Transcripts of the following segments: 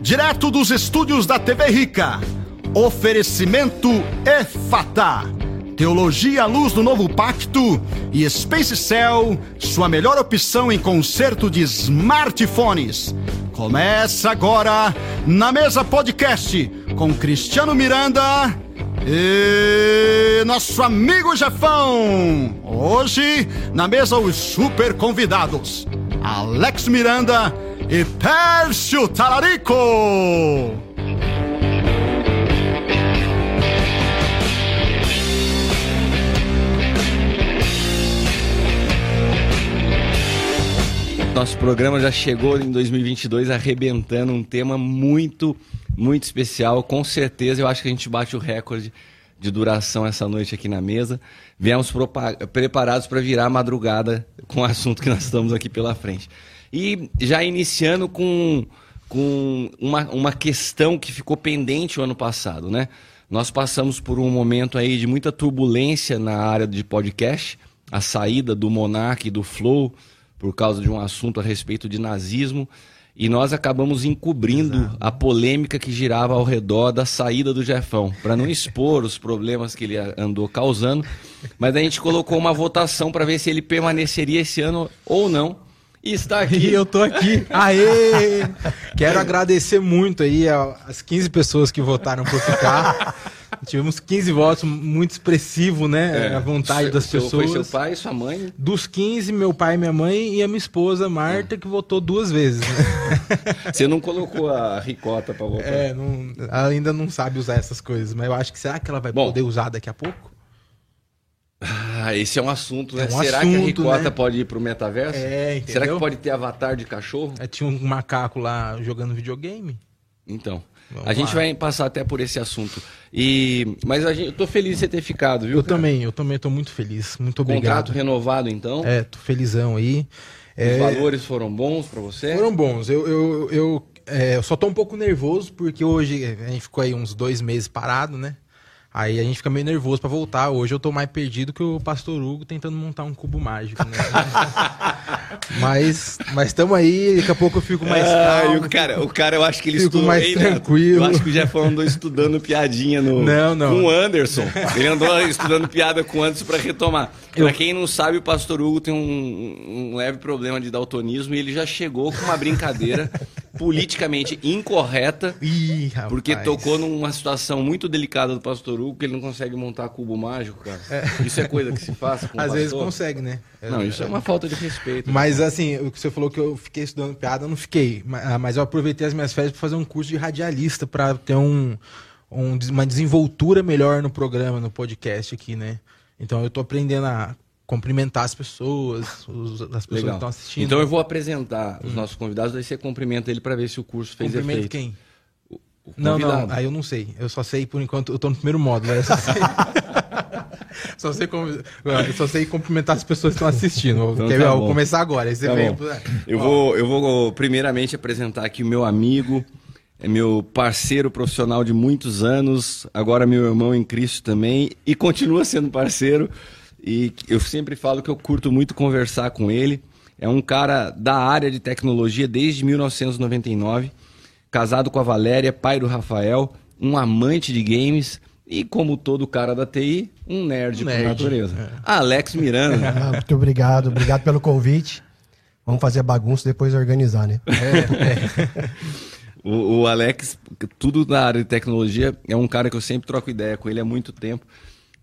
Direto dos estúdios da TV Rica. Oferecimento EFATA. Teologia à luz do novo pacto e Space Cell, sua melhor opção em conserto de smartphones. Começa agora na mesa podcast com Cristiano Miranda e nosso amigo Jefão. Hoje na mesa os super convidados Alex Miranda e Pércio Talarico. Nosso programa já chegou em 2022 arrebentando um tema muito, muito especial. Com certeza eu acho que a gente bate o recorde de duração essa noite aqui na mesa. Viemos preparados para virar a madrugada com o assunto que nós estamos aqui pela frente. E já iniciando com, com uma, uma questão que ficou pendente o ano passado, né? Nós passamos por um momento aí de muita turbulência na área de podcast, a saída do Monark e do Flow por causa de um assunto a respeito de nazismo. E nós acabamos encobrindo Exato. a polêmica que girava ao redor da saída do Jefão, para não expor os problemas que ele andou causando. Mas a gente colocou uma votação para ver se ele permaneceria esse ano ou não. E está aqui. E eu tô aqui. Aê! Quero agradecer muito aí as 15 pessoas que votaram por ficar. Tivemos 15 votos, muito expressivo, né? É, a vontade seu, das pessoas. Foi seu pai, sua mãe? Dos 15, meu pai minha mãe e a minha esposa, Marta, é. que votou duas vezes. Né? Você não colocou a ricota para votar? É, não, ela ainda não sabe usar essas coisas, mas eu acho que será que ela vai Bom, poder usar daqui a pouco? Ah, esse é um assunto, né? É um Será assunto, que a ricota né? pode ir pro metaverso? É, entendeu? Será que pode ter avatar de cachorro? É, tinha um macaco lá jogando videogame. Então. Vamos a lá. gente vai passar até por esse assunto. E mas gente, eu tô feliz de você ter ficado, viu? Eu cara? também, eu também tô muito feliz. Muito obrigado. Contrato renovado, então? É, tô felizão aí. Os é... valores foram bons para você? Foram bons. Eu, eu, eu, é, eu só tô um pouco nervoso porque hoje a gente ficou aí uns dois meses parado, né? Aí a gente fica meio nervoso para voltar. Hoje eu tô mais perdido que o Pastor Hugo tentando montar um cubo mágico, né? mas mas estamos aí, daqui a pouco eu fico mais ah, calmo. o cara, o cara eu acho que ele estudou mais tranquilo. Eu acho que o Jefão andou estudando piadinha no não, não. com o Anderson. Ele andou estudando piada com o Anderson para retomar. Eu... Para quem não sabe, o Pastor Hugo tem um, um leve problema de daltonismo e ele já chegou com uma brincadeira politicamente incorreta, Ih, porque tocou numa situação muito delicada do pastor Hugo, que ele não consegue montar cubo mágico, cara. É. Isso é coisa que se faz com Às vezes consegue, né? Não, isso é uma falta de respeito. Mas cara. assim, o que você falou que eu fiquei estudando piada, eu não fiquei. Ah, mas eu aproveitei as minhas férias para fazer um curso de radialista, para ter um, um, uma desenvoltura melhor no programa, no podcast aqui, né? Então eu tô aprendendo a cumprimentar as pessoas, os, as pessoas Legal. que estão assistindo. Então eu vou apresentar os hum. nossos convidados, aí você cumprimenta ele para ver se o curso fez Cumprimento efeito. quem? O, o não, não, aí eu não sei. Eu só sei por enquanto, eu tô no primeiro módulo, eu só sei. só, sei eu só sei cumprimentar as pessoas que estão assistindo. Então, Quer, tá vou começar agora. Tá eu, vou, eu vou primeiramente apresentar aqui o meu amigo, é meu parceiro profissional de muitos anos, agora meu irmão em Cristo também, e continua sendo parceiro. E eu sempre falo que eu curto muito conversar com ele. É um cara da área de tecnologia desde 1999, casado com a Valéria, pai do Rafael, um amante de games e, como todo cara da TI, um nerd, nerd. por natureza. É. Alex Miranda. Ah, muito obrigado, obrigado pelo convite. Vamos fazer bagunça depois organizar, né? É, é. o, o Alex, tudo na área de tecnologia, é um cara que eu sempre troco ideia com ele há muito tempo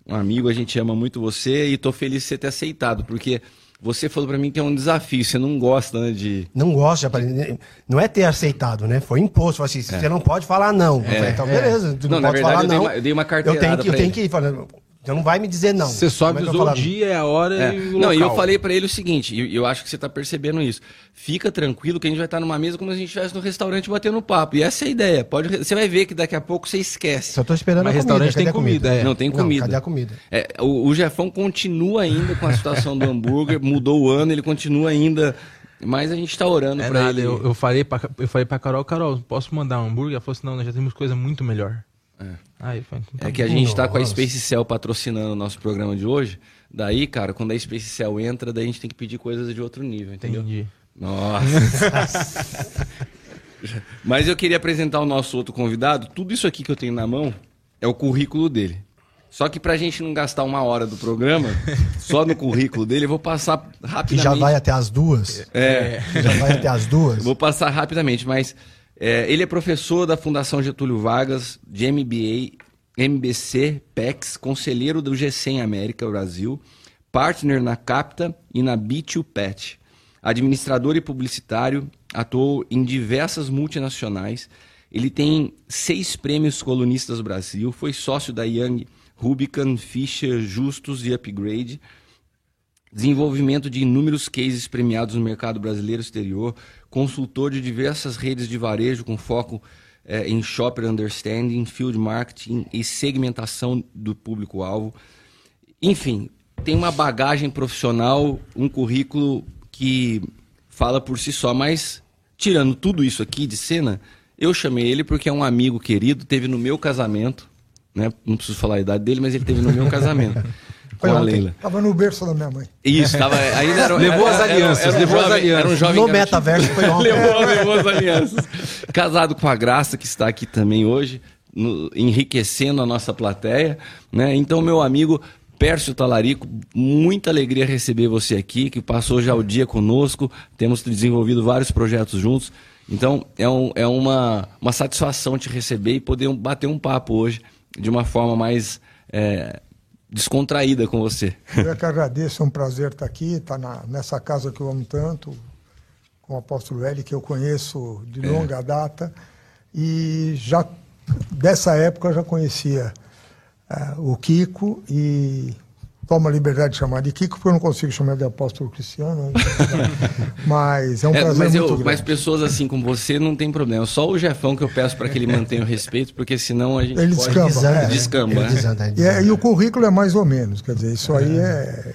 um amigo, a gente ama muito você e tô feliz de você ter aceitado, porque você falou para mim que é um desafio, você não gosta né, de. Não gosta, não é ter aceitado, né? Foi imposto. Assim, é. Você não pode falar não. É. Então, beleza, tu não, não pode verdade, falar eu não. eu dei uma carteirada. Eu tenho que, eu tenho que ir falando. Então não vai me dizer não. Você só é avisou é o dia, a hora é. e o Não, e eu falei para ele o seguinte, e eu, eu, acho que você está percebendo isso. Fica tranquilo que a gente vai estar numa mesa como se a gente estivesse no restaurante batendo papo. E essa é a ideia. Pode, você vai ver que daqui a pouco você esquece. Só tô esperando Mas a comida. restaurante tem comida, é. Não, tem comida. Não, cadê a comida? É, o, o Jefão continua ainda com a situação do hambúrguer, mudou o ano, ele continua ainda mas a gente está orando é para ele. Eu, eu falei para eu falei para Carol, Carol, posso mandar um hambúrguer? Ela falou assim, não, nós já temos coisa muito melhor. É. Aí, foi, então, é que a gente está com a Space Cell patrocinando o nosso programa de hoje. Daí, cara, quando a Space Cell entra, daí a gente tem que pedir coisas de outro nível, entendeu? Entendi. Nossa. Mas eu queria apresentar o nosso outro convidado. Tudo isso aqui que eu tenho na mão é o currículo dele. Só que para a gente não gastar uma hora do programa, só no currículo dele, eu vou passar rapidamente. Que já vai até as duas? É. Que já vai até as duas? Vou passar rapidamente, mas é, ele é professor da Fundação Getúlio Vargas, de MBA, MBC, PEX, conselheiro do G100 América Brasil, partner na Capta e na B2Pet. Administrador e publicitário, atuou em diversas multinacionais. Ele tem seis prêmios colunistas Brasil, foi sócio da Young Rubicon, Fischer, Justus e Upgrade. Desenvolvimento de inúmeros cases premiados no mercado brasileiro exterior, consultor de diversas redes de varejo com foco eh, em shopper understanding, field marketing e segmentação do público-alvo. Enfim, tem uma bagagem profissional, um currículo que fala por si só, mas tirando tudo isso aqui de cena, eu chamei ele porque é um amigo querido, teve no meu casamento, né? Não preciso falar a idade dele, mas ele teve no meu casamento. com a Leila. Tava no berço da minha mãe. Isso, tava, ainda era, levou as alianças, era, era, levou jovem, as alianças. Era um jovem no metaverso foi ontem. levou, levou as alianças. Casado com a Graça, que está aqui também hoje, no, enriquecendo a nossa plateia. Né? Então, meu amigo Pércio Talarico, muita alegria receber você aqui, que passou já o dia conosco. Temos desenvolvido vários projetos juntos. Então, é, um, é uma, uma satisfação te receber e poder bater um papo hoje de uma forma mais é, descontraída com você. Eu é que agradeço, é um prazer estar aqui, estar na, nessa casa que eu amo tanto, com o apóstolo L, que eu conheço de é. longa data, e já dessa época eu já conhecia uh, o Kiko e toma a liberdade de chamar de Kiko, porque eu não consigo chamar de apóstolo Cristiano. mas é um prazer é, mas muito eu, grande. Mas pessoas assim como você não tem problema. Só o Jefão que eu peço para que ele mantenha o respeito, porque senão a gente ele pode... descamba. Desanda, é, descamba, ele né? desanda, e, é, e, o currículo é mais ou menos, quer dizer, isso aí é...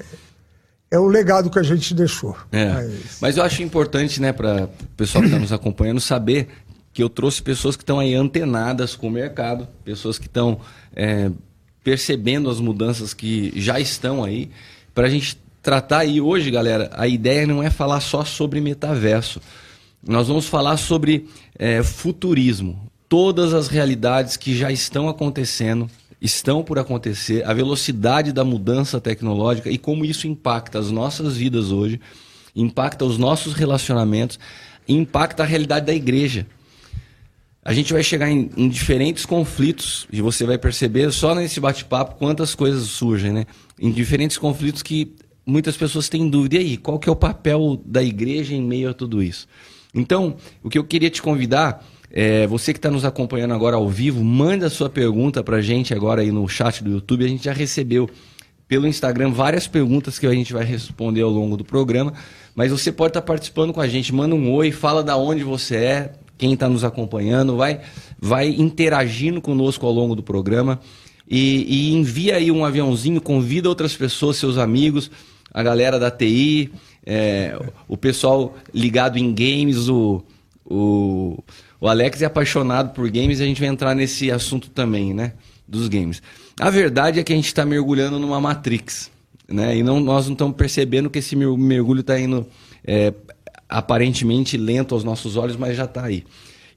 É o legado que a gente deixou. É. Mas... mas eu acho importante, né, para o pessoal que está nos acompanhando, saber que eu trouxe pessoas que estão aí antenadas com o mercado, pessoas que estão é, percebendo as mudanças que já estão aí, para a gente tratar aí hoje, galera, a ideia não é falar só sobre metaverso. Nós vamos falar sobre é, futurismo, todas as realidades que já estão acontecendo, estão por acontecer, a velocidade da mudança tecnológica e como isso impacta as nossas vidas hoje, impacta os nossos relacionamentos, impacta a realidade da igreja a gente vai chegar em, em, diferentes conflitos e você vai perceber só nesse bate-papo quantas coisas surgem, né? Em diferentes conflitos que muitas pessoas têm dúvida. E aí, qual que é o papel da igreja em meio a tudo isso? Então, o que eu queria te convidar, é, você que está nos acompanhando agora ao vivo, manda sua pergunta para a gente agora aí no chat do YouTube. A gente já recebeu pelo Instagram várias perguntas que a gente vai responder ao longo do programa. Mas você pode estar tá participando com a gente. Manda um oi, fala da onde você é, quem está nos acompanhando, vai, vai interagindo conosco ao longo do programa e, e, envia aí um aviãozinho, convida outras pessoas, seus amigos, a galera da TI, é, o pessoal ligado em games, o, o, o Alex é apaixonado por games e a gente vai entrar nesse assunto também, né? Dos games. A verdade é que a gente está mergulhando numa Matrix, né? E não, nós não estamos percebendo que esse mergulho está indo é, aparentemente lento aos nossos olhos, mas já está aí.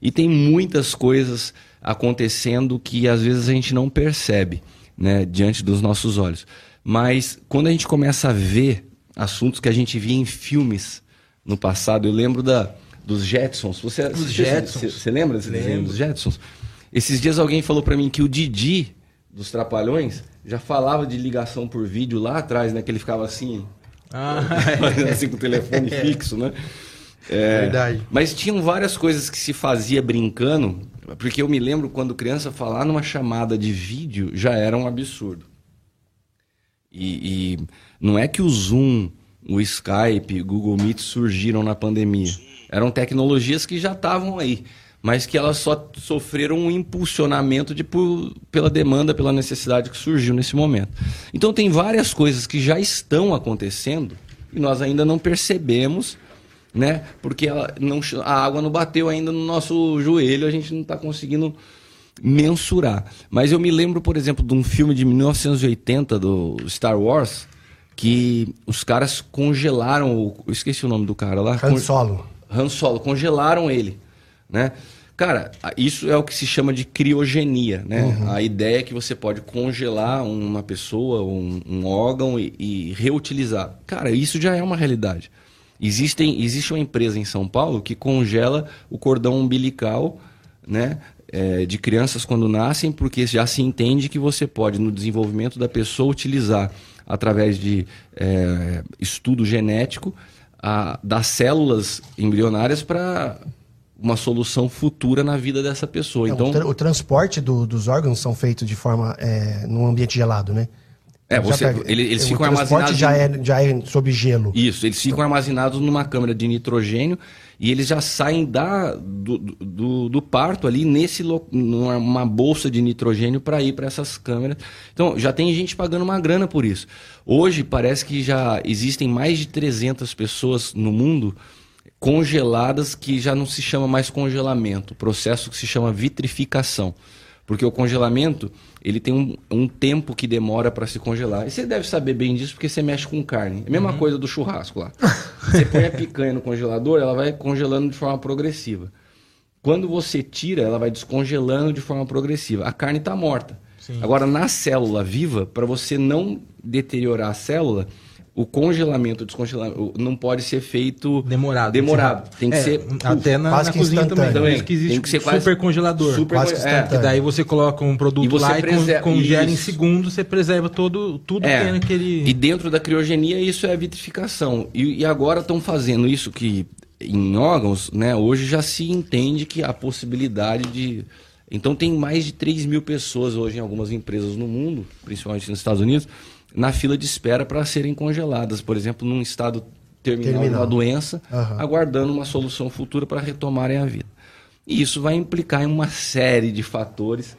E tem muitas coisas acontecendo que às vezes a gente não percebe né, diante dos nossos olhos. Mas quando a gente começa a ver assuntos que a gente via em filmes no passado, eu lembro da, dos Jetsons. Você, Os Jetsons. Você, você lembra desse desenho dos Jetsons? Esses dias alguém falou para mim que o Didi dos Trapalhões já falava de ligação por vídeo lá atrás, né? Que ele ficava assim, ah, assim com o telefone fixo, né? É, Verdade. Mas tinham várias coisas que se fazia brincando, porque eu me lembro quando criança falar numa chamada de vídeo já era um absurdo. E, e não é que o Zoom, o Skype, Google Meet surgiram na pandemia. Eram tecnologias que já estavam aí, mas que elas só sofreram um impulsionamento de, por, pela demanda, pela necessidade que surgiu nesse momento. Então tem várias coisas que já estão acontecendo e nós ainda não percebemos né? Porque ela não, a água não bateu ainda no nosso joelho, a gente não está conseguindo mensurar. Mas eu me lembro, por exemplo, de um filme de 1980 do Star Wars, que os caras congelaram, eu esqueci o nome do cara lá. Han Solo. Han Solo, congelaram ele né? Cara, isso é o que se chama de criogenia, né? Uhum. A ideia é que você pode congelar uma pessoa, um, um órgão e, e, reutilizar. Cara, isso já é uma realidade. Existem, existe uma empresa em São Paulo que congela o cordão umbilical, né? É, de crianças quando nascem, porque já se entende que você pode, no desenvolvimento da pessoa, utilizar através de é, estudo genético a, das células embrionárias para uma solução futura na vida dessa pessoa. Então, o, tra o transporte do, dos órgãos são feitos de forma é, num ambiente gelado, né? É, você, ele, eles ficam armazenados. já é, já é sob gelo. Isso, eles ficam armazenados numa câmara de nitrogênio e eles já saem da, do, do, do parto ali nesse numa bolsa de nitrogênio para ir para essas câmeras. Então já tem gente pagando uma grana por isso. Hoje parece que já existem mais de 300 pessoas no mundo congeladas que já não se chama mais congelamento, processo que se chama vitrificação. Porque o congelamento, ele tem um, um tempo que demora para se congelar. E você deve saber bem disso porque você mexe com carne. É a mesma uhum. coisa do churrasco lá. Você põe a picanha no congelador, ela vai congelando de forma progressiva. Quando você tira, ela vai descongelando de forma progressiva. A carne está morta. Sim. Agora, na célula viva, para você não deteriorar a célula, o congelamento, o descongelamento não pode ser feito demorado. Demorado. Tem que é, ser até na, na cozinha também. também. Que existe tem que ser super quase, congelador. Super quase que, é. que daí você coloca um produto lá preserva, e congela em segundos, você preserva todo tudo é. que tem naquele. E dentro da criogenia isso é vitrificação. E, e agora estão fazendo isso que em órgãos, né? Hoje já se entende que a possibilidade de então tem mais de 3 mil pessoas hoje em algumas empresas no mundo, principalmente nos Estados Unidos na fila de espera para serem congeladas, por exemplo, num estado terminal, terminal. da doença, uhum. aguardando uma solução futura para retomarem a vida. E isso vai implicar em uma série de fatores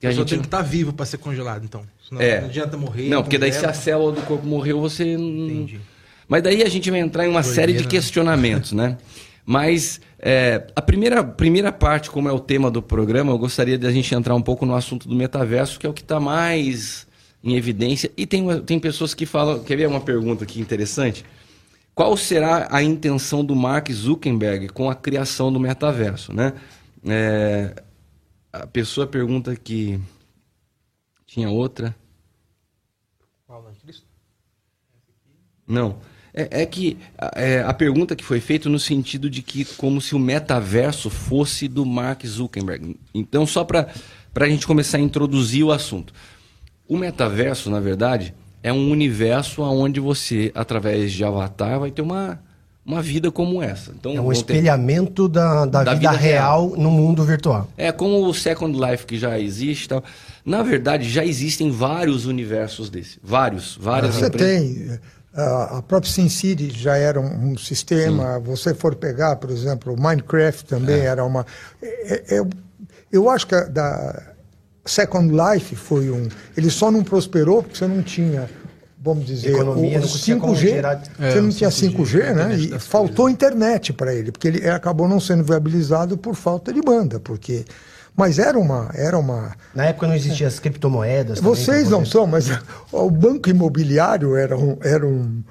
que a, a gente tem que estar tá vivo para ser congelado, então. Senão é. não adianta morrer. Não, porque daí se a célula do corpo morreu, você Entendi. Mas daí a gente vai entrar em uma série de né? questionamentos, né? Mas é, a primeira, primeira parte, como é o tema do programa, eu gostaria de a gente entrar um pouco no assunto do metaverso, que é o que está mais em evidência. E tem, tem pessoas que falam. Quer ver uma pergunta aqui interessante? Qual será a intenção do Mark Zuckerberg com a criação do metaverso? Né? É, a pessoa pergunta que. Tinha outra. Não. É, é que é, a pergunta que foi feita no sentido de que como se o metaverso fosse do Mark Zuckerberg. Então, só para a gente começar a introduzir o assunto. O metaverso, na verdade, é um universo onde você, através de avatar, vai ter uma, uma vida como essa. Então, é um espelhamento ter... da, da, da, vida, vida real, real, no mundo virtual. É como o Second Life que já existe. Tal. Na verdade, já existem vários universos desse. Vários, várias Você empresas. tem. A própria SimCity já era um, um sistema. Sim. Você for pegar, por exemplo, o Minecraft também é. era uma. É, é, eu acho que a, da, Second Life foi um. Ele só não prosperou porque você não tinha, vamos dizer, Economia, o, o 5G. Gerar... É, você não tinha 5G, 5G né? E faltou internet para ele, porque ele acabou não sendo viabilizado por falta de banda, porque. Mas era uma, era uma. Na época não existiam as criptomoedas. Vocês não são, mas o banco imobiliário era um, era um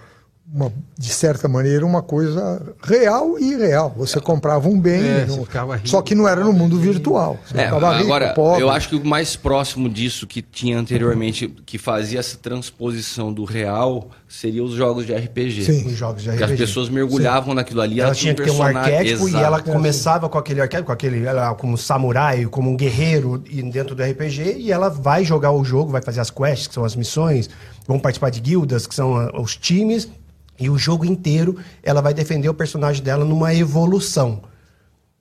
uma, de certa maneira, uma coisa real e irreal. Você comprava um bem, é, no, só que não era no mundo virtual. Você é, agora, rico, pobre. eu acho que o mais próximo disso que tinha anteriormente, que fazia essa transposição do real, seria os jogos de RPG. Sim, os jogos de RPG. Que as pessoas mergulhavam Sim. naquilo ali. Ela, ela tinha que ter um arquétipo exato. e ela começava com aquele arquétipo, com aquele, ela, como samurai, como um guerreiro dentro do RPG, e ela vai jogar o jogo, vai fazer as quests, que são as missões, vão participar de guildas, que são os times, e o jogo inteiro ela vai defender o personagem dela numa evolução.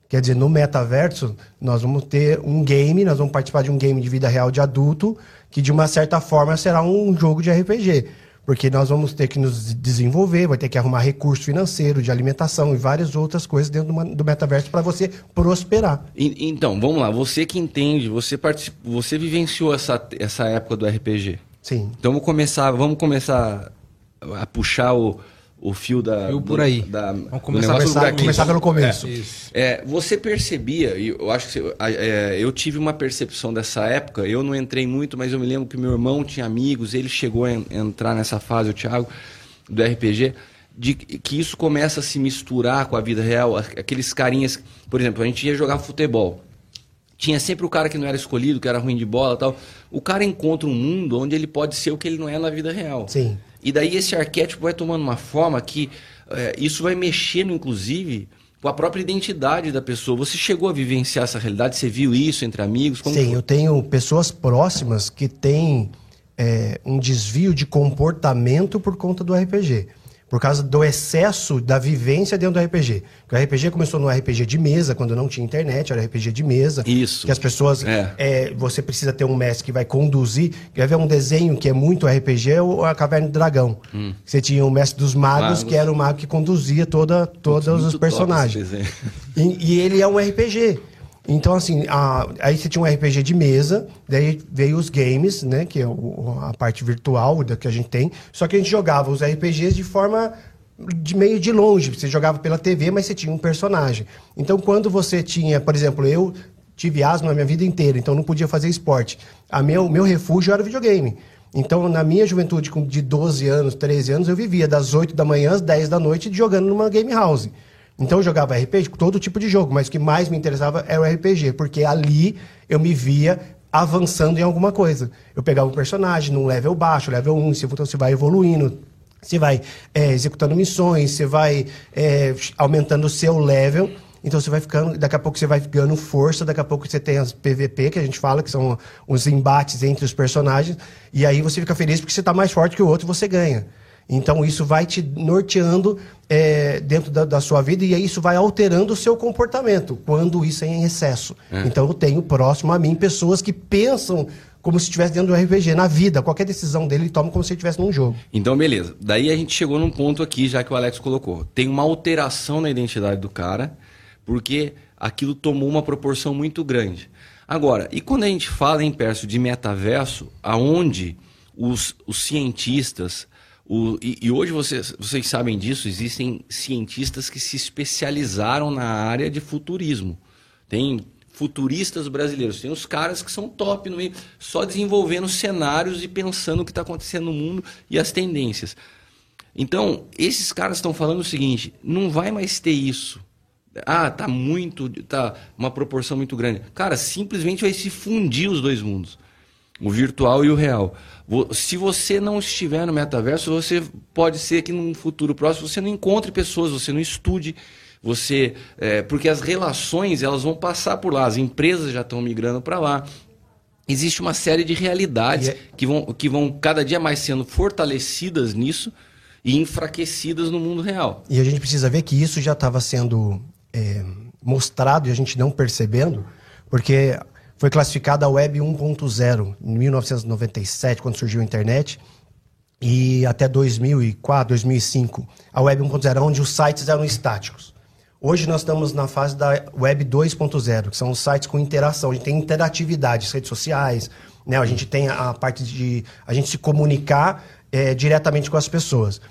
Quer dizer, no metaverso, nós vamos ter um game, nós vamos participar de um game de vida real de adulto, que de uma certa forma será um jogo de RPG. Porque nós vamos ter que nos desenvolver, vai ter que arrumar recurso financeiro, de alimentação e várias outras coisas dentro do, metaverso para você prosperar. Então, vamos lá, você que entende, você, você vivenciou essa, essa época do RPG. Sim. Então vamos começar, vamos começar a puxar o, o fio da. Fio por aí. Da, Vamos começar, começar, começar pelo começo. É, é, você percebia, e eu acho que você, é, eu tive uma percepção dessa época, eu não entrei muito, mas eu me lembro que meu irmão tinha amigos, ele chegou a entrar nessa fase, o Thiago, do RPG. de que isso começa a se misturar com a vida real, aqueles carinhas, por exemplo, a gente ia jogar futebol. Tinha sempre o cara que não era escolhido, que era ruim de bola tal. O cara encontra um mundo onde ele pode ser o que ele não é na vida real. Sim. E daí esse arquétipo vai tomando uma forma que é, isso vai mexendo, inclusive, com a própria identidade da pessoa. Você chegou a vivenciar essa realidade? Você viu isso entre amigos? Como Sim, foi? eu tenho pessoas próximas que têm é, um desvio de comportamento por conta do RPG por causa do excesso da vivência dentro do RPG. Porque o RPG começou no RPG de mesa, quando não tinha internet, era RPG de mesa. Isso. Que as pessoas. É. É, você precisa ter um mestre que vai conduzir. Quer ver um desenho que é muito RPG, é a Caverna do Dragão. Hum. Você tinha o mestre dos magos, magos, que era o mago que conduzia toda, todos os personagens. E, e ele é um RPG. Então, assim, a, aí você tinha um RPG de mesa, daí veio os games, né? Que é o, a parte virtual da que a gente tem. Só que a gente jogava os RPGs de forma de meio de longe. Você jogava pela TV, mas você tinha um personagem. Então, quando você tinha, por exemplo, eu tive asma a minha vida inteira, então não podia fazer esporte. A meu, meu refúgio era o videogame. Então, na minha juventude, de 12 anos, 13 anos, eu vivia das 8 da manhã às 10 da noite jogando numa game house. Então eu jogava RPG, todo tipo de jogo, mas o que mais me interessava era o RPG, porque ali eu me via avançando em alguma coisa. Eu pegava um personagem num level baixo, level 1, então você vai evoluindo, você vai é, executando missões, você vai é, aumentando o seu level. Então você vai ficando, daqui a pouco você vai ganhando força, daqui a pouco você tem as PVP, que a gente fala, que são os embates entre os personagens, e aí você fica feliz porque você está mais forte que o outro e você ganha. Então isso vai te norteando é, dentro da, da, sua vida e isso vai alterando o seu comportamento quando isso é em excesso. É. Então eu tenho próximo a mim pessoas que pensam como se estivesse dentro do RPG, na vida. Qualquer decisão dele ele toma como se estivesse num jogo. Então, beleza. Daí a gente chegou num ponto aqui, já que o Alex colocou. Tem uma alteração na identidade do cara, porque aquilo tomou uma proporção muito grande. Agora, e quando a gente fala em perso de metaverso, aonde os, os cientistas, o, e, e, hoje vocês, vocês sabem disso, existem cientistas que se especializaram na área de futurismo. Tem futuristas brasileiros, tem os caras que são top no meio, só desenvolvendo cenários e pensando o que está acontecendo no mundo e as tendências. Então, esses caras estão falando o seguinte: não vai mais ter isso. Ah, tá muito, tá uma proporção muito grande. Cara, simplesmente vai se fundir os dois mundos, o virtual e o real. Se você não estiver no metaverso, você pode ser que num futuro próximo você não encontre pessoas, você não estude, você é, porque as relações elas vão passar por lá, as empresas já estão migrando para lá. Existe uma série de realidades é... que, vão, que vão cada dia mais sendo fortalecidas nisso e enfraquecidas no mundo real. E a gente precisa ver que isso já estava sendo é, mostrado e a gente não percebendo, porque foi classificada a Web 1.0 em 1997, quando surgiu a internet, e até 2004, 2005, a Web 1.0, onde os sites eram estáticos. Hoje nós estamos na fase da Web 2.0, que são os sites com interação. A gente tem interatividade, redes sociais, né? a gente tem a parte de a gente se comunicar é, diretamente com as pessoas.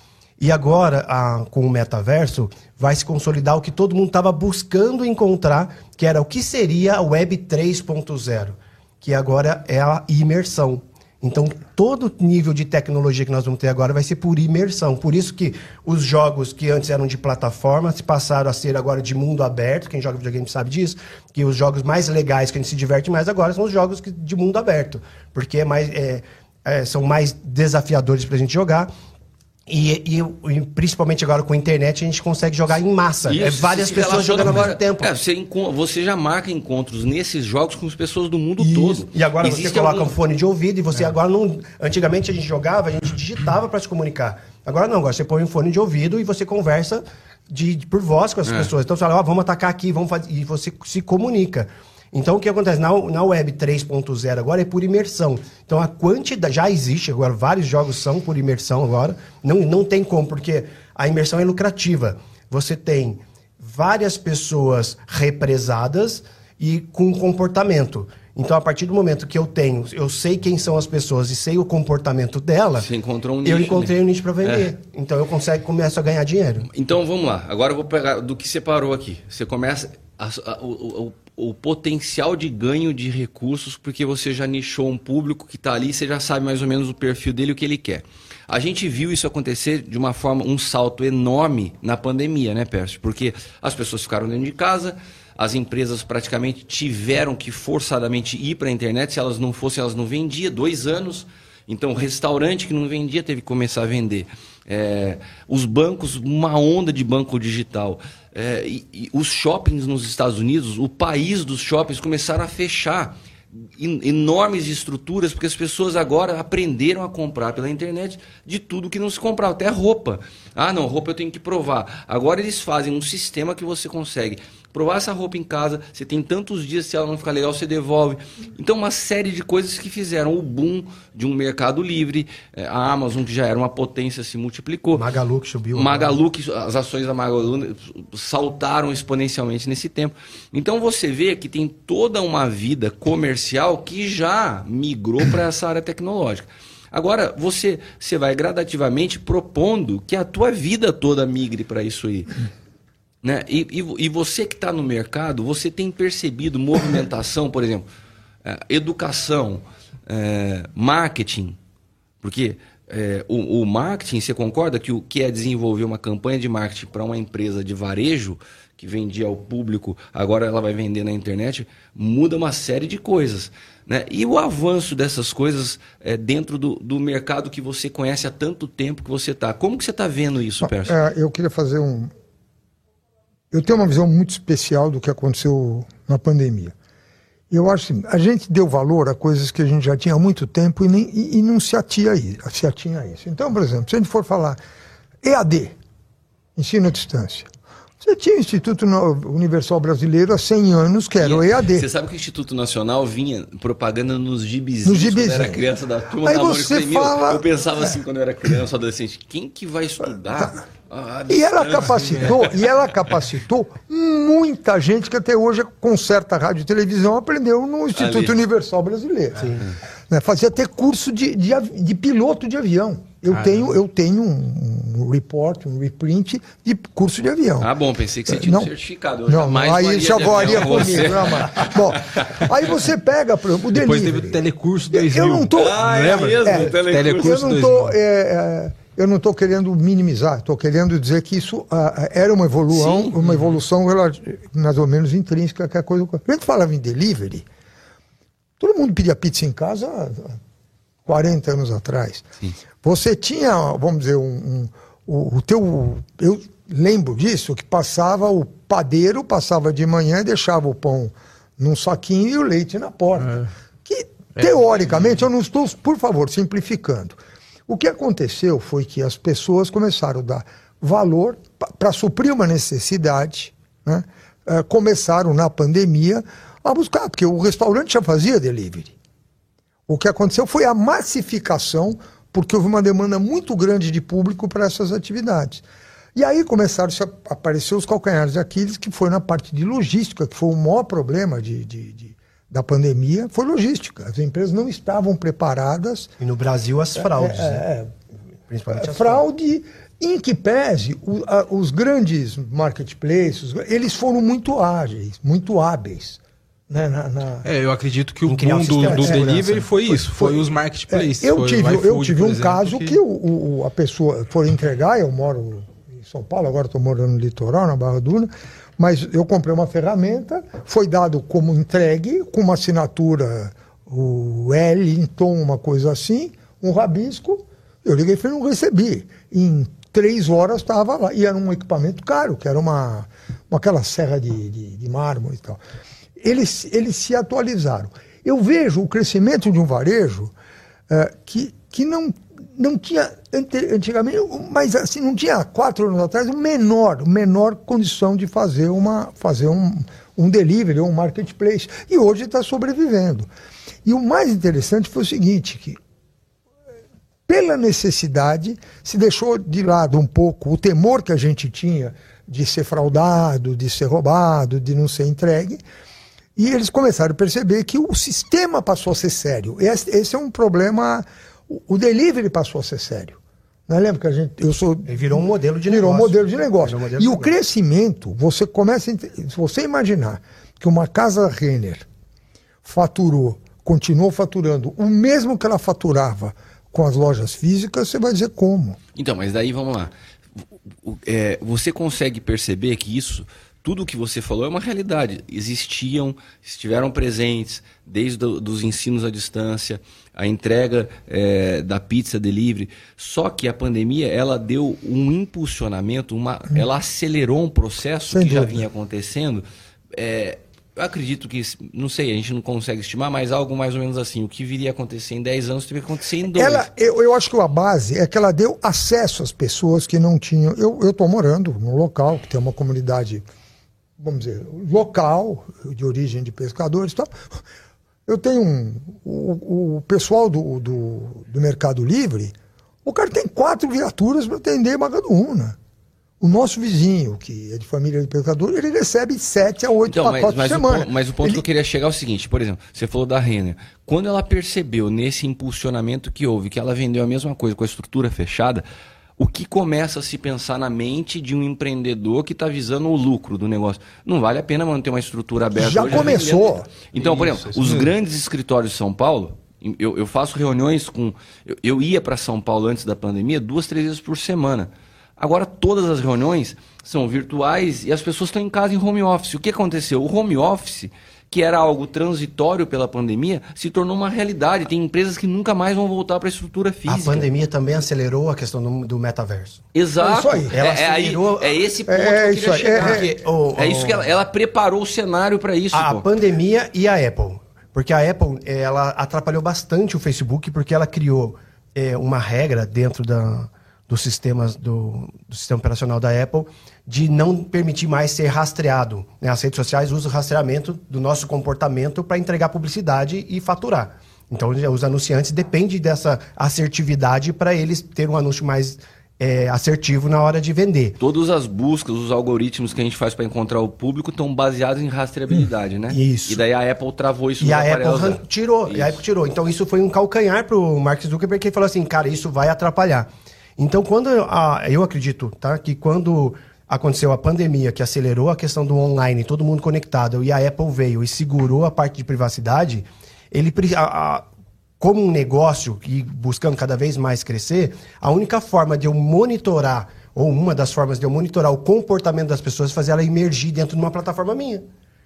E agora, a, com o metaverso, vai se consolidar o que todo mundo estava buscando encontrar, que era o que seria a Web 3.0, que agora é a imersão. Então, todo nível de tecnologia que nós vamos ter agora vai ser por imersão. Por isso que os jogos que antes eram de plataforma se passaram a ser agora de mundo aberto. Quem joga videogame sabe disso. Que os jogos mais legais, que a gente se diverte mais agora, são os jogos de mundo aberto. Porque é mais, é, é, são mais desafiadores para a gente jogar. E, e, principalmente agora com a internet a gente consegue jogar em massa. Isso, é várias pessoas jogando ao mesmo tempo. É, você, você, já marca encontros nesses jogos com as pessoas do mundo Isso. todo. E agora Existe você coloca algum... um fone de ouvido e você é. agora não. Antigamente a gente jogava, a gente digitava para se comunicar. Agora não, agora você põe um fone de ouvido e você conversa de, de por voz com as é. pessoas. Então você fala, oh, vamos atacar aqui, vamos fazer. E você se comunica. Então, o que acontece? Na, na Web 3.0 agora é por imersão. Então, a quantidade já existe agora, vários jogos são por imersão agora. Não, não tem como, porque a imersão é lucrativa. Você tem várias pessoas represadas e com comportamento. Então, a partir do momento que eu tenho, eu sei quem são as pessoas e sei o comportamento dela, Você encontrou um nicho, eu encontrei né? um nicho para vender. É. Então, eu consigo, começo a ganhar dinheiro. Então, vamos lá. Agora eu vou pegar do que separou aqui. Você começa a, a, o, o potencial de ganho de recursos, porque você já nichou um público que está ali, você já sabe mais ou menos o perfil dele o que ele quer. A gente viu isso acontecer de uma forma, um salto enorme na pandemia, né, Pércio? Porque as pessoas ficaram dentro de casa, as empresas praticamente tiveram que forçadamente ir para a internet, se elas não fossem, elas não vendiam, dois anos. Então, restaurante que não vendia teve que começar a vender. É, os bancos, uma onda de banco digital. É, e, e os shoppings nos Estados Unidos, o país dos shoppings começaram a fechar enormes estruturas, porque as pessoas agora aprenderam a comprar pela internet de tudo que não se comprava, até roupa. Ah, não, roupa eu tenho que provar. Agora eles fazem um sistema que você consegue provar essa roupa em casa, você tem tantos dias, se ela não ficar legal, você devolve. Então, uma série de coisas que fizeram o boom de um mercado livre. É, a Amazon, que já era uma potência, se multiplicou. Magalu que subiu. Magalu, que as ações da Magalu saltaram exponencialmente nesse tempo. Então, você vê que tem toda uma vida comercial que já migrou para essa área tecnológica. Agora, você, você vai gradativamente propondo que a tua vida toda migre para isso aí. Né? E, e, e você que está no mercado, você tem percebido movimentação, por exemplo, é, educação, é, marketing, porque é, o, o, marketing, você concorda que o que é desenvolver uma campanha de marketing para uma empresa de varejo que vendia ao público, agora ela vai vender na internet, muda uma série de coisas. Né? E o avanço dessas coisas é, dentro do, do mercado que você conhece há tanto tempo que você está. Como que você está vendo isso? É, eu queria fazer um, eu tenho uma visão muito especial do que aconteceu na pandemia. Eu acho que a gente deu valor a coisas que a gente já tinha há muito tempo e, nem, e, e não se atia, se atinha a isso. Então, por exemplo, se a gente for falar EAD, ensino à distância, você tinha o Instituto Universal Brasileiro há 100 anos, que era o EAD. Você sabe que o Instituto Nacional vinha propaganda nos gibizinhos, nos gibizinhos. quando era criança da turma Aí da você fala... Eu pensava assim, quando eu era criança, adolescente, quem que vai estudar? Tá. Ah, e ela capacitou, e ela capacitou muita gente que até hoje conserta rádio e televisão aprendeu no Instituto Ali. Universal Brasileiro. Né, fazia até curso de, de, de, piloto de avião. Eu ah, tenho, eu tenho um, um, report, um reprint de curso de avião. Ah, bom, pensei que você tinha não, um certificado. Não, mais aí já varia comigo. Não, bom, aí você pega, por exemplo, o Depois teve o telecurso 2000. Eu não tô... Ah, é mesmo, é, telecurso eu não tô... É, é, eu não estou querendo minimizar, estou querendo dizer que isso ah, era uma evolução, Sim. uma evolução mais ou menos intrínseca, que é a coisa. A gente falava em delivery, todo mundo pedia pizza em casa há 40 anos atrás. Sim. Você tinha, vamos dizer, um, um o, o, teu. Eu lembro disso, que passava o padeiro, passava de manhã e deixava o pão num saquinho e o leite na porta. É. Que, é. teoricamente, é. eu não estou, por favor, simplificando o que aconteceu foi que as pessoas começaram a dar valor para suprir uma necessidade, né? é, começaram na pandemia a buscar, porque o restaurante já fazia delivery. O que aconteceu foi a massificação, porque houve uma demanda muito grande de público para essas atividades. E aí começaram a aparecer os calcanhares de Aquiles, que foi na parte de logística, que foi o maior problema de, de, de da pandemia foi logística. As empresas não estavam preparadas. E no Brasil as fraudes. É, né? é, Principalmente as fraude, em que pese o, a, os grandes marketplaces, eles foram muito ágeis, muito hábeis. Né, na, na... É, eu acredito que o boom do, do delivery foi isso, foi, foi, foi os marketplaces. É, eu, tive, eu tive um exemplo, caso que, que o, o, a pessoa foi entregar, eu moro em São Paulo, agora estou morando no litoral, na Barra Duna, mas eu comprei uma ferramenta, foi dado como entregue, com uma assinatura, o Wellington, uma coisa assim, um rabisco. Eu liguei e falei, não recebi. Em três horas estava lá. E era um equipamento caro, que era uma, uma aquela serra de, de, de mármore e tal. Eles, eles se atualizaram. Eu vejo o crescimento de um varejo é, que, que não não tinha antigamente, mas assim, não tinha quatro anos atrás, o menor, menor condição de fazer, uma, fazer um, um delivery, um marketplace. E hoje está sobrevivendo. E o mais interessante foi o seguinte, que pela necessidade se deixou de lado um pouco o temor que a gente tinha de ser fraudado, de ser roubado, de não ser entregue. E eles começaram a perceber que o sistema passou a ser sério. Esse, esse é um problema o delivery passou a ser sério. Né? Lembra que a gente. Eu sou. Ele virou um modelo de virou negócio. um modelo de negócio. Virou um modelo e de o negócio. crescimento, você começa. Se você imaginar que uma casa Renner faturou, continuou faturando o mesmo que ela faturava com as lojas físicas, você vai dizer como. Então, mas daí vamos lá. É, você consegue perceber que isso, tudo o que você falou é uma realidade. Existiam, estiveram presentes, desde os dos ensinos à distância, a entrega é, da pizza delivery. Só que a pandemia ela deu um impulsionamento, uma, ela acelerou um processo Sem que já dúvida. vinha acontecendo. É, eu acredito que, não sei, a gente não consegue estimar, mas algo mais ou menos assim. O que viria a acontecer em 10 anos teve que acontecer em 2. Ela, eu, eu acho que a base é que ela deu acesso às pessoas que não tinham. Eu estou morando num local que tem uma comunidade, vamos dizer, local, de origem de pescadores e tal. Eu tenho um. O, o pessoal do, do, do Mercado Livre, o cara tem quatro viaturas para atender Magaduúna. O nosso vizinho, que é de família de pescador, ele recebe sete a oito Então, mas, pacotes mas por o semana. ponto, mas o ponto Ele- que eu queria chegar é o seguinte, por exemplo, você falou da Renner. Quando ela percebeu nesse impulsionamento que houve, que ela vendeu a mesma coisa com a estrutura fechada, o que começa a se pensar na mente de um empreendedor que está visando o lucro do negócio? Não vale a pena manter uma estrutura aberta Já hoje, começou. Então, por Isso, exemplo, isso os mesmo. grandes escritórios de São Paulo, eu, eu faço reuniões com. Eu, eu ia para São Paulo antes da pandemia duas, três vezes por semana. Agora todas as reuniões são virtuais e as pessoas estão em casa em home office. O que aconteceu? O home office, que era algo transitório pela pandemia, se tornou uma realidade. Tem empresas que nunca mais vão voltar para a estrutura A física. pandemia também acelerou a questão do, do metaverso. Exato. É isso aí. É, Ela é aí- acelerou- é esse ponto É, que eu isso queria chegar. É, É isso que ela, ela preparou o cenário para isso. A pô. pandemia e a Apple. Porque a Apple, ela atrapalhou bastante o Facebook porque ela criou uma regra dentro da, dos sistemas do, do sistema operacional da Apple de não permitir mais ser rastreado. né? As redes sociais usam o rastreamento do nosso comportamento para entregar publicidade e faturar. Então, os anunciantes dependem dessa assertividade para eles terem um anúncio mais eh, assertivo na hora de vender. Todas as buscas, os algoritmos que a gente faz para encontrar o público estão baseados em rastreabilidade, né? Isso. E daí a Apple travou isso E a Apple aparelho dela. tirou, e a Isso. Apple tirou. Então isso foi um calcanhar pro Mark Zuckerberg, que ele falou assim, cara, isso vai atrapalhar. Então quando a- eu acredito, tá, que quando aconteceu a pandemia que acelerou a questão do online, todo mundo conectado, e a Apple veio e segurou a parte de privacidade, ele a- a- como um negócio e buscando cada vez mais crescer, a única forma de eu monitorar ou uma das formas de eu monitorar o comportamento das pessoas é fazer ela emergir dentro de uma plataforma minha.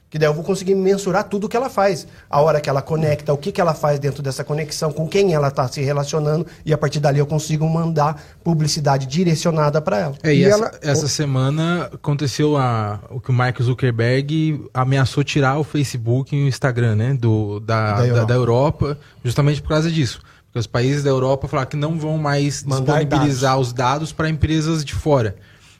Que daí eu vou conseguir mensurar tudo o que ela faz. A hora que ela conecta, o que, que ela faz dentro dessa conexão, com quem ela está se relacionando, e a partir dali eu consigo mandar publicidade direcionada para ela. É, e, E essa, ela- essa semana aconteceu a, o que o Mark Zuckerberg ameaçou tirar o Facebook e o Instagram, né? Do, da, Da da, Europa. da Europa, justamente por causa disso. Porque os países da Europa falaram que não vão mais Mandar disponibilizar os dados para empresas de fora.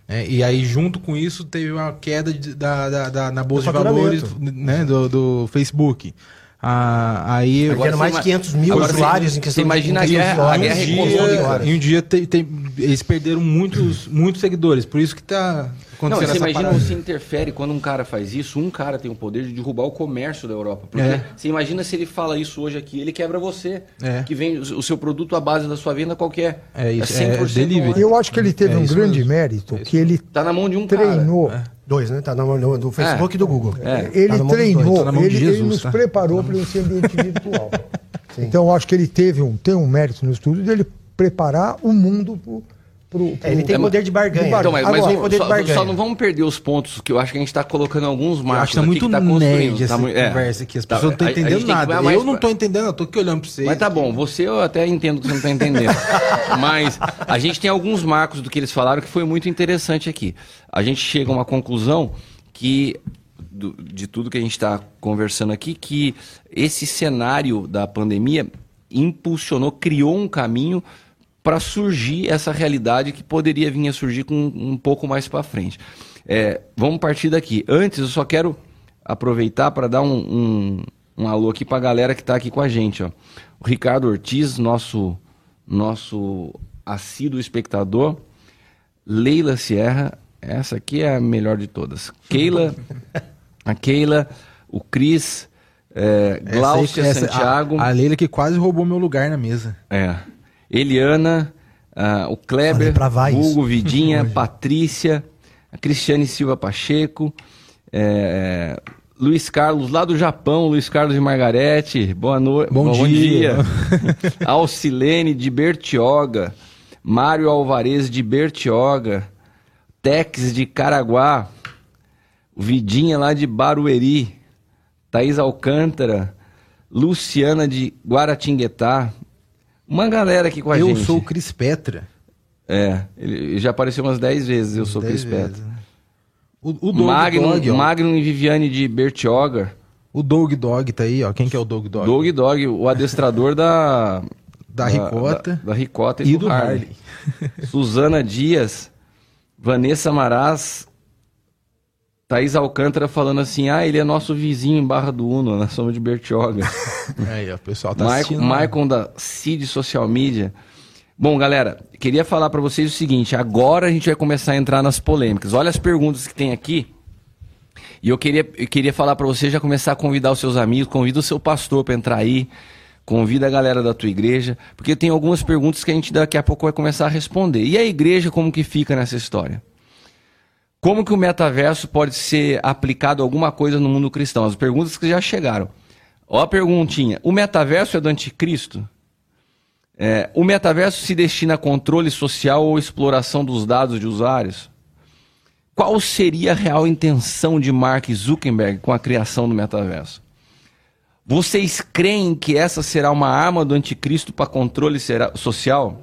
É, e aí, junto com isso, teve uma queda de- da, da, da- na bolsa de valores né, do, do Facebook. Ah, aí Agora, você mais de ima- 500 mil Agora, usuários em questão você imagina de a guerra- a guerra um dia, em um dia tem- tem- eles perderam muitos, muitos seguidores. Por isso que tá Não, você imagina parada. você interfere quando um cara faz isso, um cara tem o poder de derrubar o comércio da Europa. Porque É. você imagina se ele fala isso hoje aqui, ele quebra você. É. Que vem o seu produto à base da sua venda qualquer. É isso, é delivery. online. Eu acho que ele teve É um grande mesmo. mérito, que ele Tá na mão de um treinou. cara. Dois, né? Tá no, no- do Facebook e do Google. É. Ele Tá na mão treinou. Tá na mão ele, ele Jesus, nos tá? preparou para esse ambiente virtual. Então, eu acho que ele teve um, tem um mérito no estudo dele preparar o mundo pro, pro, pro- É, ele tem poder de barganha. Então, mas, mas Agora, só, barganha. só não vamos perder os pontos, que eu acho que a gente está colocando alguns Eu marcos acho que tá aqui muito que tá essa Tá mui- é. conversa aqui. As Tá, pessoas não estão a- a gente entendendo que nada. mais Eu não tô entendendo, eu tô aqui olhando pra vocês. Mas tá bom, você eu até entendo que você não está entendendo. Mas a gente tem alguns marcos do que eles falaram que foi muito interessante aqui. A gente chega a uma conclusão que, do- de tudo que a gente está conversando aqui, que esse cenário da pandemia impulsionou, criou um caminho para surgir essa realidade que poderia vir a surgir com um pouco mais para frente. É, vamos partir daqui. Antes, eu só quero aproveitar para dar um, um, um alô aqui para a galera que está aqui com a gente. Ó. O Ricardo Ortiz, nosso, nosso assíduo espectador. Leila Sierra, essa aqui é a melhor de todas. Keila, a Keila, o Cris, é, Essa aí- Glaucia essa- Santiago. A, a Leila que quase roubou meu lugar na mesa. É. Eliana, uh, o Kleber, Hugo Vidinha, Patrícia, a Cristiane Silva Pacheco, é, Luiz Carlos, lá do Japão, Luiz Carlos de Margarete, boa noite. Bom, bom, dia. dia. Alcilene de Bertioga, Mário Alvarez de Bertioga, Tex de Caraguá, Vidinha lá de Barueri, Thaís Alcântara, Luciana de Guaratinguetá, uma galera aqui com a eu gente. Eu sou o Cris Petra. É, ele já apareceu umas 10 vezes, eu sou o Cris Petra. Né? O, o Dog Magnum, Dog, Magnum e Viviane de Bertioga. O Dog Dog tá aí, ó. Quem que é o Dog Dog? Dog Dog, o adestrador da... da, Ricota. Da, da, Ricota e, e do, do Harley. Harley. Suzana Dias, Vanessa Maraz, Thaís Alcântara falando assim: ah, ele é nosso vizinho em Barra do Uno, nós somos de Bertioga. Aí, o pessoal tá Michael, assistindo. Michael da Cid Social Media. Bom, galera, queria falar para vocês o seguinte: agora a gente vai começar a entrar nas polêmicas. Olha as perguntas que tem aqui. E eu queria, eu queria falar para você já começar a convidar os seus amigos, convida o seu pastor para entrar aí, convida a galera da tua igreja, porque tem algumas perguntas que a gente daqui a pouco vai começar a responder. E a igreja como que fica nessa história? Como que o metaverso pode ser aplicado a alguma coisa no mundo cristão? As perguntas que já chegaram. Ó a perguntinha. O metaverso é do anticristo? É, o metaverso se destina a controle social ou exploração dos dados de usuários? Qual seria a real intenção de Mark Zuckerberg com a criação do metaverso? Vocês creem que essa será uma arma do anticristo para controle social?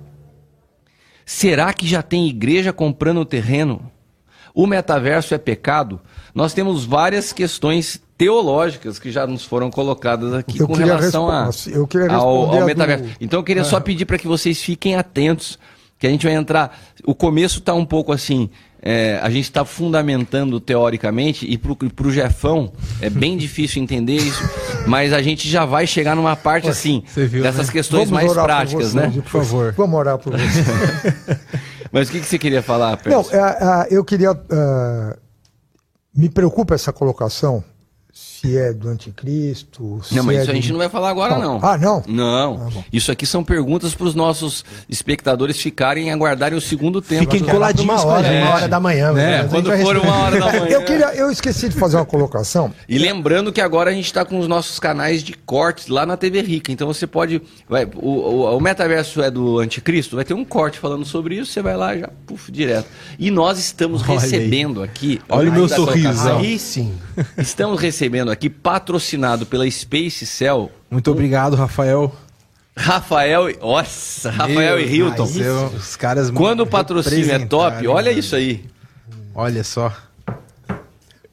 Será que já tem igreja comprando terreno? o metaverso é pecado, nós temos várias questões teológicas que já nos foram colocadas aqui eu com relação a, eu ao, ao metaverso. Do... Então eu queria é. só pedir para que vocês fiquem atentos, que a gente vai entrar. O começo está um pouco assim. É, a gente está fundamentando teoricamente, e para o Jefão é bem difícil entender isso, mas a gente já vai chegar numa parte assim, viu, dessas né? questões Vamos mais práticas, você, né? Por favor. Vamos orar por você. Mas o que, que você queria falar, Pérez? Não, é, é, eu queria. Uh, me preocupa essa colocação se é do anticristo. não, mas é isso a gente não vai falar agora, não. não. Ah, não? Não. Ah, isso aqui são perguntas para os nossos espectadores ficarem aguardarem o segundo tempo. Fiquem coladinhos uma hora, uma hora da manhã. É, quando for uma hora da manhã. eu, queria, eu esqueci de fazer uma colocação. E lembrando que agora a gente está com os nossos canais de cortes lá na TV Rica. Então você pode. Vai, o, o, o, metaverso é do anticristo, vai ter um corte falando sobre isso, você vai lá já, puf, direto. E nós estamos olha recebendo aí. aqui. Olha o meu sorriso. Aí sim. Estamos recebendo aqui, patrocinado pela Space Cell. Muito um... obrigado, Rafael. Rafael, nossa, Rafael e Hilton. os caras Quando o patrocínio é top, olha isso aí. Olha só.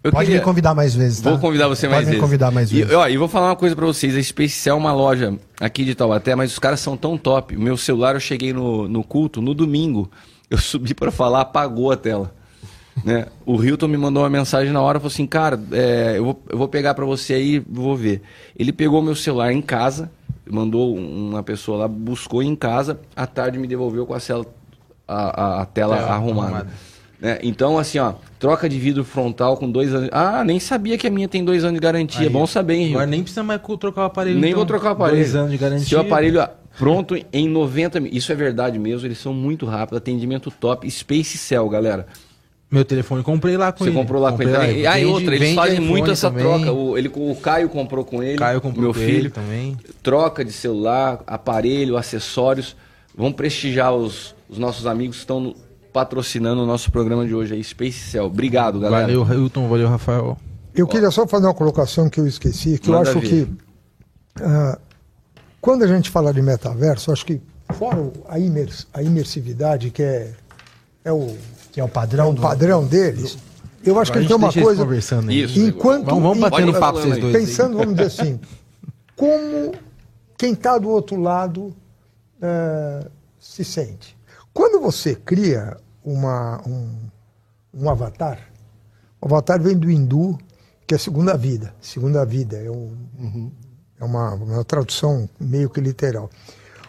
Eu Pode queria... me convidar mais vezes, tá? Vou convidar você Pode mais me vezes. convidar mais vezes. E, ó, e vou falar uma coisa para vocês. A Space Cell é uma loja aqui de Taubaté, mas os caras são tão top. O meu celular, eu cheguei no, no culto, no domingo. Eu subi para falar, apagou a tela. Né? O Hilton me mandou uma mensagem na hora, falou assim, cara, é, eu, vou, eu vou pegar para você aí, vou ver. Ele pegou meu celular em casa, mandou uma pessoa lá, buscou em casa, à tarde me devolveu com a, a, a, a tela é, arrumada. arrumada. Né? Então, assim, ó, troca de vidro frontal com dois anos. Ah, nem sabia que a minha tem dois anos de garantia. Aí, Bom saber, hein? Agora nem precisa mais trocar o aparelho. Nem então. vou trocar o aparelho. Dois anos de garantia. Seu aparelho pronto em 90 Isso é verdade mesmo, eles são muito rápidos, atendimento top. Space Cell, galera. Meu telefone comprei lá com Você ele. Você comprou lá comprei com ele também? Ah, e outra, eles fazem muito essa também. troca. O, ele, o Caio comprou com ele. Caio comprou meu filho também. Troca de celular, aparelho, acessórios. Vamos prestigiar os, os nossos amigos que estão patrocinando o nosso programa de hoje aí, Space Cell. Obrigado, galera. Valeu, Hilton. Valeu, Rafael. Eu queria só fazer uma colocação que eu esqueci, que Manda eu acho ver. que uh, quando a gente fala de metaverso, acho que fora a, imers, a imersividade, que é, é o que é o padrão, é o do, padrão deles. Eu acho que tem uma coisa. Conversando Isso, enquanto, vamos, vamos bater no papo vocês dois. Pensando, vamos dizer assim, como quem está do outro lado uh, se sente. Quando você cria uma, um, um avatar, o avatar vem do hindu, que é segunda vida. Segunda vida é, um, uhum. é uma, uma tradução meio que literal.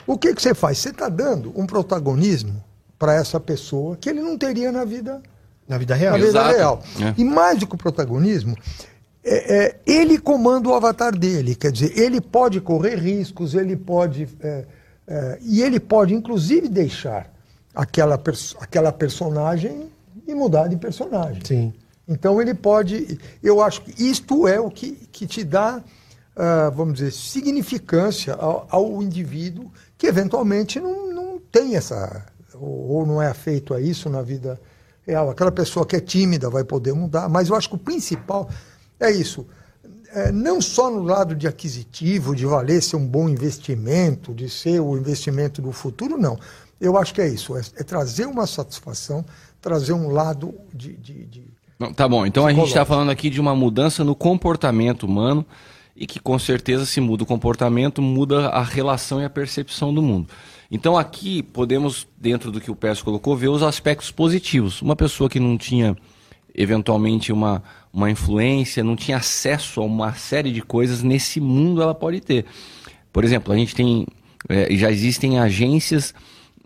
O que, que você faz? Você está dando um protagonismo para essa pessoa que ele não teria na vida na vida real. Na vida Exato. real. É. E mais do que o protagonismo, é, é, ele comanda o avatar dele. Quer dizer, ele pode correr riscos, ele pode. É, é, e ele pode, inclusive, deixar aquela, pers aquela personagem e mudar de personagem. Sim. Então ele pode. Eu acho que isto é o que, que te dá, uh, vamos dizer, significância ao, ao, indivíduo que eventualmente não, não tem essa. Ou, não é afeito a isso na vida real. Aquela pessoa que é tímida vai poder mudar, mas eu acho que o principal é isso. É, não só no lado de aquisitivo, de valer ser um bom investimento, de ser o investimento do futuro, não. Eu acho que é isso, é, é trazer uma satisfação, trazer um lado de, de, de não, tá bom, então a gente está falando aqui de uma mudança no comportamento humano e que com certeza se muda o comportamento, muda a relação e a percepção do mundo. Então aqui podemos, dentro do que o Pérez colocou, ver os aspectos positivos. Uma pessoa que não tinha eventualmente uma, uma influência, não tinha acesso a uma série de coisas, nesse mundo ela pode ter. Por exemplo, a gente tem, é, já existem agências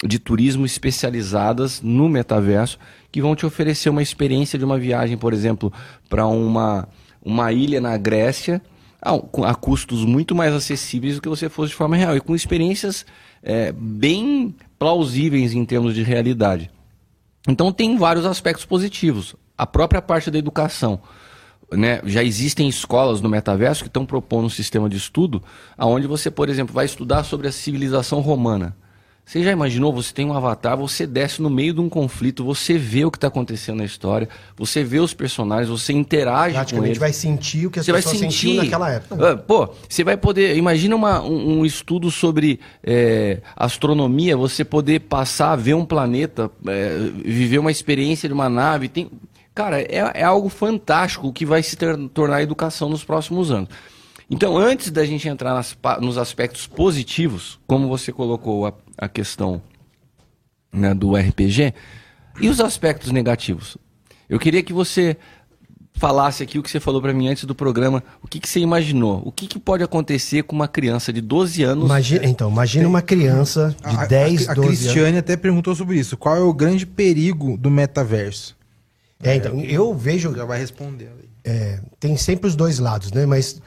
de turismo especializadas no metaverso que vão te oferecer uma experiência de uma viagem, por exemplo, para uma, uma ilha na Grécia a, a, custos muito mais acessíveis do que você fosse de forma real e com experiências é, bem plausíveis em termos de realidade. Então tem vários aspectos positivos. A própria parte da educação. Né, já existem escolas no metaverso que estão propondo um sistema de estudo onde você, por exemplo, vai estudar sobre a civilização romana. Você já imaginou? Você tem um avatar, você desce no meio de um conflito, você vê o que está acontecendo na história, você vê os personagens, você interage com eles. vai sentir o que as você pessoas vai sentir... naquela época. Ah, pô, você vai poder. Imagina uma, um, um, estudo sobre é, astronomia, você poder passar a ver um planeta, é, viver uma experiência de uma nave. Tem, cara, é, é algo fantástico que vai se ter, tornar a educação nos próximos anos. Então, antes da gente entrar nas, nos aspectos positivos, como você colocou a, a questão né, do RPG, e os aspectos negativos? Eu queria que você falasse aqui o que você falou para mim antes do programa, o que, que você imaginou? O que, que, pode acontecer com uma criança de 12 anos? Imagina, então, imagina uma criança de a, 10, a, a, 12 anos. A Cristiane até perguntou sobre isso. Qual é o grande perigo do metaverso? É, então, eu vejo... Já vai responder. É, tem sempre os dois lados, né? Mas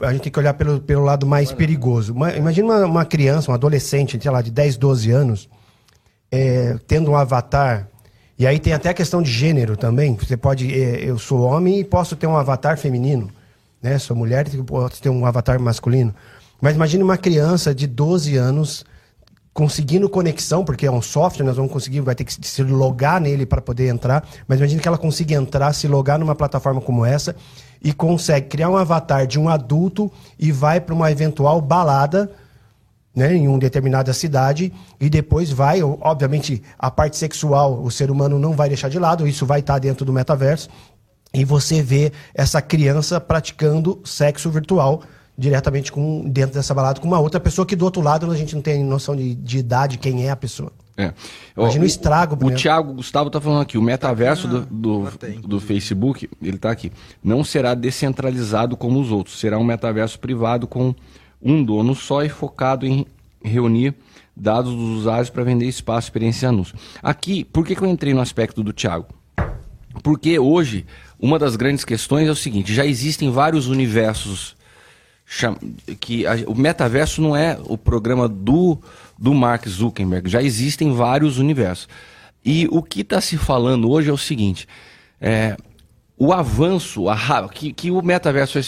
a gente tem que olhar pelo, pelo lado mais perigoso. Imagina uma, uma, criança, um adolescente, sei lá, de 10, 12 anos, é, tendo um avatar. E aí tem até a questão de gênero também. Você pode. É, eu sou homem e posso ter um avatar feminino. Né? Sou mulher e posso ter um avatar masculino. Mas imagine uma criança de 12 anos conseguindo conexão, porque é um software, nós vamos conseguir, vai ter que se logar nele para poder entrar. Mas imagine que ela consiga entrar, se logar numa plataforma como essa e consegue criar um avatar de um adulto e vai para uma eventual balada né, em uma determinada cidade e depois vai, obviamente, a parte sexual o ser humano não vai deixar de lado, isso vai estar dentro do metaverso e você vê essa criança praticando sexo virtual diretamente com dentro dessa balada com uma outra pessoa que do outro lado a gente não tem noção de, de idade, quem é a pessoa. É. Imagina o, o estrago. O, o Thiago Gustavo está falando aqui, o metaverso ah, do, do, do, Facebook, ele está aqui, não será descentralizado como os outros, será um metaverso privado com um dono só e focado em reunir dados dos usuários para vender espaço, experiência e anúncio. Aqui, por que, que eu entrei no aspecto do Thiago? Porque hoje, uma das grandes questões é o seguinte, já existem vários universos que a, o metaverso não é o programa do do Mark Zuckerberg. Já existem vários universos. E o que está se falando hoje é o seguinte: é, o avanço, a, que, que o metaverso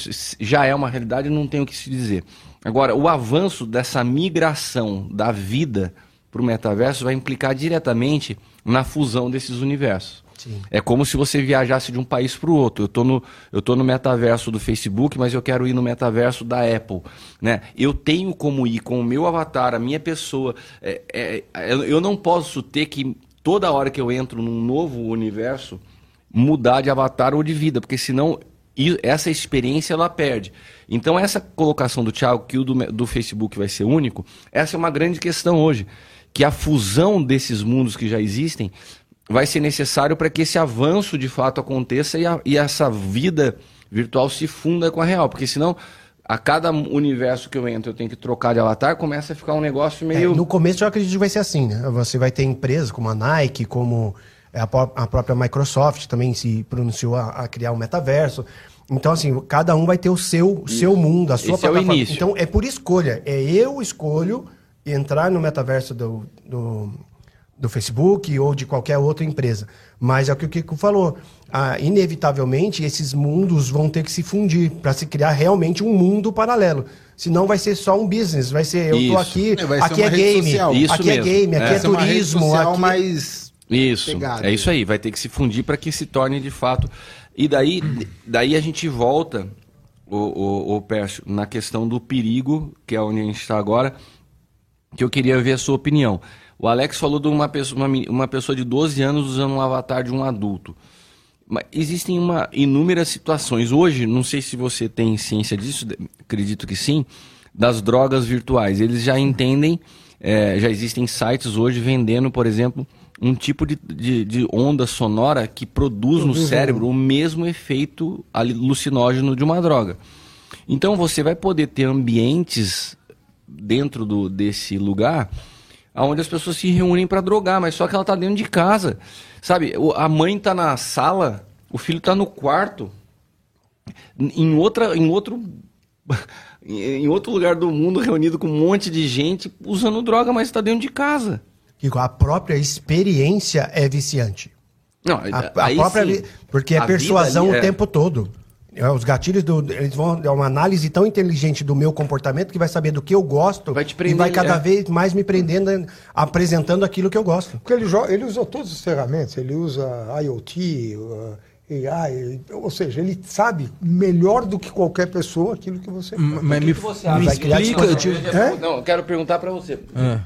já é uma realidade, não tem o que se dizer. Agora, o avanço dessa migração da vida para o metaverso vai implicar diretamente na fusão desses universos. É como se você viajasse de um país para o outro. Eu tô no, eu no metaverso do Facebook, mas eu quero ir no metaverso da Apple. Né? Eu tenho como ir com o meu avatar, a minha pessoa. É, é, eu não posso ter que, toda hora que eu entro num novo universo, mudar de avatar ou de vida, porque senão essa experiência ela perde. Então, essa colocação do Thiago, que o do, do Facebook vai ser único, essa é uma grande questão hoje. Que a fusão desses mundos que já existem vai ser necessário para que esse avanço de fato aconteça e, a, e essa vida virtual se funda com a real, porque senão a cada universo que eu entro eu tenho que trocar de avatar, começa a ficar um negócio meio. É, no começo eu acredito que vai ser assim, né? Você vai ter empresas como a Nike, como a, a própria Microsoft também se pronunciou a, a, criar um metaverso. Então, assim, cada um vai ter o seu, seu mundo, a sua Esse plataforma. É o início. Então, é por escolha. É eu escolho entrar no metaverso do, do do Facebook ou de qualquer outra empresa. Mas é o que o Kiko falou. Ah, inevitavelmente, esses mundos vão ter que se fundir para se criar realmente um mundo paralelo. Senão vai ser só um business. Vai ser, eu Isso. tô aqui, É, aqui é game, Isso aqui é mesmo. game, aqui É. é, Essa é uma rede turismo, aqui... mais Isso, pegada. é isso aí, vai ter que se fundir para que se torne de fato. E daí, daí a gente volta, o, o, o Pércio, na questão do perigo, que é onde a gente está agora, que eu queria ver a sua opinião. O Alex falou de uma pessoa, uma, uma pessoa de 12 anos usando um avatar de um adulto. Mas existem uma, inúmeras situações. Hoje, não sei se você tem ciência disso, acredito que sim, das drogas virtuais. Eles já entendem, eh, já existem sites hoje vendendo, por exemplo, um tipo de, de, de onda sonora que produz no cérebro o mesmo efeito alucinógeno de uma droga. Então você vai poder ter ambientes dentro do, desse lugar onde as pessoas se reúnem para drogar, mas só que ela tá dentro de casa. Sabe, a mãe tá na sala, o filho tá no quarto, em outra, em outro em outro lugar do mundo reunido com um monte de gente usando droga, mas está dentro de casa. Kiko, a própria experiência é viciante. Não, A, a própria sim, porque é a persuasão o é- tempo todo. É, Os gatilhos do, eles vão é uma análise tão inteligente do meu comportamento que vai saber do que eu gosto Vai te e prender, vai cada é. vez mais me prendendo, apresentando aquilo que eu gosto. Porque ele, ele usa todas as ferramentas, ele usa IoT, uh, AI, ou seja, ele sabe melhor do que qualquer pessoa aquilo que você faz. Mas me, você me Vai criar explica. eu É? Não, eu quero perguntar para você. É.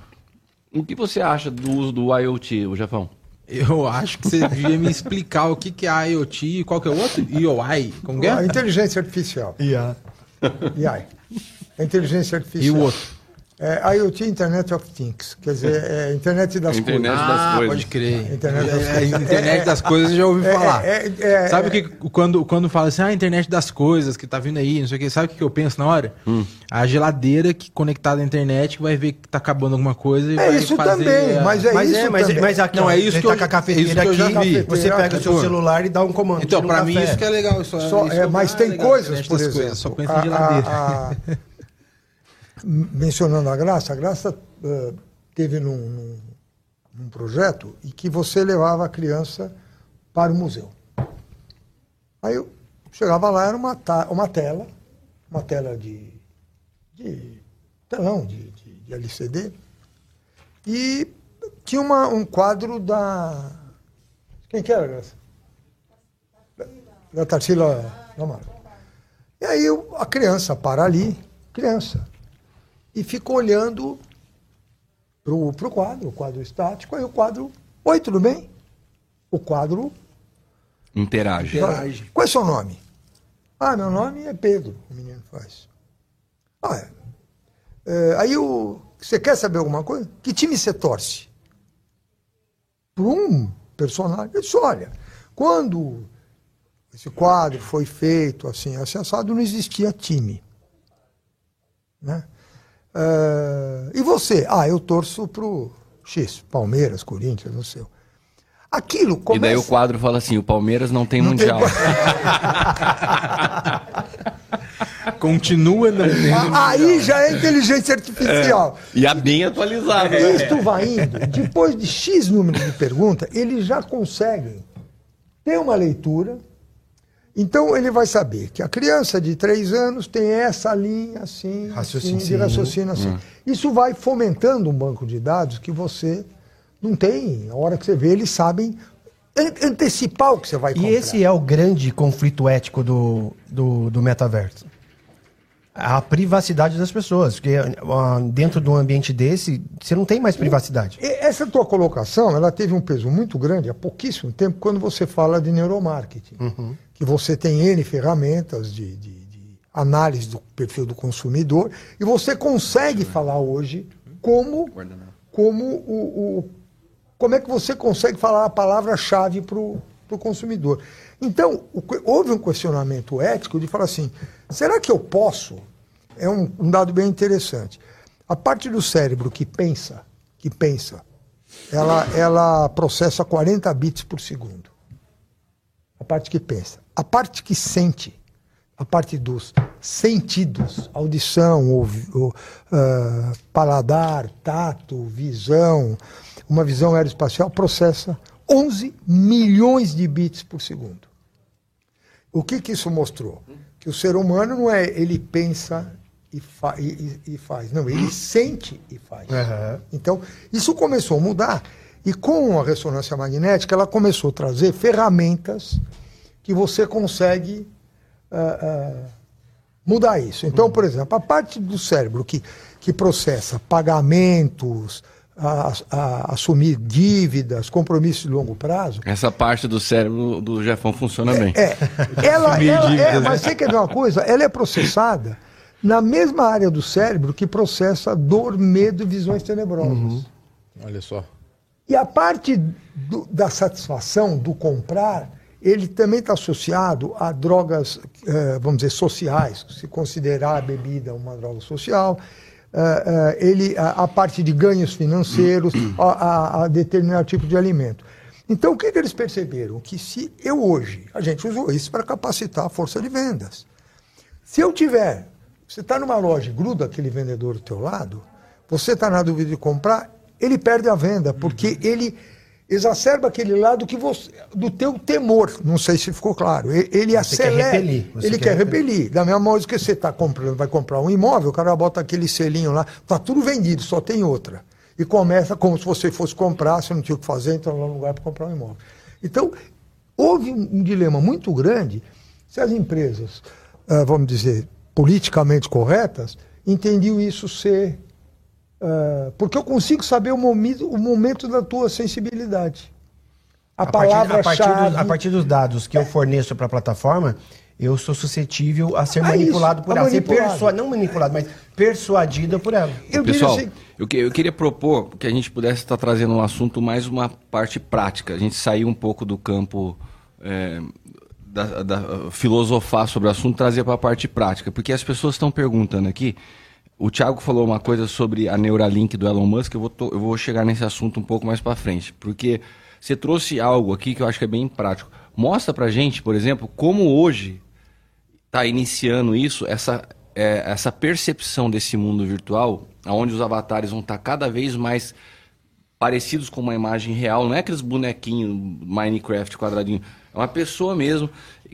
O que você acha do uso do IoT, o Japão? Eu acho que você devia me explicar o que, que é IoT e qual que é o outro? IOI? Como A é? inteligência artificial, Yeah. AI. A inteligência E artificial. o outro? É IoT, Internet of Things, quer dizer, é Internet das Internet coisas. das Ah, coisas. pode crer. Internet das É, é, coisas. internet É, das coisas eu já ouvi é, falar. é, é, sabe é. o que quando, quando fala assim, ah, internet das coisas que tá vindo aí, não sei o que, sabe o que eu penso na hora? Hum. A geladeira que conectada à internet que vai ver que tá acabando alguma coisa e É vai isso fazer também, a- mas é mas isso é, mas, também. mas aqui, Não, é isso você que tá eu- com a cafeteira aqui, vi. você pega o seu celular e dá um comando. Então, um pra mim café. isso que é legal. Isso, Só- isso é, mas tem coisas, internet por exemplo. só em geladeira. mencionando a Graça, a Graça eh, teve num, num, num projeto e que você levava a criança para o museu. Aí eu chegava lá, era uma, uma tela, uma tela de, de telão, de, de, de LCD, e tinha uma, um quadro da. Quem que era, Graça? Da, Tarsila Amaral. E aí eu- a criança para ali, criança, e fica olhando pro, pro quadro, o quadro estático, aí o quadro, oi, tudo bem? O quadro Interage. Interage. Qual é seu nome? Ah, meu nome é Pedro, o menino faz. Ah, é. É, aí o. Você quer saber alguma coisa? Que time você torce? Por um personagem. Eu disse, olha, quando esse quadro foi feito assim, assim, assado, não existia time. Né? É, e você? Ah, eu torço pro X, Palmeiras, Corinthians, não sei. Aquilo E começa... daí o quadro fala assim: o Palmeiras não tem Não tem mundial. Continua não tendo. Ah, Aí já é inteligência artificial. E a bem atualizado. Isto vai indo, depois de X número de perguntas, eles já conseguem ter uma leitura. Então ele vai saber que a criança de 3 anos tem essa linha assim, Raciocínio. assim de raciocínio assim. Isso vai fomentando um banco de dados que você não tem. A hora que você vê, eles sabem an- antecipar o que você vai E comprar. esse é o grande conflito ético do, do, do metaverso. A privacidade das pessoas. Porque ah, dentro de um ambiente desse, você não tem mais privacidade. Essa tua colocação, ela teve um peso muito grande há pouquíssimo tempo quando você fala de neuromarketing. Que você tem N ferramentas de, de- de análise do perfil do consumidor e você consegue falar hoje como, como o, o- como é que você consegue falar a palavra-chave para o consumidor. Então, houve um questionamento ético de falar assim, será que eu posso? É um, um dado bem interessante. A parte do cérebro que pensa, que pensa, ela, ela processa 40 bits por segundo. A parte que pensa. A parte que sente a parte dos sentidos, audição, ou, ou, uh, paladar, tato, visão, uma visão aeroespacial, processa 11 milhões de bits por segundo. O que, que isso mostrou? Que o ser humano não é ele pensa e, fa e, e faz, não, ele sente e faz. Uhum. Então, isso começou a mudar. E com a ressonância magnética, ela começou a trazer ferramentas que você consegue uh, uh, mudar isso. Então, por exemplo, a parte do cérebro que, que processa pagamentos, a, a, assumir dívidas, compromissos de longo prazo. Essa parte do cérebro do Jefão funciona é, bem. É, ela, ela é, mas você quer ver uma coisa? Ela é processada na mesma área do cérebro que processa dor, medo e visões tenebrosas. Uhum. Olha só. E a parte do, da satisfação, do comprar, ele também está associado a drogas, eh, vamos dizer, sociais, se considerar a bebida uma droga social, eh, ele, a, a, parte de ganhos financeiros, a, a, a, determinado tipo de alimento. Então, o que, que eles perceberam? Que se eu hoje, a gente usou isso para capacitar a força de vendas. Se eu tiver, você está numa loja e gruda aquele vendedor do teu lado, você está na dúvida de comprar, ele perde a venda, porque ele exacerba aquele lado que você, do teu temor. Não sei se ficou claro. Ele você acelera. Quer repelir. Ele quer, quer repelir. repelir. Da mesma modo que você está comprando, vai comprar um imóvel, o cara bota aquele selinho lá, está tudo vendido, só tem outra. E começa como se você fosse comprar, você não tinha o que fazer, então lá no lugar para comprar um imóvel. Então, houve um, dilema muito grande se as empresas, uh, vamos dizer, politicamente corretas, entendiam isso ser Uh, porque eu consigo saber o momento, o momento da tua sensibilidade. A, a palavra partir, a, partir dos, a partir dos dados que é. eu forneço para a plataforma, eu sou suscetível a ser ah, manipulado isso, por ela. Manipulado. Ser persua, não manipulado, mas persuadido por ela. Eu Pessoal, assim... eu, que, eu queria propor que a gente pudesse estar trazendo um assunto mais uma parte prática. A gente sair um pouco do campo é, da, da, filosofar sobre o assunto, trazer para a parte prática. Porque as pessoas estão perguntando aqui o Thiago falou uma coisa sobre a Neuralink do Elon Musk, eu vou, eu vou chegar nesse assunto um pouco mais para frente, porque você trouxe algo aqui que eu acho que é bem prático. Mostra pra gente, por exemplo, como hoje está iniciando isso, essa, é, essa percepção desse mundo virtual, onde os avatares vão estar tá cada vez mais parecidos com uma imagem real, não é aqueles bonequinhos Minecraft quadradinho, é uma pessoa mesmo.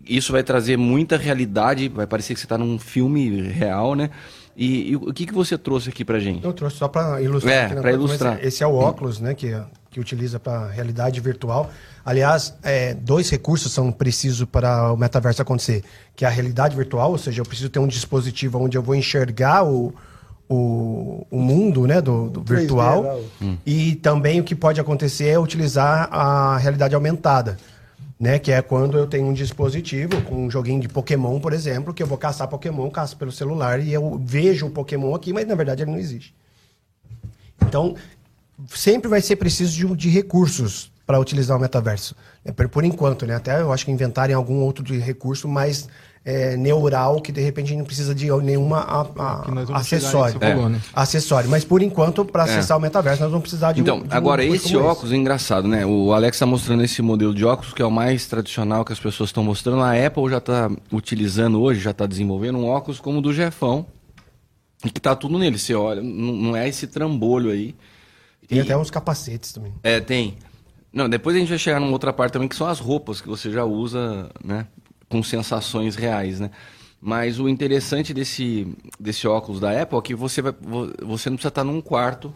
Isso vai trazer muita realidade, vai parecer que você está num filme real, né? E, e, o que, que você trouxe aqui para gente? Eu trouxe só para ilustrar. É, para ilustrar. Esse é o óculos, né, que, que utiliza para realidade virtual. Aliás, é, dois recursos são precisos para o metaverso acontecer, que é a realidade virtual, ou seja, eu preciso ter um dispositivo onde eu vou enxergar o, o, o mundo né, do, do virtual. Hum. E também o que pode acontecer é utilizar a realidade aumentada né? Que é quando eu tenho um dispositivo com um joguinho de Pokémon, por exemplo, que eu vou caçar Pokémon, caço pelo celular e eu vejo o Pokémon aqui, mas na verdade ele não existe. Então, sempre vai ser preciso de, de recursos para utilizar o metaverso. É, por enquanto, né? Até eu acho que inventarem algum outro recurso mais é, neural que de repente não precisa de nenhuma a, a, acessório. É. Né? Acessório. Mas por enquanto, para é. acessar o metaverso, nós vamos precisar de então, um. Então, agora esse óculos é engraçado, né? O Alex está mostrando esse modelo de óculos que é o mais tradicional que as pessoas estão mostrando. A Apple já está utilizando hoje, já está desenvolvendo um óculos como o do Jefão. E que está tudo nele. Você olha, não, não é esse trambolho aí. Tem e... até uns capacetes também. É, tem. Não, depois a gente vai chegar numa outra parte também, que são as roupas que você já usa, né? Com sensações reais, né? Mas o interessante desse, desse óculos da Apple é que você, vai, você não precisa estar num quarto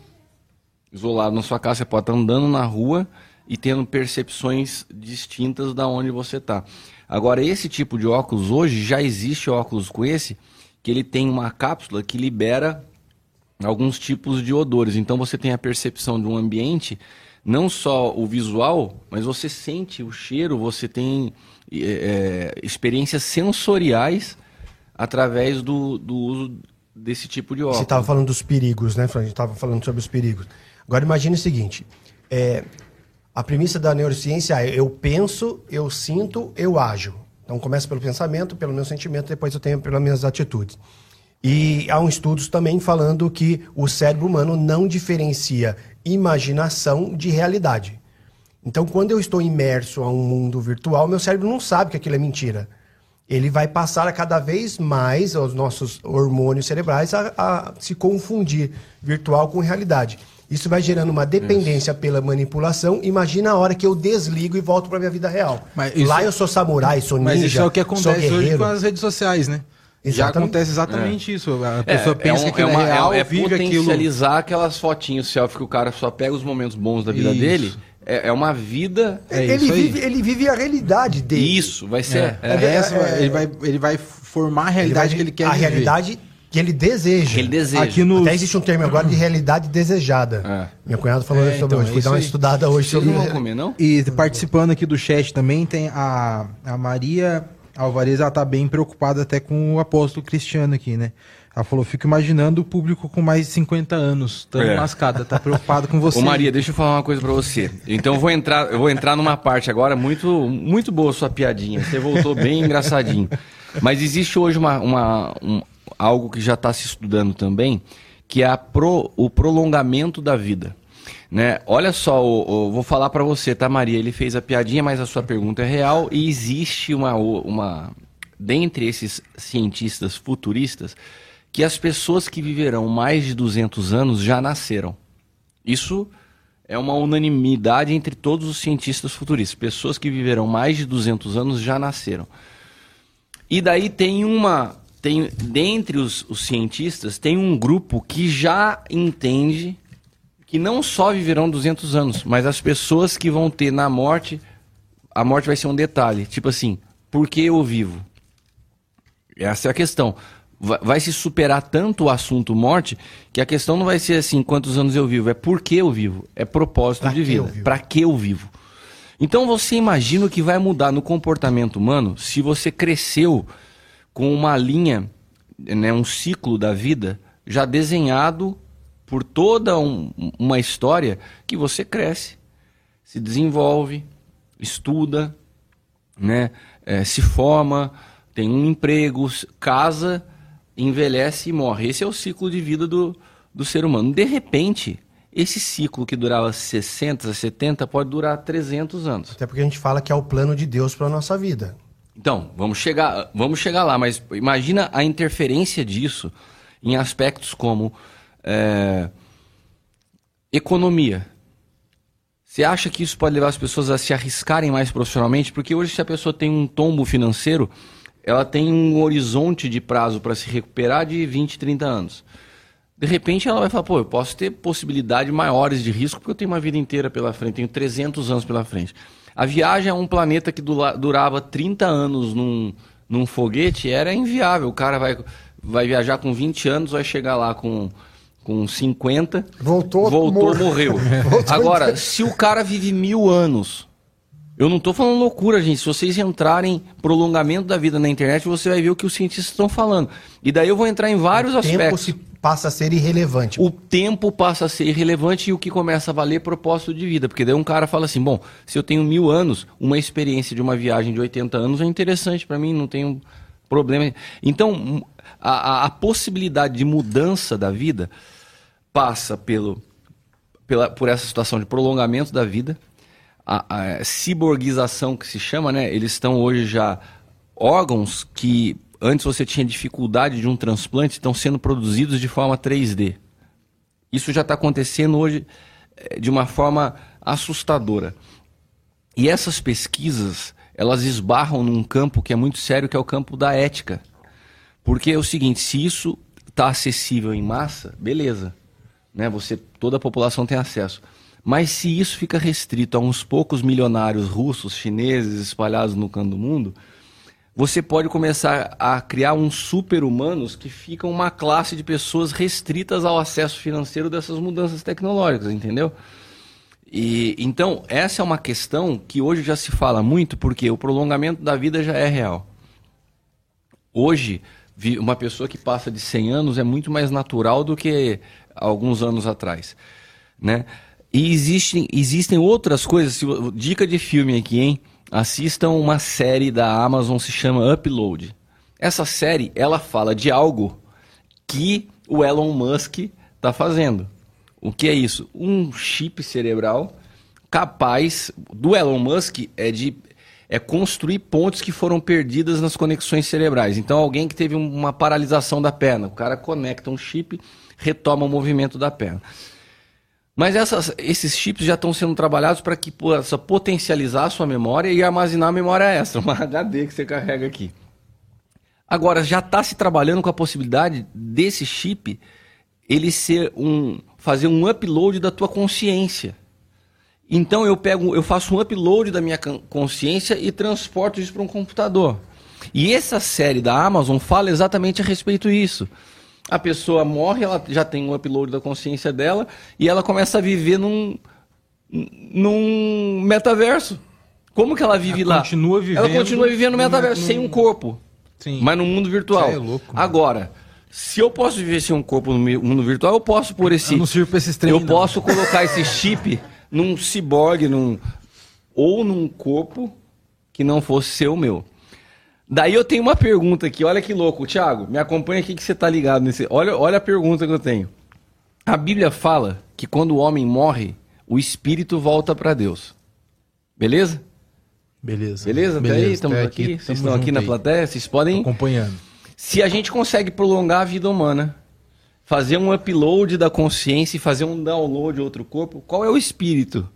isolado na sua casa, você pode estar andando na rua e tendo percepções distintas da onde você está. Agora, esse tipo de óculos hoje, já existe óculos com esse, que ele tem uma cápsula que libera alguns tipos de odores. Então você tem a percepção de um ambiente, não só o visual, mas você sente o cheiro, você tem é, experiências sensoriais através do, do uso desse tipo de óculos. Você estava falando dos perigos, né, Fran? A gente estava falando sobre os perigos. Agora imagine o seguinte: é, a premissa da neurociência é eu penso, eu sinto, eu ajo. Então começa pelo pensamento, pelo meu sentimento, depois eu tenho pelas minhas atitudes. E há um estudos também falando que o cérebro humano não diferencia imaginação de realidade. Então, quando eu estou imerso a um mundo virtual, meu cérebro não sabe que aquilo é mentira. ele vai passar a cada vez mais os nossos hormônios cerebrais a, a se confundir virtual com realidade. Isso vai gerando uma dependência isso. pela manipulação. Imagina a hora que eu desligo e volto para minha vida real. Isso, Lá eu sou samurai, sou ninja, Mas isso é o que acontece hoje com as redes sociais, né? Exatamente. Já acontece exatamente é. isso. A pessoa é, pensa é um, que é, uma, é real, é, é vive potencializar aquilo. aquelas fotinhos selfie que o cara só pega os momentos bons da vida isso. dele. É, é, uma vida. É ele, vive, ele vive a realidade dele. Isso, vai ser. ele, vai, ele vai formar a realidade ele vai, que ele quer a viver. A realidade que ele deseja. Que ele deseja. Aqui no... Até existe um termo agora de realidade desejada. É. Minha cunhada falou é, sobre então, hoje. Fui dar uma aí. estudada hoje sobre. Não vão comer, não? E participando aqui do chat também tem a, a Maria Alvarez, ela tá bem preocupada até com o apóstolo Cristiano aqui, né? Ela falou, fico imaginando o público com mais de 50 anos, tão é. mascada, tá preocupado com você. Ô Maria, deixa eu falar uma coisa para você. Então eu vou entrar, eu vou entrar numa parte agora muito muito boa sua piadinha. Você voltou bem engraçadinho. Mas existe hoje uma, uma um, algo que já está se estudando também, que é pro, o prolongamento da vida. Né? Olha só, o, o, vou falar para você, tá, Maria? Ele fez a piadinha, mas a sua pergunta é real e existe uma, uma dentre esses cientistas futuristas que as pessoas que viverão mais de 200 anos já nasceram. Isso é uma unanimidade entre todos os cientistas futuristas. Pessoas que viverão mais de 200 anos já nasceram. E daí tem uma tem dentre os, os cientistas tem um grupo que já entende que não só viverão 200 anos, mas as pessoas que vão ter na morte, a morte vai ser um detalhe. Tipo assim, por que eu vivo? Essa é a questão. Vai, se superar tanto o assunto morte que a questão não vai ser assim, quantos anos eu vivo, é por que eu vivo, é propósito pra de vida, para que eu vivo. Então você imagina o que vai mudar no comportamento humano se você cresceu com uma linha, né, um ciclo da vida já desenhado por toda um, uma história que você cresce, se desenvolve, estuda, né, é, se forma, tem um emprego, casa, envelhece e morre. Esse é o ciclo de vida do, do ser humano. De repente, esse ciclo que durava 60, 70 pode durar 300 anos. Até porque a gente fala que é o plano de Deus para a nossa vida. Então, vamos chegar, vamos chegar lá, mas imagina a interferência disso em aspectos como é, economia. Você acha que isso pode levar as pessoas a se arriscarem mais profissionalmente? Porque hoje, se a pessoa tem um tombo financeiro, ela tem um horizonte de prazo para se recuperar de 20, 30 anos. De repente, ela vai falar: pô, eu posso ter possibilidades maiores de risco porque eu tenho uma vida inteira pela frente, tenho 300 anos pela frente. A viagem a um planeta que durava 30 anos num, num foguete era inviável. O cara vai, vai viajar com 20 anos, vai chegar lá com, com 50. Voltou, voltou morreu. voltou Agora, se o cara vive mil anos. Eu não estou falando loucura, gente. Se vocês entrarem prolongamento da vida na internet, você vai ver o que os cientistas estão falando. E daí eu vou entrar em vários o aspectos. Tempo se passa a ser irrelevante. O tempo passa a ser irrelevante e o que começa a valer é propósito de vida. Porque daí um cara fala assim: bom, se eu tenho mil anos, uma experiência de uma viagem de 80 anos é interessante para mim, não tenho problema. Então, a, a, possibilidade de mudança da vida passa pelo, pela, por essa situação de prolongamento da vida, a, a que se chama, né? Eles estão hoje já órgãos que Antes você tinha dificuldade de um transplante, estão sendo produzidos de forma 3D. Isso já está acontecendo hoje eh, de uma forma assustadora. E essas pesquisas, elas esbarram num campo que é muito sério, que é o campo da ética. Porque é o seguinte, se isso está acessível em massa, beleza. Né? Você, toda a população tem acesso. Mas se isso fica restrito a uns poucos milionários russos, chineses espalhados no canto do mundo, você pode começar a criar uns super-humanos que ficam uma classe de pessoas restritas ao acesso financeiro dessas mudanças tecnológicas, entendeu? E então essa é uma questão que hoje já se fala muito porque o prolongamento da vida já é real. Hoje, uma pessoa que passa de 100 anos é muito mais natural do que alguns anos atrás, né? E existem, existem outras coisas, dica de filme aqui, hein? assistam uma série da Amazon se chama Upload. Essa série ela fala de algo que o Elon Musk está fazendo. O que é isso? Um chip cerebral capaz do Elon Musk é de é construir pontes que foram perdidas nas conexões cerebrais. Então, alguém que teve uma paralisação da perna, o cara conecta um chip, retoma o movimento da perna. Mas essas, esses chips já estão sendo trabalhados para que possa potencializar a sua memória e armazenar a memória extra, uma HD que você carrega aqui. Agora, já está se trabalhando com a possibilidade desse chip ele ser um fazer um upload da tua consciência. Então eu pego, eu faço um upload da minha consciência e transporto isso para um computador. E essa série da Amazon fala exatamente a respeito disso. A pessoa morre, ela já tem um upload da consciência dela e ela começa a viver num num metaverso. Como que ela vive ela lá? Continua vivendo ela continua vivendo no metaverso no... sem um corpo. Sim. Mas no mundo virtual. é louco, Agora, se eu posso viver sem um corpo no mundo virtual, eu posso por esse. Eu não sirvo pra esse trem, Eu não. posso colocar esse chip num ciborgue, num, ou num corpo que não fosse ser o meu. Daí eu tenho uma pergunta aqui, olha que louco, Thiago, me acompanha aqui que você tá ligado nesse. Olha, olha a pergunta que eu tenho. A Bíblia fala que quando o homem morre, o espírito volta para Deus. Beleza? Beleza. Beleza? Até Beleza, aí, estamos aqui. aqui, Vocês estão aqui na aí. plateia, vocês podem. Acompanhando. Se a gente consegue prolongar a vida humana, fazer um upload da consciência e fazer um download de outro corpo, qual é o espírito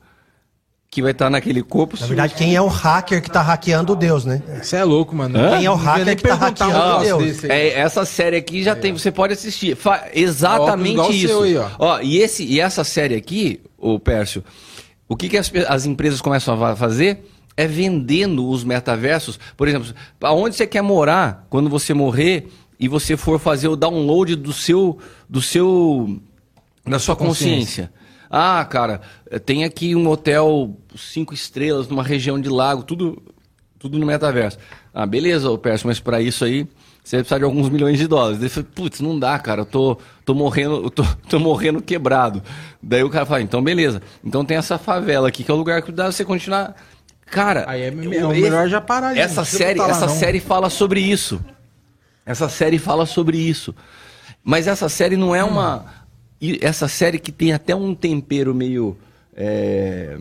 que vai estar naquele corpo? Na verdade, quem é o hacker que tá hackeando Deus, né? Você é louco, mano. Hã? Quem é o hacker que tá um hackeando Deus? É, essa série aqui já tem, você pode assistir. Fa- exatamente o isso. aí, ó. e, esse, e essa série aqui, o Pércio, o que, que as, as empresas começam a fa- fazer? É vendendo os metaversos. Por exemplo, aonde você quer morar quando você morrer e você for fazer o download do seu. Do seu da sua consciência. Ah, cara, tem aqui um hotel cinco estrelas numa região de lago, tudo, tudo no metaverso. Ah, beleza, Pércio, mas para isso aí você vai precisar de alguns milhões de dólares. Eu falei, putz, não dá, cara, eu tô, tô morrendo, eu tô, tô morrendo quebrado. Daí o cara fala, então beleza. Então tem essa favela aqui, que é o lugar que dá você continuar. Cara, Aí é eu- é melhor já parar ali, Essa série, lá, essa não. série fala sobre isso. Essa série fala sobre isso. Mas essa série não é uma. E Essa série que tem até um tempero meio. é,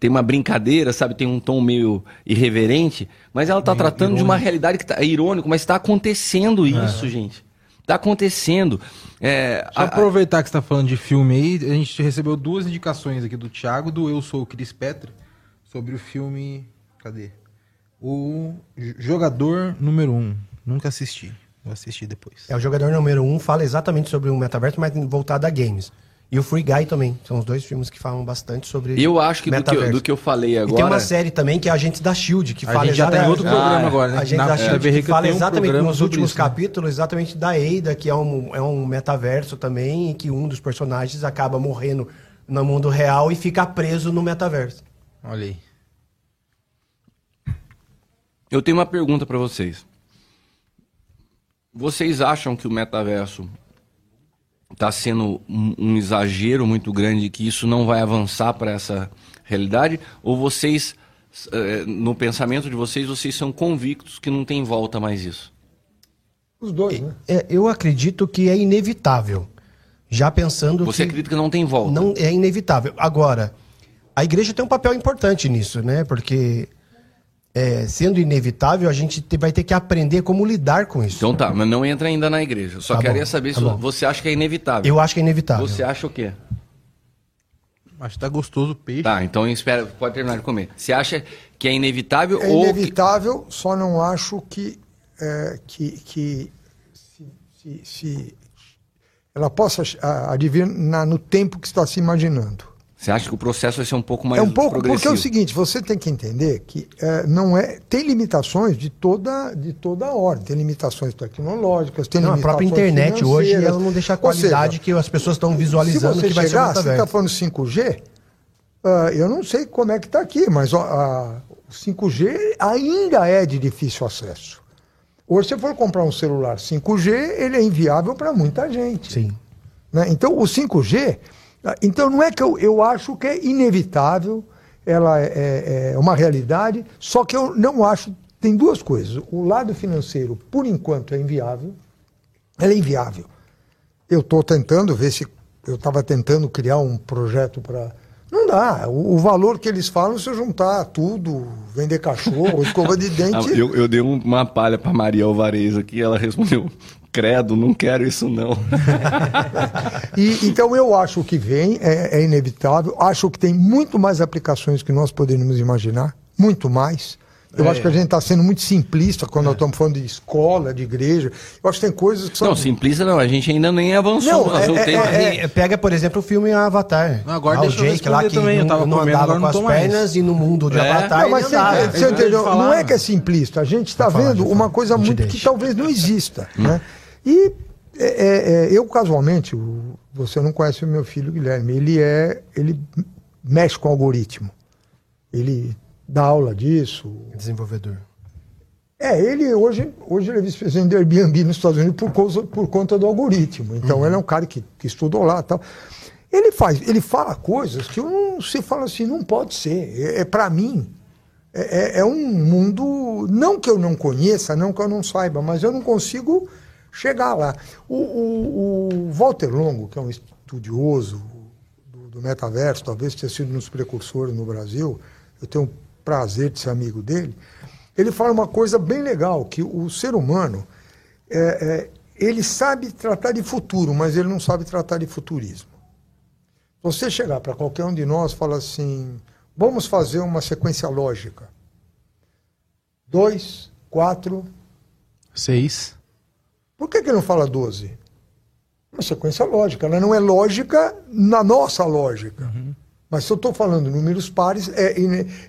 Tem uma brincadeira, sabe? Tem um tom meio irreverente. Mas ela tá tratando de uma realidade que tá. É irônico, mas está acontecendo isso, gente. Tá acontecendo. É, Só a- a- aproveitar que você tá falando de filme aí, a gente recebeu duas indicações aqui do Thiago, do Eu Sou o Cris Petra, sobre o filme. Cadê? O Jogador Número 1. Um. Nunca assisti. Vou assistir depois. É o jogador número um, fala exatamente sobre o metaverso, mas voltado a games. E o Free Guy também. São os dois filmes que falam bastante sobre eu acho que do, que do que eu falei E agora. tem uma série também que é Agentes da Shield, que A fala gente já tá em exata- outro Ah, programa é. agora, né? Agentes Na- da Shield, TV que fala tem um exatamente programa nos últimos isso, né? capítulos, exatamente da Eida, que é um, é um metaverso também, em que um dos personagens acaba morrendo no mundo real e fica preso no metaverso. Olha aí. Eu tenho uma pergunta para vocês. Vocês acham que o metaverso está sendo um, um exagero muito grande que isso não vai avançar para essa realidade? Ou vocês, eh, no pensamento de vocês, vocês são convictos que não tem volta mais isso? Os dois, né? É, eu acredito que é inevitável. Já pensando Você que acredita que não tem volta? não é inevitável. Agora, a igreja tem um papel importante nisso, né? Porque é, sendo inevitável, a gente te- vai ter que aprender como lidar com isso. Então tá, mas não entra ainda na igreja. Eu Só Tá queria bom, saber tá se bom. você acha que é inevitável. Eu acho que é inevitável. Você acha o quê? Acho que tá gostoso o peixe. Tá, então espera, pode terminar de comer. Você acha que é inevitável É ou que- inevitável, só não acho que, é, que, que se, se- se ela possa advir na- no tempo que está se imaginando. Você acha que o processo vai ser um pouco mais é um pouco porque é o seguinte, você tem que entender que é, não é tem limitações de toda de toda a ordem, tem limitações tecnológicas, tem Não, a limitações própria internet hoje ela não deixa a qualidade seja, que as pessoas estão visualizando se você que vai chegar, ser você está falando 5G, ah, eu não sei como é que está aqui, mas a- o 5G ainda é de difícil acesso. Hoje, se você for comprar um celular 5G, ele é inviável para muita gente. Sim. né? Então, o 5G, ah, então não é que eu, eu acho que é inevitável, ela é, é- é uma realidade, só que eu não acho, tem duas coisas. O lado financeiro, por enquanto, é inviável, ela é inviável. Eu estou tentando ver se, eu estava tentando criar um projeto para Não dá. O, o, valor que eles falam, se eu juntar tudo, vender cachorro, escova de dente. eu, eu dei uma palha para Maria Alvarez aqui, ela respondeu: credo, não quero isso não. e, então eu acho que vem, é, é inevitável. Acho que tem muito mais aplicações que nós poderíamos imaginar, muito mais. Eu é. acho que a gente está sendo muito simplista quando é. nós estamos falando de escola, de igreja. Eu acho que tem coisas que são. Não, simplista não, a gente ainda nem avançou. Não, é, é, é, pega, por exemplo, o filme Avatar. Não, agora ah, deixa o Jake lá que também, não, não andava com as pernas mais. e no mundo de é. Avatar. Não, mas você, você entendeu? Não é que é simplista, a gente está vendo uma coisa muito deixa. que talvez não exista. Hum. Né? E eu, casualmente, você não conhece o meu filho Guilherme, ele é. ele mexe com algoritmo. Ele dá aula disso. Desenvolvedor. É, ele hoje, hoje ele é vice-presidente do Airbnb nos Estados Unidos por, causa, por conta do algoritmo. Então uhum. ele é um cara que, que estudou lá tal. Ele faz, ele fala coisas que não, você fala assim, não pode ser. É, é para mim, é, é, é, um mundo, não que eu não conheça, não que eu não saiba, mas eu não consigo chegar lá. O, o, o Walter Longo, que é um estudioso do, do metaverso, talvez tenha sido um dos precursores no Brasil, eu tenho prazer de ser amigo dele, ele fala uma coisa bem legal, que o ser humano, é, é, ele sabe tratar de futuro, mas ele não sabe tratar de futurismo. Você chegar para qualquer um de nós e falar assim, vamos fazer uma sequência lógica. Dois, quatro... Seis. Por que, que não fala doze? Uma sequência lógica. Ela não é lógica na nossa lógica. Uhum. Mas se eu estou falando números pares, é,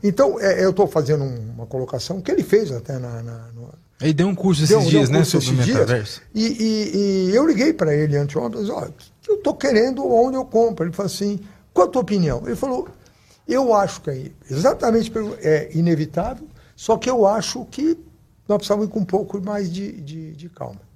então é, eu estou fazendo uma colocação que ele fez até na. na no, ele deu um curso esses deu, dias, deu um né, sobre o metaverso. E, e, e, eu liguei para ele anteontem disse, eu estou querendo onde eu compro. Ele falou assim, qual a tua opinião? Ele falou, eu acho que é exatamente é inevitável, só que eu acho que nós precisamos ir com um pouco mais de, de, de calma.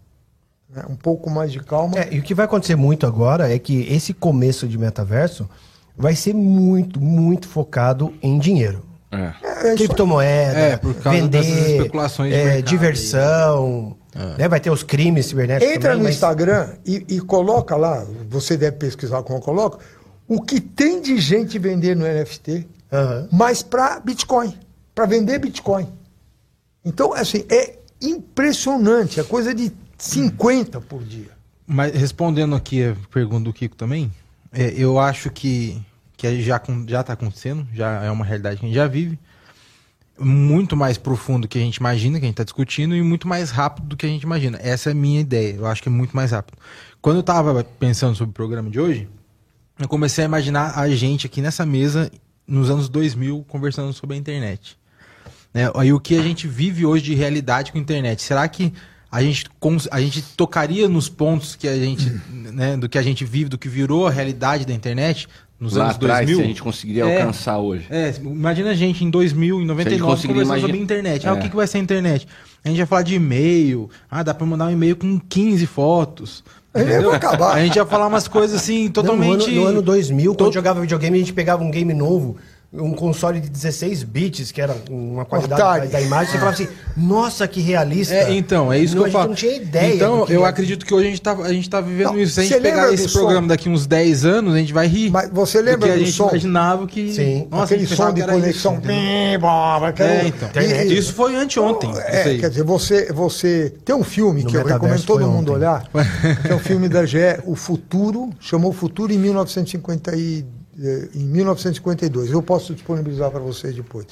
Né? Um pouco mais de calma. É, e o que vai acontecer muito agora é que esse começo de metaverso vai ser muito, muito focado em dinheiro. É. É, Criptomoeda, é, vender, especulações é, diversão. É. Né? Vai ter os crimes cibernéticos. Entra também, no mas... Instagram e, e, coloca lá, você deve pesquisar como eu coloco, o que tem de gente vendendo NFT, uhum. mas para Bitcoin, para vender Bitcoin. Então, assim, é impressionante, é coisa de 50 por dia. Mas respondendo aqui a pergunta do Kiko também, é, eu acho que, que já está acontecendo, já é uma realidade que a gente já vive. Muito mais profundo que a gente imagina, que a gente está discutindo, e muito mais rápido do que a gente imagina. Essa é a minha ideia. Eu acho que é muito mais rápido. Quando eu estava pensando sobre o programa de hoje, eu comecei a imaginar a gente aqui nessa mesa nos anos 2000 conversando sobre a internet. Né? Aí o que a gente vive hoje de realidade com a internet. Será que a gente, a gente tocaria nos pontos que a gente, né, do que a gente vive, do que virou a realidade da internet nos Lá anos atrás, 2000. Se a gente conseguiria é, alcançar hoje. É, imagina a gente em 2000, em 99, conversando imagina... sobre internet. É. Ah, o que, que vai ser a internet? A gente vai falar de e-mail. Ah, dá para mandar um e-mail com 15 fotos. Entendeu? Acabar. A gente ia falar umas coisas assim, totalmente. No, no, ano, no ano 2000, quando jogava videogame, a gente pegava um game novo um console de 16 bits, que era uma qualidade da, imagem, você falava assim, nossa, que realista. É, então, é isso não, que eu falo. não tinha ideia. Então, eu acredito que hoje a gente tá, a gente tá vivendo não, isso. Se a gente pegar esse programa som? daqui uns 10 anos, a gente vai rir. Mas você lembra do a gente som? imaginava que... Sim, nossa, aquele som de conexão. Isso, é, então. E, isso foi anteontem. É, quer dizer, você, você... Tem um filme no que eu recomendo todo mundo ontem. olhar, que é um filme da GE, O Futuro, chamou Futuro em 1952 em 1952. Eu posso disponibilizar para vocês depois.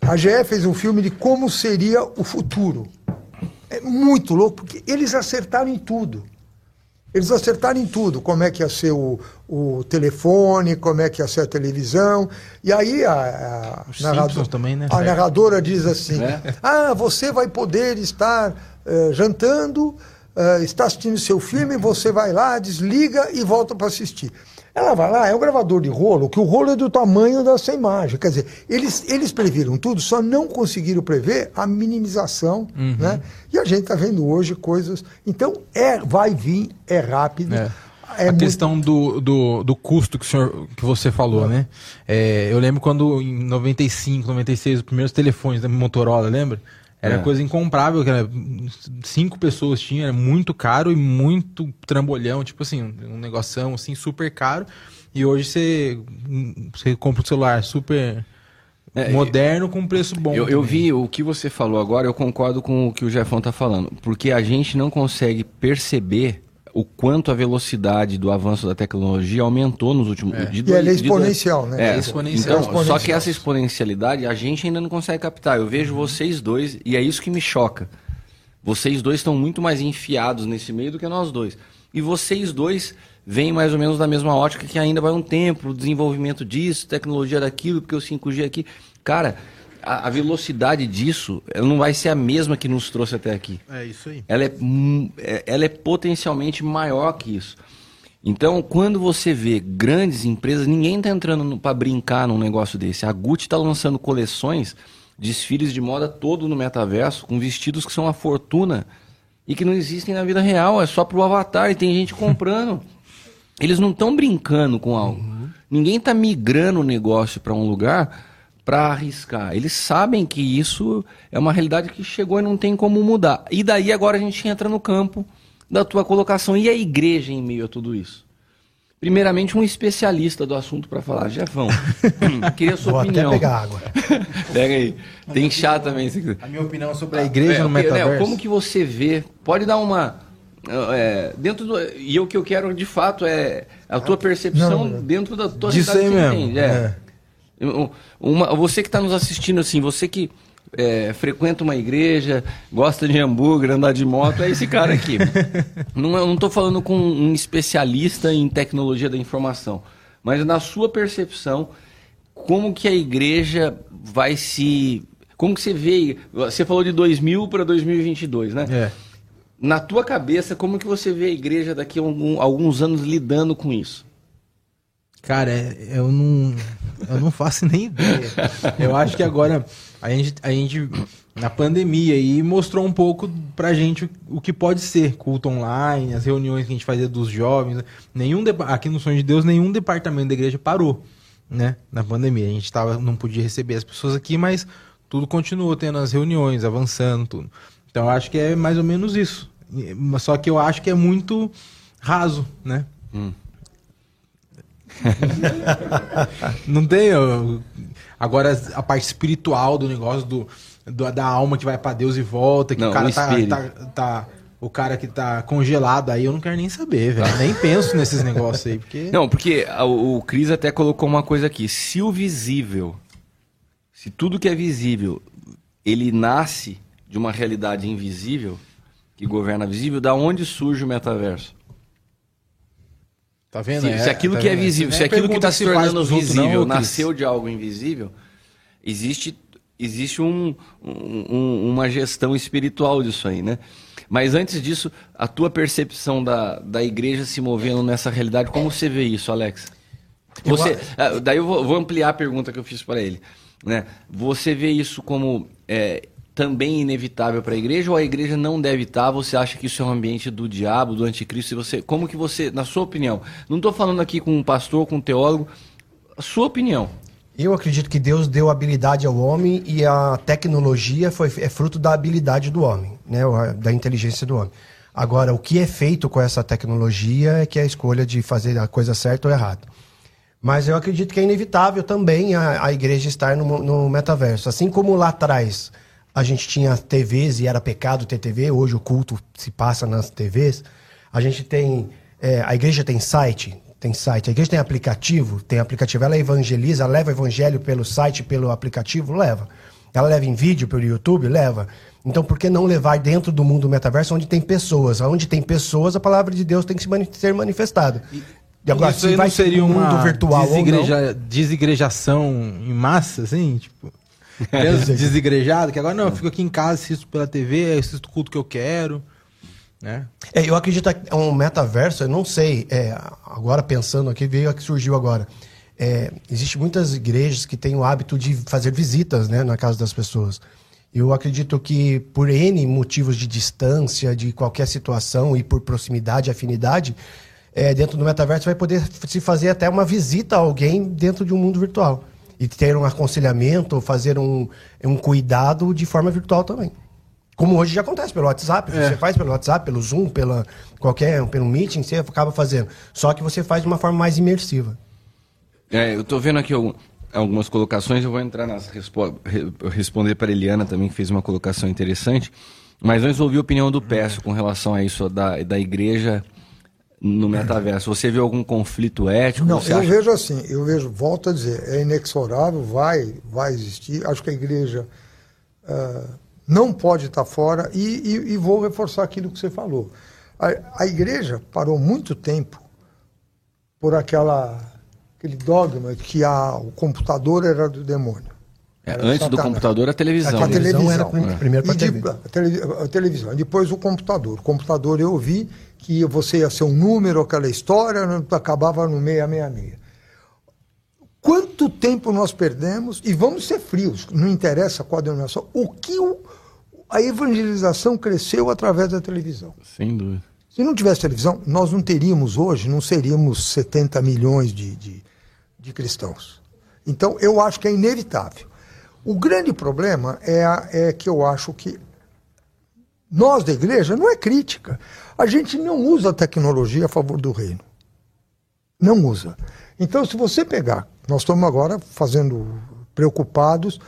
A GE fez um filme de como seria o futuro. É muito louco, porque eles acertaram em tudo. Eles acertaram em tudo, como é que ia ser o, o telefone, como é que ia ser a televisão. E aí a, a, narrador, também, né? a narradora diz assim: é. Ah, você vai poder estar uh, jantando, uh, está assistindo seu filme, você vai lá, desliga e volta para assistir. Ela vai lá, é um gravador de rolo, que o rolo é do tamanho dessa imagem. Quer dizer, eles, eles previram tudo, só não conseguiram prever a minimização, uhum. né? E a gente está vendo hoje coisas. Então, é, vai vir, é rápido. É. É a muito... questão do, do, do, custo que, o senhor, que você falou, é. né? É, eu lembro quando em 95, 96, os primeiros telefones da Motorola, lembra? Era É. coisa incomprável, que era, cinco pessoas tinham, era muito caro e muito trambolhão, tipo assim, um negoção assim super caro. E hoje você, você compra um celular super É, moderno com preço bom. Eu, eu vi o que você falou agora, eu concordo com o que o Jefão tá falando. Porque a gente não consegue perceber o quanto a velocidade do avanço da tecnologia aumentou nos últimos de E dois- ela é exponencial, né? É, Exponencial. Então, só que essa exponencialidade a gente ainda não consegue captar. Eu vejo vocês dois e é isso que me choca. Vocês dois estão muito mais enfiados nesse meio do que nós dois. E vocês dois vêm mais ou menos da mesma ótica que ainda vai um tempo, o desenvolvimento disso, tecnologia daquilo, porque o 5G aqui. Cara, a, a velocidade disso ela não vai ser a mesma que nos trouxe até aqui É isso aí. ela é, é- ela é potencialmente maior que isso. Então, quando você vê grandes empresas, ninguém está entrando para brincar num negócio desse. A Gucci está lançando coleções, desfiles de moda todo no metaverso, com vestidos que são uma fortuna e que não existem na vida real, é só pro avatar e tem gente comprando. Eles não estão brincando com algo. Ninguém está migrando o negócio para um lugar para arriscar. Eles sabem que isso é uma realidade que chegou e não tem como mudar. E daí agora a gente entra no campo da tua colocação. E a igreja em meio a tudo isso? Primeiramente, um especialista do assunto para falar. Jefão, queria a sua Vou até opinião. pegar água. Pega aí. Tem chá também. se quiser. A minha opinião sobre a igreja É, no né, metaverso. como que você vê? Pode dar uma. é, dentro do. E o que eu quero de fato é a tua percepção Não, não. dentro da tua Disso realidade aí que você mesmo, entende, é. Um- Uma, você que está nos assistindo assim, você que é, frequenta uma igreja, gosta de hambúrguer, andar de moto, é esse cara aqui. não, não estou falando com um especialista em tecnologia da informação, mas na sua percepção, como que a igreja vai se. Como que você vê. Você falou de 2000 para 2022, né? É. Na tua cabeça, como que você vê a igreja daqui a alguns anos lidando com isso? Cara, é- eu não, eu não faço nem ideia. Eu acho que agora a gente, a gente na pandemia aí mostrou um pouco pra gente o que pode ser culto online, as reuniões que a gente fazia dos jovens. Nenhum aqui no Sonho de Deus nenhum departamento da igreja parou, né? Na pandemia a gente tava, não podia receber as pessoas aqui, mas tudo continuou tendo as reuniões, avançando tudo. Então eu acho que é mais ou menos isso. Só que eu acho que é muito raso, né? Não tem. ó, Agora a parte espiritual do negócio, do, do- da alma que vai pra Deus e volta, que Não, o cara o tá, tá, tá- O cara que tá congelado aí, eu não quero nem saber, velho. Nem penso nesses negócios aí, porque. Não, porque o, o Cris até colocou uma coisa aqui. Se o visível, se tudo que é visível, ele nasce de uma realidade invisível, que governa visível, da onde surge o metaverso? Tá vendo? Se, se aquilo que é visível, se aquilo que está se tornando visível nasceu de algo invisível, existe, existe um, um- um- uma gestão espiritual disso aí, né? Mas antes disso, a tua percepção da, da igreja se movendo nessa realidade, como você vê isso, Alex? Você, ah, daí eu vou, vou ampliar a pergunta que eu fiz para ele. Né? Você vê isso como é, também inevitável para a igreja ou a igreja não deve estar? Você acha que isso é um ambiente do diabo, do anticristo? E você, como que você, na sua opinião, não estou falando aqui com um pastor, com um teólogo, a sua opinião. Eu acredito que Deus deu habilidade ao homem e a tecnologia foi, é fruto da habilidade do homem, né? da inteligência do homem. Agora, o que é feito com essa tecnologia é que é a escolha de fazer a coisa certa ou errada. Mas eu acredito que é inevitável também a, a igreja estar no, no metaverso. Assim como lá atrás a gente tinha TVs e era pecado ter TV, hoje o culto se passa nas TVs. A gente tem. é, a igreja tem site, tem site. A igreja tem aplicativo, tem aplicativo. Ela evangeliza, leva o evangelho pelo site, pelo aplicativo, leva. Ela leva em vídeo pelo YouTube, leva. Então, por que não levar dentro do mundo metaverso onde tem pessoas? Onde tem pessoas, a palavra de Deus tem que ser manifestada. E agora, Isso se vai não seria ser um mundo virtual ou não, desigreja- desigrejação em massa, assim? Tipo, desigrejado, que agora não, eu fico aqui em casa, assisto pela TV, assisto o culto que eu quero, né? É, eu acredito que é um metaverso, eu não sei, é, agora pensando aqui, veio a que surgiu agora. É, Existem muitas igrejas que têm o hábito de fazer visitas né, na casa das pessoas. Eu acredito que por N motivos de distância, de qualquer situação e por proximidade, afinidade, é, dentro do metaverso vai poder se fazer até uma visita a alguém dentro de um mundo virtual. E ter um aconselhamento, fazer um, um cuidado de forma virtual também. Como hoje já acontece pelo WhatsApp, é. você faz pelo WhatsApp, pelo Zoom, pela qualquer, pelo meeting, você acaba fazendo. Só que você faz de uma forma mais imersiva. É, eu tô vendo aqui algumas colocações, eu vou entrar nas respo responder para a Eliana também, que fez uma colocação interessante. Mas antes ouvi a opinião do Pécio com relação a isso da, da igreja no metaverso. Você vê algum conflito ético? Não, eu acha... vejo assim, eu vejo, volto a dizer, é inexorável, vai, vai existir. Acho que a igreja uh, não pode estar fora e, e, e, vou reforçar aquilo que você falou. A, a igreja parou muito tempo por aquela aquele dogma que a, o computador era do demônio. É, antes do computador, a televisão. A televisão, era é. primeiro para TV. a, a televisão. Depois o computador. O computador eu vi que você ia ser um número, aquela história, acabava no 666. Quanto tempo nós perdemos, e vamos ser frios, não interessa qual a denominação, o que o, a evangelização cresceu através da televisão. Sem dúvida. Se não tivesse televisão, nós não teríamos hoje, não seríamos 70 milhões de, de, de cristãos. Então, eu acho que é inevitável. O grande problema é, é que eu acho que nós da igreja não é crítica. A gente não usa a tecnologia a favor do reino. Não usa. Então, se você pegar, nós estamos agora fazendo preocupados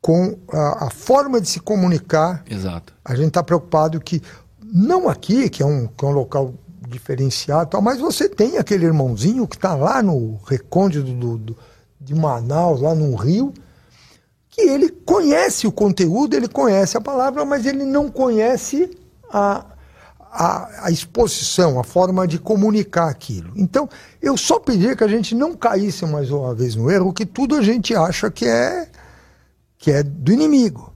com a, a forma de se comunicar. Exato. A gente está preocupado que, não aqui, que é um, que é um local diferenciado, mas você tem aquele irmãozinho que está lá no recôndito do, do, de Manaus, lá no Rio, que ele conhece o conteúdo, ele conhece a palavra, mas ele não conhece a, a, a, exposição, a forma de comunicar aquilo. Então, eu só pedia que a gente não caísse mais uma vez no erro que tudo a gente acha que é, que é do inimigo.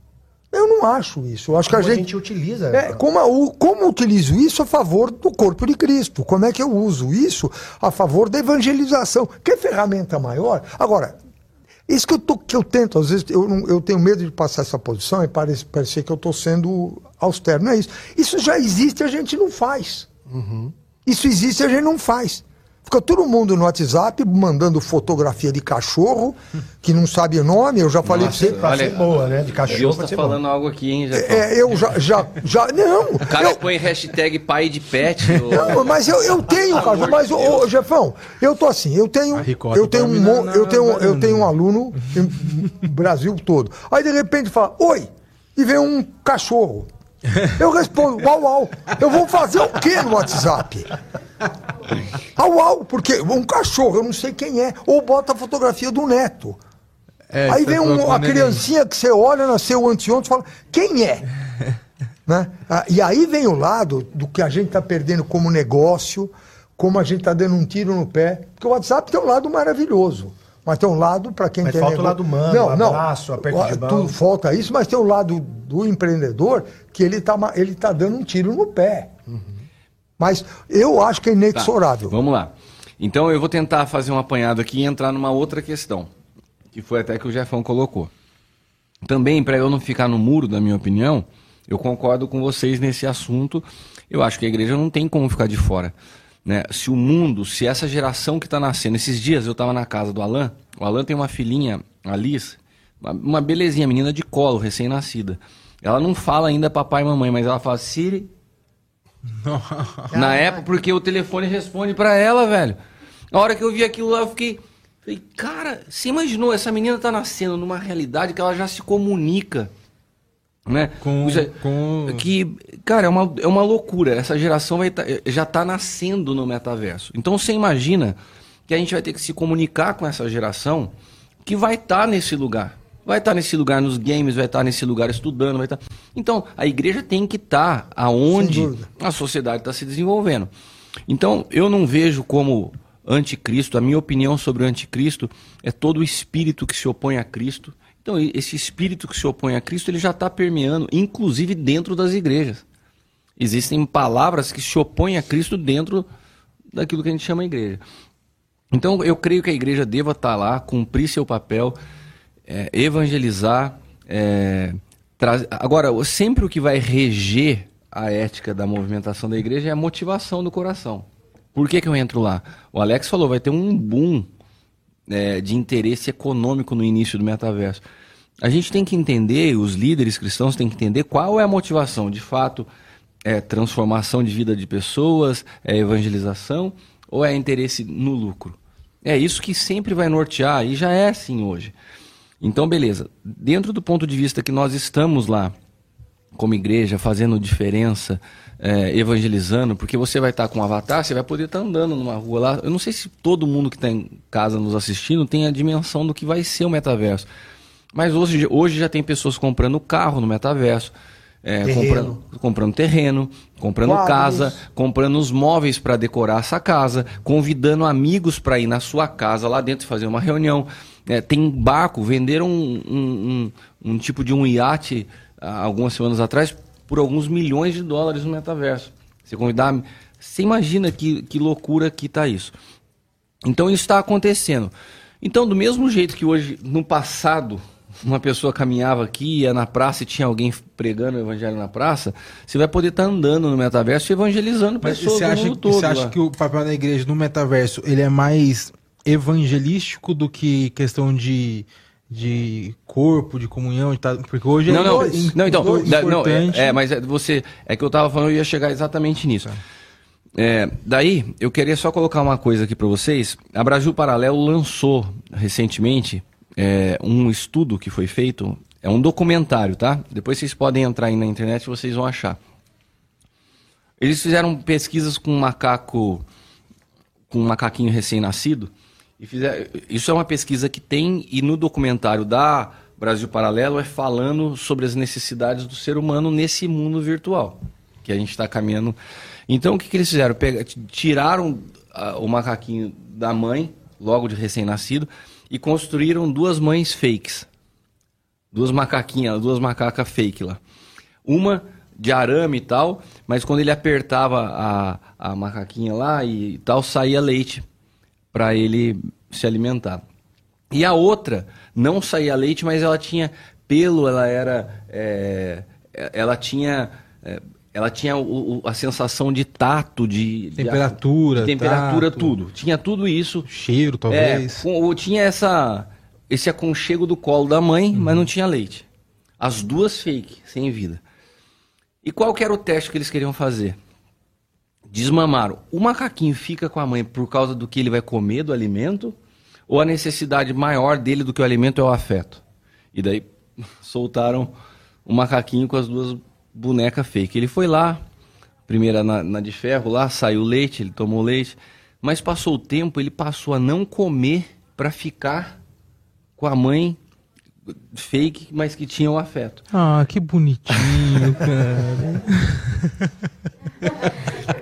Eu não acho isso. Eu acho como que a, gente, gente utiliza. É, como, a, como utilizo isso a favor do corpo de Cristo? Como é que eu uso isso a favor da evangelização? Que ferramenta maior? Agora, isso que eu, tô, que eu tento, às vezes eu, eu tenho medo de passar essa posição e parece, parecer que eu estou sendo austero. Não é isso. Isso já existe, a gente não faz. Uhum. Isso existe, a gente não faz. Fica todo mundo no WhatsApp mandando fotografia de cachorro, que não sabe o nome, eu já falei Nossa, pra você. Olha, ser boa, né? De cachorro. Deus tá falando bom. algo aqui, hein, Jefão? É, eu já, já, já. Não! O cara eu, põe hashtag pai de pet. Não, mas eu, eu tenho, cachorro. Mas, ô, ô, Jefão, eu tô assim, eu tenho. Eu tenho, um, eu, tenho, eu tenho um aluno no Brasil todo. Aí de repente fala, oi! E vem um cachorro. Eu respondo, uau, uau. Eu vou fazer o quê no WhatsApp? Au, au, porque um cachorro, eu não sei quem é. Ou bota a fotografia do neto. É, Aí vem um, uma criancinha que você olha, nasceu anteontem e fala, quem é? né? Ah, e aí vem o lado do que a gente está perdendo como negócio, como a gente está dando um tiro no pé. Porque o WhatsApp tem um lado maravilhoso. Mas tem um lado para quem mas tem falta negócio. o lado humano, não, não, abraço, aperto de mão. Tudo falta isso, mas tem o lado do empreendedor que ele está ele tá dando um tiro no pé. Uhum. Mas eu acho que é inexorável. Tá, vamos lá. Então eu vou tentar fazer um apanhado aqui e entrar numa outra questão, que foi até que o Jefão colocou. Também, para eu não ficar no muro da minha opinião, eu concordo com vocês nesse assunto. Eu acho que a igreja não tem como ficar de fora. Né? Se o mundo, se essa geração que está nascendo, esses dias eu estava na casa do Alan, o Alan tem uma filhinha, a uma belezinha, menina de colo, recém-nascida. Ela não fala ainda papai e mamãe, mas ela fala Siri, na época, porque o telefone responde para ela, velho. A hora que eu vi aquilo lá, eu fiquei. Falei, cara, você imaginou? Essa menina tá nascendo numa realidade que ela já se comunica. Né? Com, com... Que, cara, é uma, é uma loucura. Essa geração vai tá, já tá nascendo no metaverso. Então você imagina que a gente vai ter que se comunicar com essa geração que vai estar tá nesse lugar vai estar nesse lugar nos games, vai estar nesse lugar estudando, vai estar. Então, a igreja tem que estar aonde a sociedade está se desenvolvendo. Então, eu não vejo como anticristo, a minha opinião sobre o anticristo é todo o espírito que se opõe a Cristo. Então, esse espírito que se opõe a Cristo, ele já está permeando, inclusive dentro das igrejas. Existem palavras que se opõem a Cristo dentro daquilo que a gente chama igreja. Então, eu creio que a igreja deva estar lá, cumprir seu papel, é, evangelizar. É, Agora, sempre o que vai reger a ética da movimentação da igreja é a motivação do coração. Por que, que eu entro lá? O Alex falou, vai ter um boom é, de interesse econômico no início do metaverso. A gente tem que entender, os líderes cristãos têm que entender qual é a motivação. De fato, é transformação de vida de pessoas, é evangelização ou é interesse no lucro? É isso que sempre vai nortear e já é assim hoje. Então, beleza. Dentro do ponto de vista que nós estamos lá, como igreja, fazendo diferença, é, evangelizando, porque você vai estar com um avatar, você vai poder estar andando numa rua lá. Eu não sei se todo mundo que está em casa nos assistindo tem a dimensão do que vai ser o metaverso. Mas hoje, hoje já tem pessoas comprando carro no metaverso. É, terreno. Comprando, comprando terreno, comprando Quadros. casa, comprando os móveis para decorar essa casa, convidando amigos para ir na sua casa lá dentro fazer uma reunião. É, tem barco, venderam um, um, um, um, tipo de um iate há algumas semanas atrás por alguns milhões de dólares no metaverso. Você convidar. Você imagina que, que loucura que está isso. Então isso está acontecendo. Então, do mesmo jeito que hoje, no passado, uma pessoa caminhava aqui, ia na praça e tinha alguém pregando o evangelho na praça, você vai poder estar tá andando no metaverso e evangelizando Mas pessoas você acha, do mundo todo. Você acha lá. que o papel da igreja no metaverso ele é mais evangelístico do que questão de de corpo, de comunhão, de porque hoje não, é não, dois, não, então, da, não, é, é, mas é, você é que eu estava falando, eu ia chegar exatamente nisso. É, daí, eu queria só colocar uma coisa aqui para vocês. A Brasil Paralelo lançou recentemente é, um estudo que foi feito, é um documentário, tá? Depois vocês podem entrar aí na internet e vocês vão achar. Eles fizeram pesquisas com um macaco, com um macaquinho recém-nascido, e fizeram, isso é uma pesquisa que tem, e no documentário da Brasil Paralelo é falando sobre as necessidades do ser humano nesse mundo virtual, que a gente está caminhando. Então o que, que eles fizeram? Pega, tiraram uh, o macaquinho da mãe, logo de recém-nascido, e construíram duas mães fakes. Duas macaquinhas, duas macacas fake lá. Uma de arame e tal, mas quando ele apertava a, a macaquinha lá e tal, saía leite para ele se alimentar. E a outra não saía leite, mas ela tinha pelo, ela era. É, ela tinha. É, ela tinha o, o, a sensação de tato, de temperatura, de, de temperatura, tato, tudo. Tinha tudo isso. Cheiro, talvez. É, com, tinha essa esse aconchego do colo da mãe, uhum. mas não tinha leite. As duas fake, sem vida. E qual que era o teste que eles queriam fazer? Desmamaram. O macaquinho fica com a mãe por causa do que ele vai comer do alimento? Ou a necessidade maior dele do que o alimento é o afeto? E daí soltaram o macaquinho com as duas boneca fake. Ele foi lá, primeira na, na de ferro lá, saiu leite, ele tomou leite, mas passou o tempo, ele passou a não comer para ficar com a mãe fake, mas que tinha o afeto. Ah, que bonitinho, cara.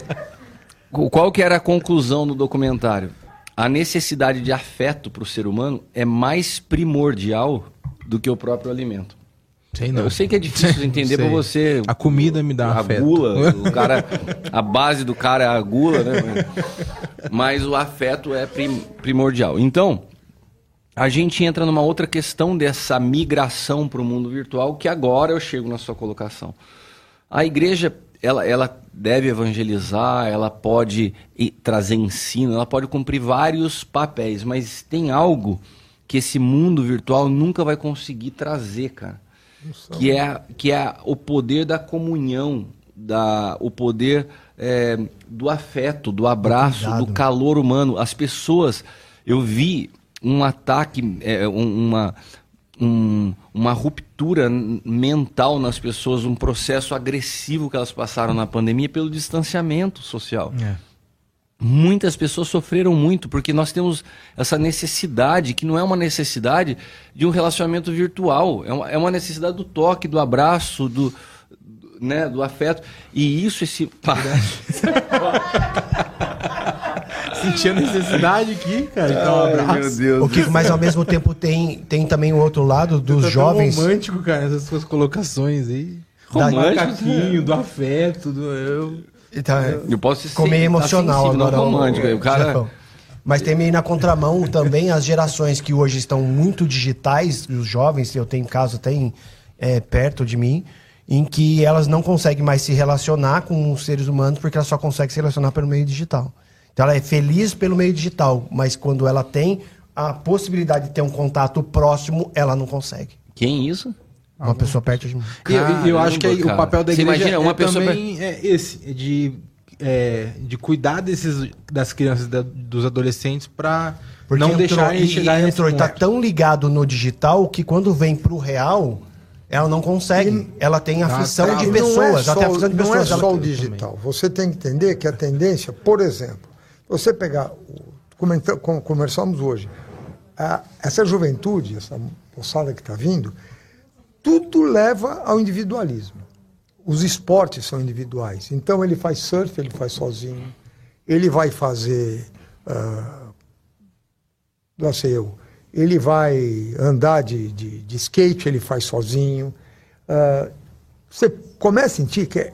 Qual que era a conclusão do documentário? A necessidade de afeto para o ser humano é mais primordial do que o próprio alimento. Sei. Eu sei que é difícil de entender para você. A comida me dá a afeto. gula, o cara, a base do cara é a gula, né? Mas o afeto é prim, primordial. Então, a gente entra numa outra questão dessa migração para o mundo virtual, que agora eu chego na sua colocação. A igreja, ela, ela deve evangelizar, ela pode trazer ensino, ela pode cumprir vários papéis, mas tem algo que esse mundo virtual nunca vai conseguir trazer, cara. Que é, que é o poder da comunhão, da, o poder é, do afeto, do abraço, do calor humano. As pessoas, eu vi um ataque, é, uma, um, uma ruptura mental nas pessoas, um processo agressivo que elas passaram na pandemia pelo distanciamento social. É. Muitas pessoas sofreram muito porque nós temos essa necessidade, que não é uma necessidade de um relacionamento virtual, é uma, é uma necessidade do toque, do abraço, do, né, do afeto. E isso, esse. Sentia necessidade aqui, cara. Então, um abraço. Ai, meu Deus. O que, mas ao mesmo tempo tem, tem também o outro lado dos tá jovens. romântico, cara, essas suas colocações aí. Romântico. Do do afeto, do. Eu... Então, eu posso ser meio emocional tá agora. romântico. O, o cara... Mas tem meio na contramão também as gerações que hoje estão muito digitais, os jovens, eu tenho caso, tem é, perto de mim, em que elas não conseguem mais se relacionar com os seres humanos porque elas só conseguem se relacionar pelo meio digital. Então ela é feliz pelo meio digital, mas quando ela tem a possibilidade de ter um contato próximo, ela não consegue. Quem isso? Uma pessoa perto de mim. E eu, acho que aí, o papel da Você igreja imagina, uma é pessoa também é esse, de, é, de cuidar desses, das crianças, da- dos adolescentes, para Porque não entrou, deixar e, eles chegar e entrou e tá ponto. tão ligado no digital que quando vem pro real, ela não consegue. ela tem aflição trava. de E não é pessoas. só, ela tem aflição de não pessoas. é ela- só o digital. Você tem que entender que a tendência, por exemplo, você pegar, conversamos hoje, a- essa juventude, essa moçada que está vindo, tudo leva ao individualismo. Os esportes são individuais. Então ele faz surf, ele faz sozinho. Ele vai fazer, ah, não sei eu, ele vai andar de, de, de skate, ele faz sozinho. Ah, você começa a sentir que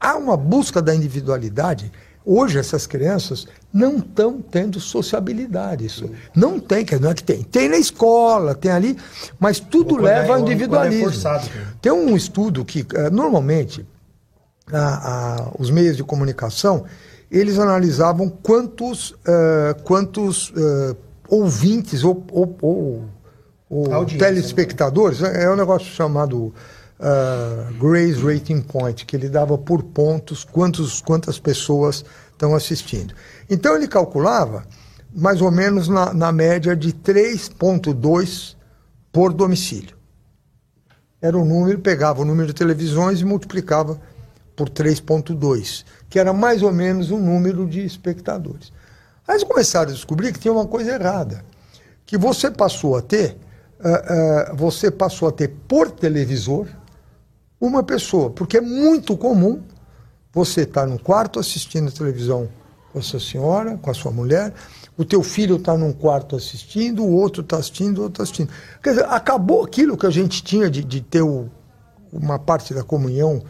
há uma busca da individualidade. Hoje essas crianças não estão tendo sociabilidade. Isso não tem, quer dizer, não é que tem. Tem na escola, tem ali, mas tudo é- leva ao é individualismo. cara. tem um estudo que, eh, normalmente, a- a- os meios de comunicação, eles analisavam quantos, eh, quantos eh, ouvintes ou, ou- ou- ou Audiência, telespectadores, é é um negócio chamado ah, Grace Rating Point, que ele dava por pontos quantos, quantas pessoas estão assistindo. Então ele calculava mais ou menos na, na média de 3,2 por domicílio era o número, pegava o número de televisões e multiplicava por 3,2, que era mais ou menos o número de espectadores. Aí eles começaram a descobrir que tinha uma coisa errada, que você passou a ter, ah, ah, você passou a ter por televisor uma pessoa, porque é muito comum você estar no quarto assistindo televisão com a sua senhora, com a sua mulher, o teu filho está num quarto assistindo, o outro está assistindo, o outro está assistindo. Quer dizer, acabou aquilo que a gente tinha de, de ter o- uma parte da comunhão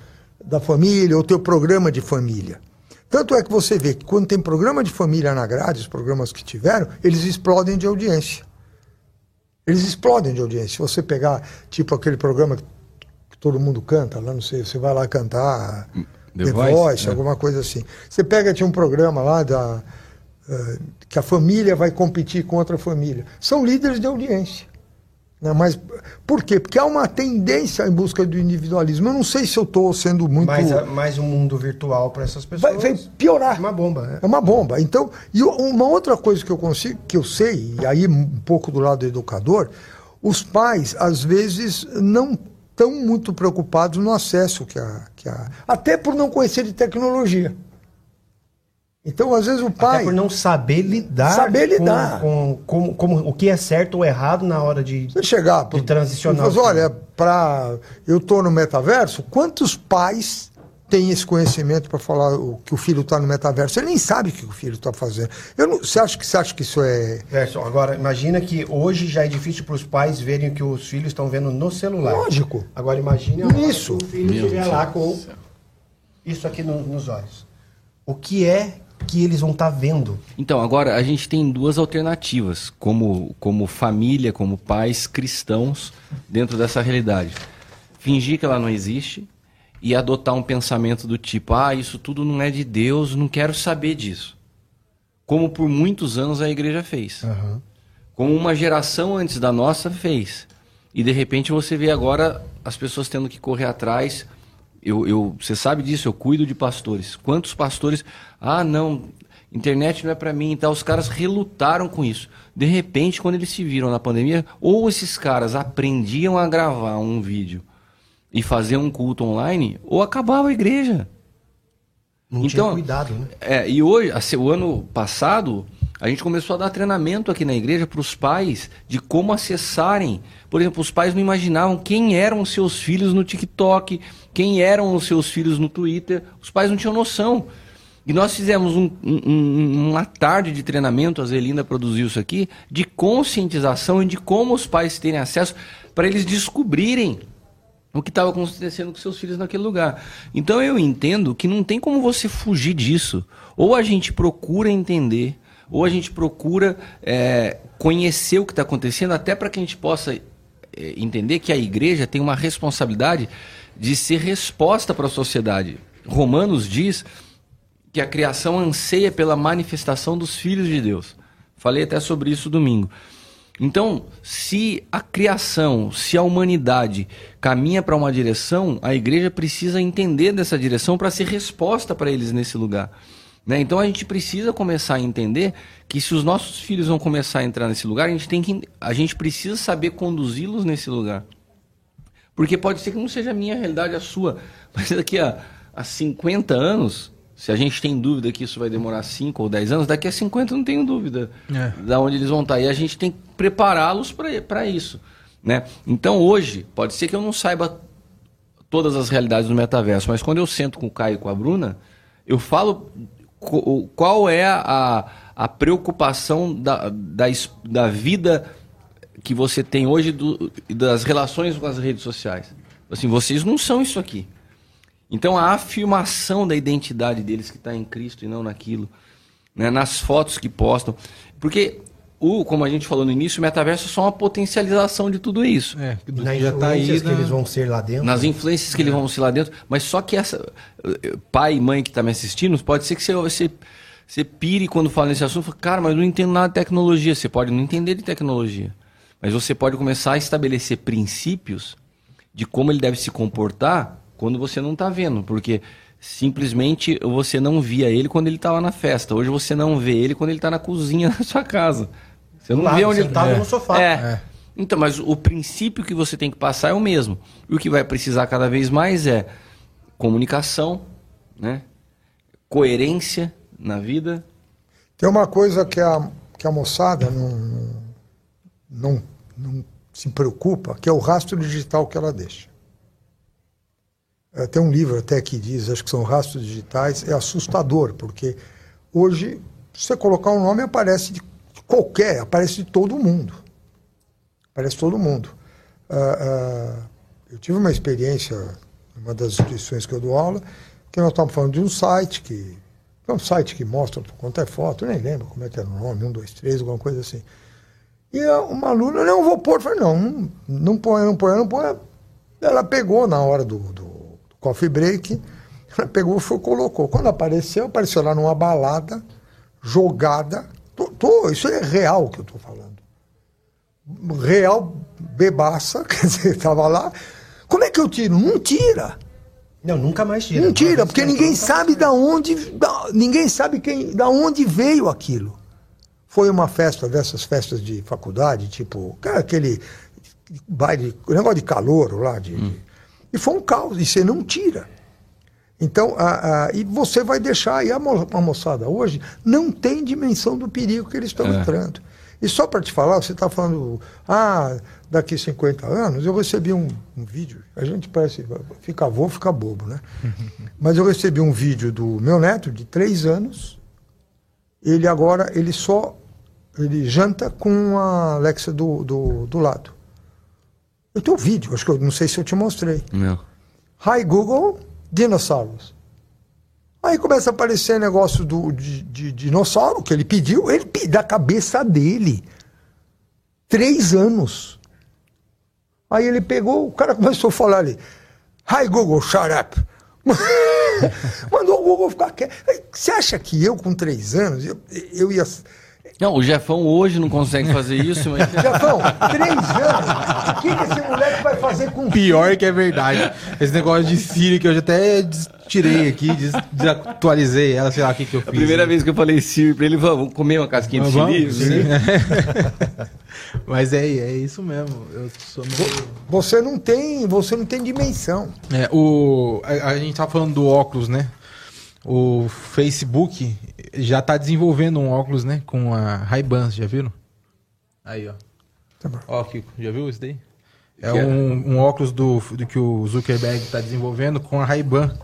da família, ou teu programa de família. Tanto é que você vê que quando tem programa de família na grade, os programas que tiveram, eles explodem de audiência. Eles explodem de audiência. Se você pegar, tipo, aquele programa que todo mundo canta, lá não sei, você vai lá cantar The The, Voice, Voice, né? alguma coisa assim. Você pega, tinha um programa lá da, eh, que a família vai competir com outra família. São líderes de audiência. Né? Mas por quê? Porque há uma tendência em busca do individualismo. Eu não sei se eu estou sendo muito. Mais, a- mais um mundo virtual para essas pessoas. Vai, vai piorar. É uma bomba. né? É uma bomba. Então, e uma outra coisa que eu consigo, que eu sei, e aí um pouco do lado do educador, os pais às vezes não estão muito preocupados no acesso que a, que a até por não conhecer de tecnologia. Então, às vezes o pai Até por não saber lidar, Saber lidar. Com, com, com- como, o que é certo ou errado na hora de. Você chegar De transicionar o filho. olha, para eu estou no metaverso, quantos pais têm esse conhecimento para falar o, que o filho está no metaverso? Ele nem sabe o que o filho está fazendo. Eu não, você, acha que, você acha que isso é. Verso. Agora, imagina que hoje já é difícil para os pais verem o que os filhos estão vendo no celular. Lógico. Agora, imagine a hora Isso. o filho estiver lá com isso aqui no- nos olhos. O que é que eles vão estar vendo? Então, agora a gente tem duas alternativas, como, como família, como pais cristãos, dentro dessa realidade. Fingir que ela não existe e adotar um pensamento do tipo: ah, isso tudo não é de Deus, não quero saber disso. Como por muitos anos a igreja fez. Como uma geração antes da nossa fez. E de repente você vê agora as pessoas tendo que correr atrás. Eu, eu, você sabe disso, eu cuido de pastores. Quantos pastores. Ah, não, internet não é para mim. Então, os caras relutaram com isso. De repente, quando eles se viram na pandemia, ou esses caras aprendiam a gravar um vídeo e fazer um culto online, ou acabava a igreja. Não tinha cuidado, né? É, e hoje, assim, o ano passado, a gente começou a dar treinamento aqui na igreja para os pais de como acessarem. Por exemplo, os pais não imaginavam quem eram os seus filhos no TikTok, quem eram os seus filhos no Twitter. Os pais não tinham noção. E nós fizemos um- um- uma tarde de treinamento, a Zelinda produziu isso aqui, de conscientização e de como os pais terem acesso para eles descobrirem o que estava acontecendo com seus filhos naquele lugar. Então eu entendo que não tem como você fugir disso. Ou a gente procura entender, ou a gente procura é, conhecer o que está acontecendo, até para que a gente possa é, entender que a igreja tem uma responsabilidade de ser resposta para a sociedade. Romanos diz que a criação anseia pela manifestação dos filhos de Deus. Falei até sobre isso domingo. Então, se a criação, se a humanidade caminha para uma direção, a igreja precisa entender dessa direção para ser resposta para eles nesse lugar. Né? Então a gente precisa começar a entender que se os nossos filhos vão começar a entrar nesse lugar, a gente tem que a gente precisa saber conduzi-los nesse lugar. Porque pode ser que não seja a minha realidade a sua, mas daqui a, a 50 anos, se a gente tem dúvida que isso vai demorar 5 ou 10 anos, daqui a 50 não tenho dúvida é. da onde eles vão estar. E a gente tem que prepará-los para isso. Né? Então hoje, pode ser que eu não saiba todas as realidades do metaverso, mas quando eu sento com o Caio e com a Bruna, eu falo qual é a, a preocupação da, da, da vida que você tem hoje do, das relações com as redes sociais. Assim, vocês não são isso aqui. Então a afirmação da identidade deles que está em Cristo e não naquilo, né, nas fotos que postam, porque o, como a gente falou no início, o metaverso é só uma potencialização de tudo isso. É, do Na já tá aí, que eles vão ser lá dentro. Nas influências que é. eles vão ser lá dentro. Mas só que essa. Pai e mãe que está me assistindo, pode ser que você, você, você pire quando fala nesse assunto. Fala, Cara, mas eu não entendo nada de tecnologia. Você pode não entender de tecnologia. Mas você pode começar a estabelecer princípios de como ele deve se comportar quando você não está vendo. Porque simplesmente você não via ele quando ele estava na festa. Hoje você não vê ele quando ele está na cozinha da sua casa. Você não vê onde ele estava é. no sofá. É. é. Então, mas o princípio que você tem que passar é o mesmo. E o que vai precisar cada vez mais é comunicação, né? coerência na vida. Tem uma coisa que a, que a moçada não, não, não se preocupa, que é o rastro digital que ela deixa. É, tem um livro até que diz, acho que são rastros digitais, é assustador, porque hoje, se você colocar um nome, aparece de qualquer, aparece de todo mundo. Aparece todo mundo. Uh, uh, eu tive uma experiência, uma das instituições que eu dou aula, que nós estávamos falando de um site que. É um site que mostra quanto é foto, nem lembro como é que era o nome, um, dois, três, alguma coisa assim. E uma aluna, não, vou pôr, falei, não, não, não põe, não põe, não põe. Ela pegou na hora do, do coffee break, ela pegou e colocou. Quando apareceu, apareceu lá numa balada, jogada. Tô, tô, isso é real que eu estou falando. Real bebaça, quer dizer, estava lá. Como é que eu tiro? Não tira. Não, nunca mais tira. Não tira, porque ninguém sabe da onde, da, ninguém sabe quem, da onde veio aquilo. Foi uma festa dessas festas de faculdade, tipo, aquele baile, negócio de calor lá, de, hum. E foi um caos, e você não tira. Então, a, a, e você vai deixar, e a, mo, a, moçada hoje não tem dimensão do perigo que eles estão é. entrando. E só para te falar, você está falando, ah, daqui 50 anos, eu recebi um, um, vídeo, a gente parece, fica avô, fica bobo, né? Mas eu recebi um vídeo do meu neto, de 3 anos, ele agora, ele só, ele janta com a Alexa do, do, do lado. Eu tenho um vídeo, acho que eu não sei se eu te mostrei. Não. Hi Google, dinossauros. Aí começa a aparecer negócio do, de, de, dinossauro que ele pediu, ele da cabeça dele. Três anos. Aí ele pegou, o cara começou a falar ali. Hi Google, shut up. Mandou o Google ficar quieto. Você acha que eu, com três anos, eu, eu ia não, o Jefão hoje não consegue fazer isso, mas. Jefão, três anos? O que, que esse moleque vai fazer com Pior que é verdade. Esse negócio de Siri que eu já até tirei aqui, desatualizei ela, sei lá o que, que eu fiz. A primeira vez que eu falei Siri pra ele, vamos comer uma casquinha de Siri? Sim. Mas é, é isso mesmo. Eu sou meio... Você não tem, você não tem dimensão. É, o, a, a gente tá falando do óculos, né? O Facebook já está desenvolvendo um óculos, né? Com a Ray-Ban, já viram? Aí, ó. Tá bom. Ó, Kiko, já viu isso daí? É um, um, óculos do, do que o Zuckerberg está desenvolvendo com a Ray-Ban.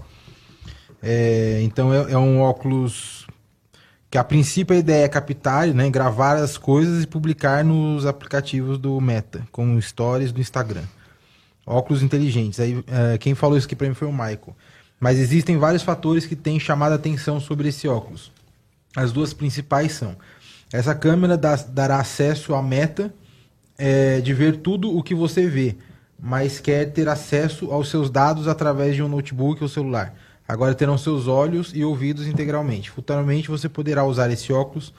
É, então é, é, um óculos que a princípio a ideia é captar, né, gravar as coisas e publicar nos aplicativos do Meta, como stories do Instagram. Óculos inteligentes. Aí é, quem falou isso aqui para mim foi o Michael. Mas existem vários fatores que têm chamado a atenção sobre esse óculos. As duas principais são: essa câmera dá, dará acesso à meta é, de ver tudo o que você vê, mas quer ter acesso aos seus dados através de um notebook ou celular. Agora terão seus olhos e ouvidos integralmente. Futuramente você poderá usar esse óculos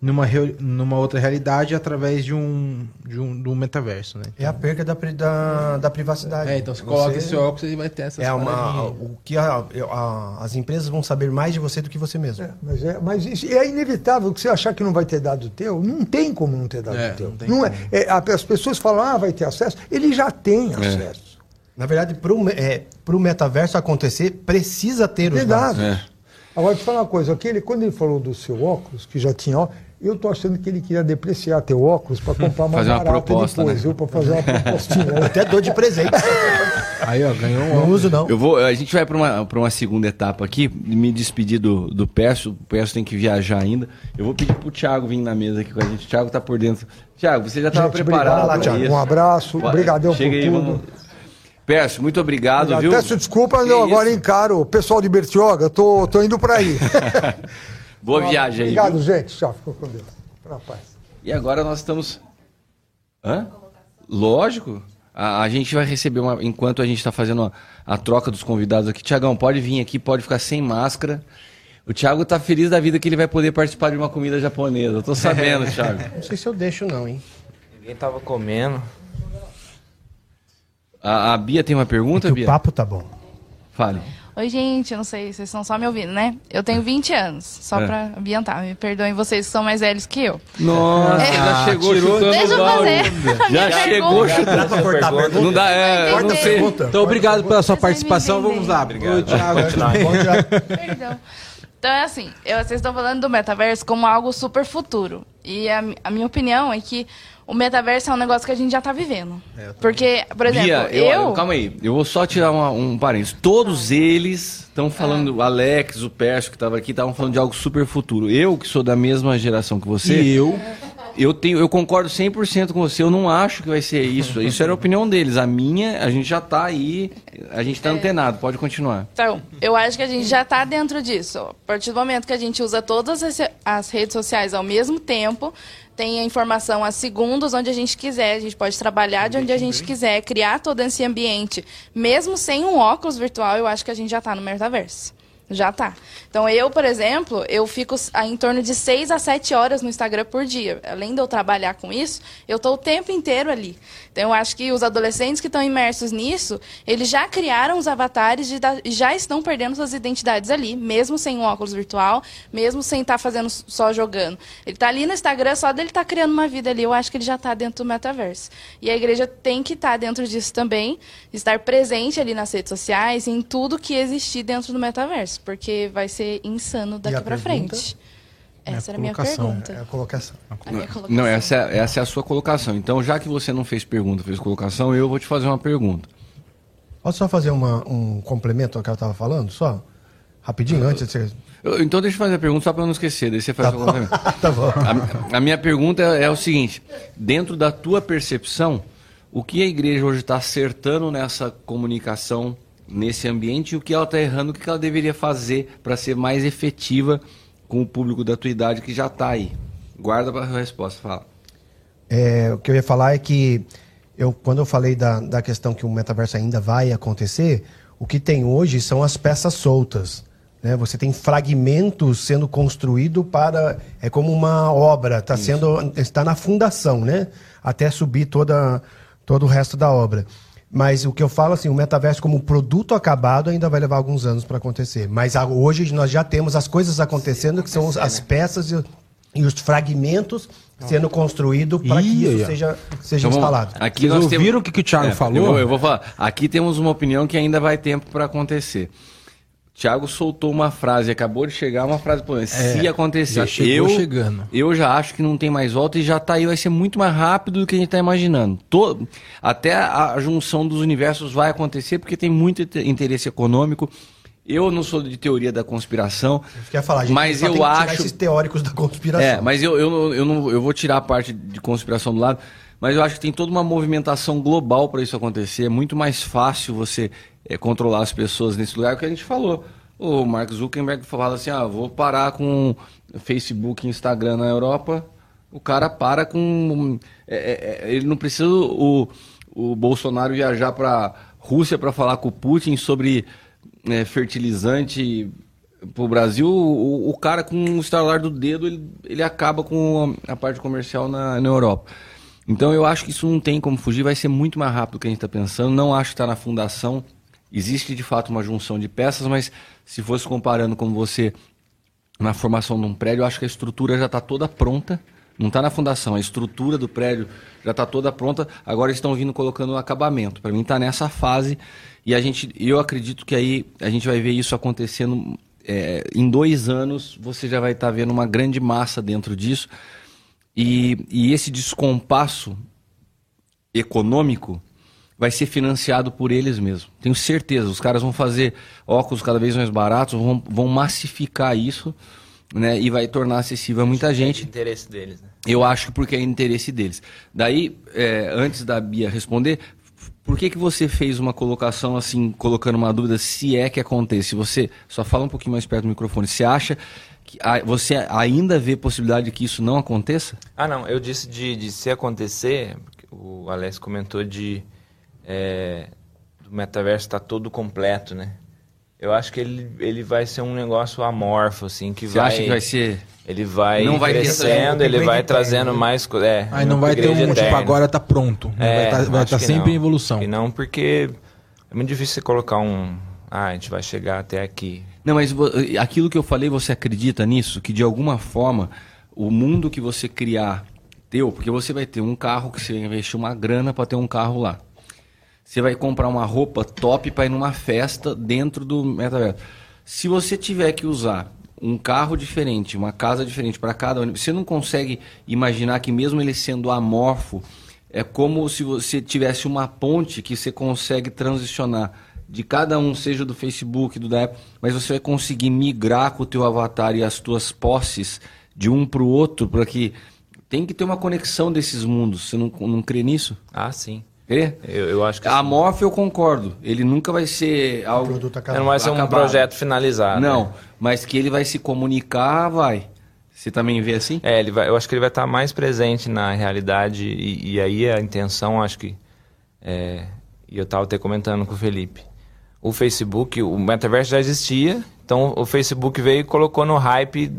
numa, numa outra realidade através de um, de um, de um metaverso, né? É a perda da, da, da privacidade. É, então você, você coloca esse óculos e vai ter essas É uma, o que a, a, as empresas vão saber mais de você do que você mesmo. É, mas é, mas isso, é inevitável que você achar que não vai ter dado teu, não tem como não ter dado é, teu. Não, não é, é, as pessoas falam, ah, vai ter acesso, ele já tem é. acesso. Na verdade, para o é, metaverso acontecer, precisa ter os dados. dados. É. Agora, te falar uma coisa, aquele, quando ele falou do seu óculos, que já tinha óculos, eu tô achando que ele queria depreciar teu óculos para comprar mais fazer uma proposta, depois, né? viu? Para fazer uma propostinha. Até dou de presente. Aí, ó, ganhou um Não uso, não. Eu vou, a gente vai para uma, uma segunda etapa aqui, me despedir do, do Pércio. O Pércio tem que viajar ainda. Eu vou pedir pro Thiago vir na mesa aqui com a gente. O Thiago tá por dentro. Thiago, você já estava preparado? Lá, Thiago. Um abraço, obrigadão por aí, tudo. Vamos... Muito obrigado, obrigado. viu? Peço desculpa, eu agora encaro o pessoal de Bertioga, tô, tô indo para aí. Boa viagem aí. Obrigado, viu? gente. Tchau, ficou com Deus. Rapaz. E agora nós estamos. Hã? Lógico. A, a gente vai receber uma. Enquanto a gente está fazendo a, a, troca dos convidados aqui. Tiagão, pode vir aqui, pode ficar sem máscara. O Thiago tá feliz da vida que ele vai poder participar de uma comida japonesa. Eu tô sabendo, Thiago. Não sei se eu deixo, não, hein? Ninguém tava comendo. A, a Bia tem uma pergunta, é Bia? O papo tá bom. Fale. Oi, gente, eu não sei, vocês estão só me ouvindo, né? Eu tenho 20 anos, só é. pra ambientar. Me perdoem vocês que são mais velhos que eu. Nossa, é. já chegou chutando Deixa eu fazer. Já chegou chutando. Dá cortar a pergunta? Não dá, é, não sei. Então, obrigado pela sua participação. Vamos lá. Obrigado. Thiago. Perdão. Então é assim, eu, vocês estão falando do metaverso como algo super futuro. E a, a minha opinião é que o metaverso é um negócio que a gente já está vivendo. É, Porque, por exemplo, Bia, eu, eu... Calma aí, eu vou só tirar uma, um parênteses. Todos eles estão falando, o Alex, o Pércio que estava aqui, estavam falando de algo super futuro. Eu, que sou da mesma geração que você... E eu... Eu, tenho, eu concordo 100% com você, eu não acho que vai ser isso. Isso era a opinião deles. A minha, a gente já está aí, a gente está é. antenado, pode continuar. Então, eu acho que a gente já está dentro disso. A partir do momento que a gente usa todas as redes sociais ao mesmo tempo, tem a informação a segundos, onde a gente quiser. A gente pode trabalhar de onde a gente quiser, criar todo esse ambiente. Mesmo sem um óculos virtual, eu acho que a gente já está no metaverso. Já tá. Então, eu, por exemplo, eu fico em torno de 6 a 7 horas no Instagram por dia. Além de eu trabalhar com isso, eu estou o tempo inteiro ali. Então, eu acho que os adolescentes que estão imersos nisso, eles já criaram os avatares e já estão perdendo suas identidades ali, mesmo sem um óculos virtual, mesmo sem estar tá fazendo só jogando. Ele está ali no Instagram, só dele estar tá criando uma vida ali, eu acho que ele já está dentro do metaverso. E a igreja tem que estar tá dentro disso também, estar presente ali nas redes sociais, em tudo que existir dentro do metaverso porque vai ser insano daqui para frente. Essa é era a minha pergunta. É a colocação. A minha colocação. Não, essa é, essa é a sua colocação. Então, já que você não fez pergunta, fez colocação, eu vou te fazer uma pergunta. Posso só fazer uma, um complemento ao que eu estava falando? Só? Rapidinho, antes de você... Então deixa eu fazer a pergunta só para não esquecer, daí você faz tá o complemento. tá bom. A, a minha pergunta é, é, o seguinte, dentro da tua percepção, o que a igreja hoje está acertando nessa comunicação nesse ambiente o que ela está errando, o que ela deveria fazer para ser mais efetiva com o público da tua idade que já está aí. Guarda para a resposta, fala. É, o que eu ia falar é que eu, quando eu falei da, da questão que o metaverso ainda vai acontecer, o que tem hoje são as peças soltas. Né? Você tem fragmentos sendo construído para é como uma obra, está sendo está na fundação, né? Até subir toda todo o resto da obra. Mas o que eu falo assim, o metaverso como produto acabado ainda vai levar alguns anos para acontecer. Mas hoje nós já temos as coisas acontecendo, que são as peças e, e os fragmentos sendo construídos para que isso seja, seja então, instalado. Aqui Vocês nós ouviram temos... o que, que o Thiago é, falou? Eu vou, eu vou falar. Aqui temos uma opinião que ainda vai tempo para acontecer. Thiago soltou uma frase, acabou de chegar uma frase, pô, se é, acontecer, já chegou eu, chegando. eu já acho que não tem mais volta e já está aí, vai ser muito mais rápido do que a gente está imaginando. Todo, até a junção dos universos vai acontecer porque tem muito interesse econômico. Eu não sou de teoria da conspiração, eu falar, mas eu acho esses teóricos da conspiração. É, mas eu, eu, eu, não, eu vou tirar a parte de conspiração do lado. Mas eu acho que tem toda uma movimentação global para isso acontecer. É muito mais fácil você é, controlar as pessoas nesse lugar, que a gente falou. O Mark Zuckerberg fala assim: ah, vou parar com Facebook e Instagram na Europa. O cara para com. É, é, é ele não precisa o, o Bolsonaro viajar para Rússia para falar com o Putin sobre é, fertilizante pro Brasil, o, o cara com o estalar do dedo, ele, ele acaba com a parte comercial na, na Europa. Então eu acho que isso não tem como fugir, vai ser muito mais rápido do que a gente está pensando. Não acho que está na fundação. Existe de fato uma junção de peças, mas se fosse comparando com você na formação de um prédio, eu acho que a estrutura já está toda pronta. Não está na fundação, a estrutura do prédio já está toda pronta. Agora estão vindo colocando o acabamento. Para mim está nessa fase e a gente, eu acredito que aí a gente vai ver isso acontecendo é, em dois anos. Você já vai estar tá vendo uma grande massa dentro disso e, e esse descompasso econômico vai ser financiado por eles mesmos. Tenho certeza. Os caras vão fazer óculos cada vez mais baratos, vão, vão massificar isso né, e vai tornar acessível a muita gente. É interesse deles, né? Eu acho que porque é interesse deles. Daí, é, antes da Bia responder, por que, que você fez uma colocação assim, colocando uma dúvida, se é que acontece? Você só fala um pouquinho mais perto do microfone. Você acha que você ainda vê possibilidade de que isso não aconteça? Ah, não. Eu disse de, de se acontecer, o Alex comentou de é, do metaverso estar tá todo completo, né? Eu acho que ele, ele vai ser um negócio amorfo, assim, que Você vai... acha que vai ser... Ele vai, não vai crescendo, ele vai trazendo mais... É, Aí não vai ter um, eterno. tipo, agora tá pronto. É, vai estar tá, tá sempre não. em evolução. E não porque é muito difícil você colocar um... Ah, a gente vai chegar até aqui. Não, mas aquilo que eu falei, você acredita nisso? Que de alguma forma, o mundo que você criar teu, porque você vai ter um carro que você investiu uma grana para ter um carro lá. Você vai comprar uma roupa top para ir numa festa dentro do metaverso. Se você tiver que usar um carro diferente, uma casa diferente para cada um, você não consegue imaginar que mesmo ele sendo amorfo, é como se você tivesse uma ponte que você consegue transicionar de cada um, seja do Facebook, do da Apple, mas você vai conseguir migrar com o teu avatar e as tuas posses de um para o outro, para que tem que ter uma conexão desses mundos. Você não, não crê nisso? Ah, sim. É? Eu, eu acho que A Morph eu concordo. Ele nunca vai ser algo. produto acabado. Não vai ser um projeto finalizado. Não, né? mas que ele vai se comunicar, vai. Você também vê assim? É, ele vai, eu acho que ele vai estar mais presente na realidade e, e aí a intenção, acho que. É, e eu estava até comentando com o Felipe. O Facebook, o metaverso já existia, então o Facebook veio e colocou no hype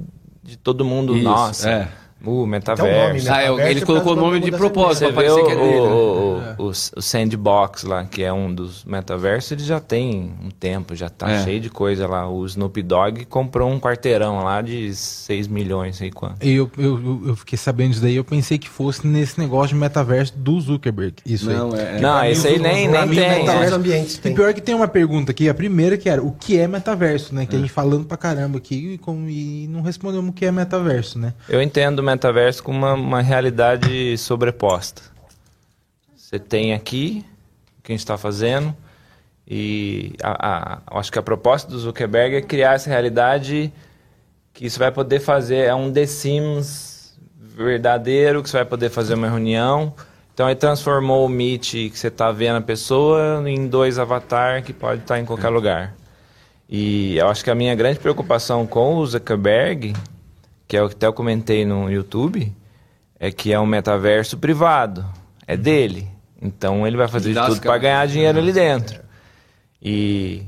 de todo mundo. Isso, Nossa. É o metaverso. Então, nome, metaverso ah, ele colocou o nome de propósito para parecer o, que é dele. O, né? o, o, o, Sandbox lá, que é um dos metaversos, ele já tem um tempo, já tá é. cheio de coisa lá. O Snoop Dogg comprou um quarteirão lá de 6 milhões, sei quanto. Eu, eu, eu fiquei sabendo disso daí, eu pensei que fosse nesse negócio de metaverso do Zuckerberg. Isso não, aí. É, é. Não, esse aí nem, nem tem. Metaverso ambientes tem. E pior que tem uma pergunta aqui, a primeira que era, o que é metaverso, né? Que a é. gente falando pra caramba aqui e, como, e não respondemos o que é metaverso, né? Eu entendo metaverso com uma, uma realidade sobreposta. Você tem aqui o que a gente está fazendo e a, a, acho que a proposta do Zuckerberg é criar essa realidade que você vai poder fazer, é um The Sims verdadeiro, que você vai poder fazer uma reunião. Então ele transformou o Meet que você está vendo a pessoa em dois avatares que pode estar tá em qualquer lugar. E eu acho que a minha grande preocupação com o Zuckerberg que é o que até eu comentei no YouTube, é que é um metaverso privado. É uhum. dele. Então ele vai fazer de tudo para ganhar dinheiro ali dentro. E,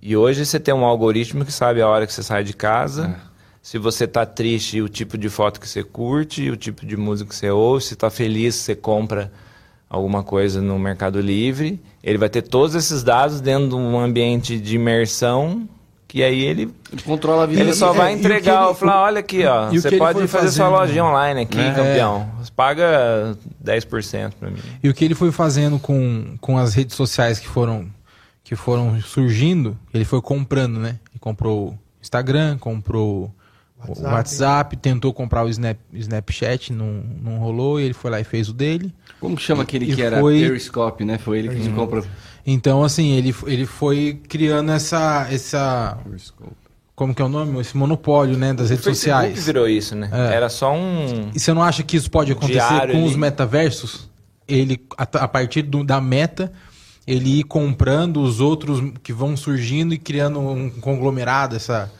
e hoje você tem um algoritmo que sabe a hora que você sai de casa. É. Se você tá triste, o tipo de foto que você curte, o tipo de música que você ouve, se tá feliz, você compra alguma coisa no Mercado Livre. Ele vai ter todos esses dados dentro de um ambiente de imersão que aí ele, ele controla a vida. Ele só vai entregar, ele, falar, olha aqui, ó, você pode fazer fazendo, sua lojinha online aqui, é, campeão. Você paga 10% para mim. E o que ele foi fazendo com, com as redes sociais que foram que foram surgindo, ele foi comprando, né? Ele comprou Instagram, comprou WhatsApp. o WhatsApp, tentou comprar o Snap, Snapchat, não, não rolou, e ele foi lá e fez o dele. Como chama aquele e que era foi... Periscope, né? Foi ele que uhum. comprou. Então, assim, ele, ele foi criando essa. essa como que é o nome? Esse monopólio, né, das o redes Facebook sociais. virou isso, né? É. Era só um. E você não acha que isso pode acontecer com ali. os metaversos? Ele, a, a partir do, da meta, ele ir comprando os outros que vão surgindo e criando um conglomerado, essa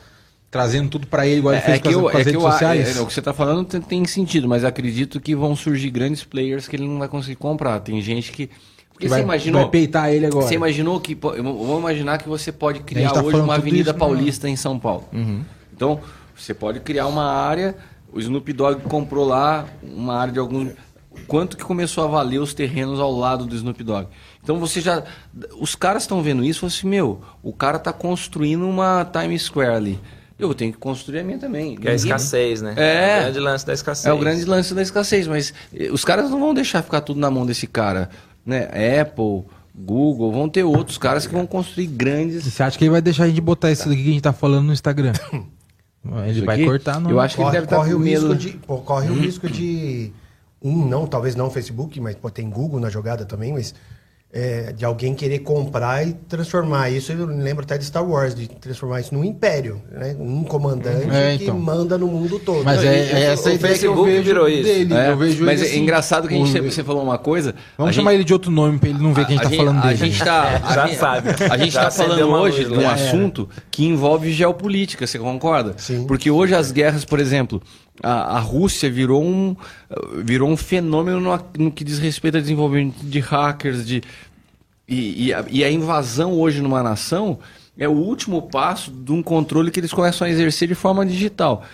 trazendo tudo para ele, igual é, ele fez é com, as, eu, com as é redes eu, sociais? É, o que você está falando tem, tem, sentido, mas acredito que vão surgir grandes players que ele não vai conseguir comprar. Tem gente que Porque vai, você imaginou, vai peitar ele agora. Você imaginou que. Vamos imaginar que você pode criar tá hoje uma Avenida isso, Paulista em São Paulo. Uhum. Então, você pode criar uma área. O Snoop Dogg comprou lá uma área de alguns. Quanto que começou a valer os terrenos ao lado do Snoop Dogg? Então você já. Os caras estão vendo isso e assim, meu, o cara está construindo uma Times Square ali. Eu tenho que construir a minha também. Que é a escassez, né? É, é o grande lance da escassez. É o grande lance da escassez, mas eh, os caras não vão deixar ficar tudo na mão desse cara. Né? Apple, Google, vão ter outros caras que vão construir grandes. Você acha que ele vai deixar a gente botar isso daqui que a gente tá falando no Instagram? Ele vai cortar, não. Eu acho que corre, ele deve corre estar com o medo. Risco de, pô, corre o risco de um, não, talvez não Facebook, mas pô, tem Google na jogada também, mas é, de alguém querer comprar e transformar isso. Eu lembro até de Star Wars, de transformar isso num império, né? Um comandante é, então. que manda no mundo todo. Mas é, é essa o ideia Facebook que eu virou isso. Dele, é, eu vejo mas é assim, é engraçado que a gente, você falou uma coisa. Vamos chamar gente, ele de outro nome para ele não ver que a gente está falando dele. A gente tá, já sabe. A gente está falando hoje de um assunto que envolve geopolítica, você concorda? Sim. Porque hoje as guerras, por exemplo, a, a, Rússia virou um, virou um fenômeno no, no, que diz respeito ao desenvolvimento de hackers, de, e, e, a, e, a, invasão hoje numa nação é o último passo de um controle que eles começam a exercer de forma digital.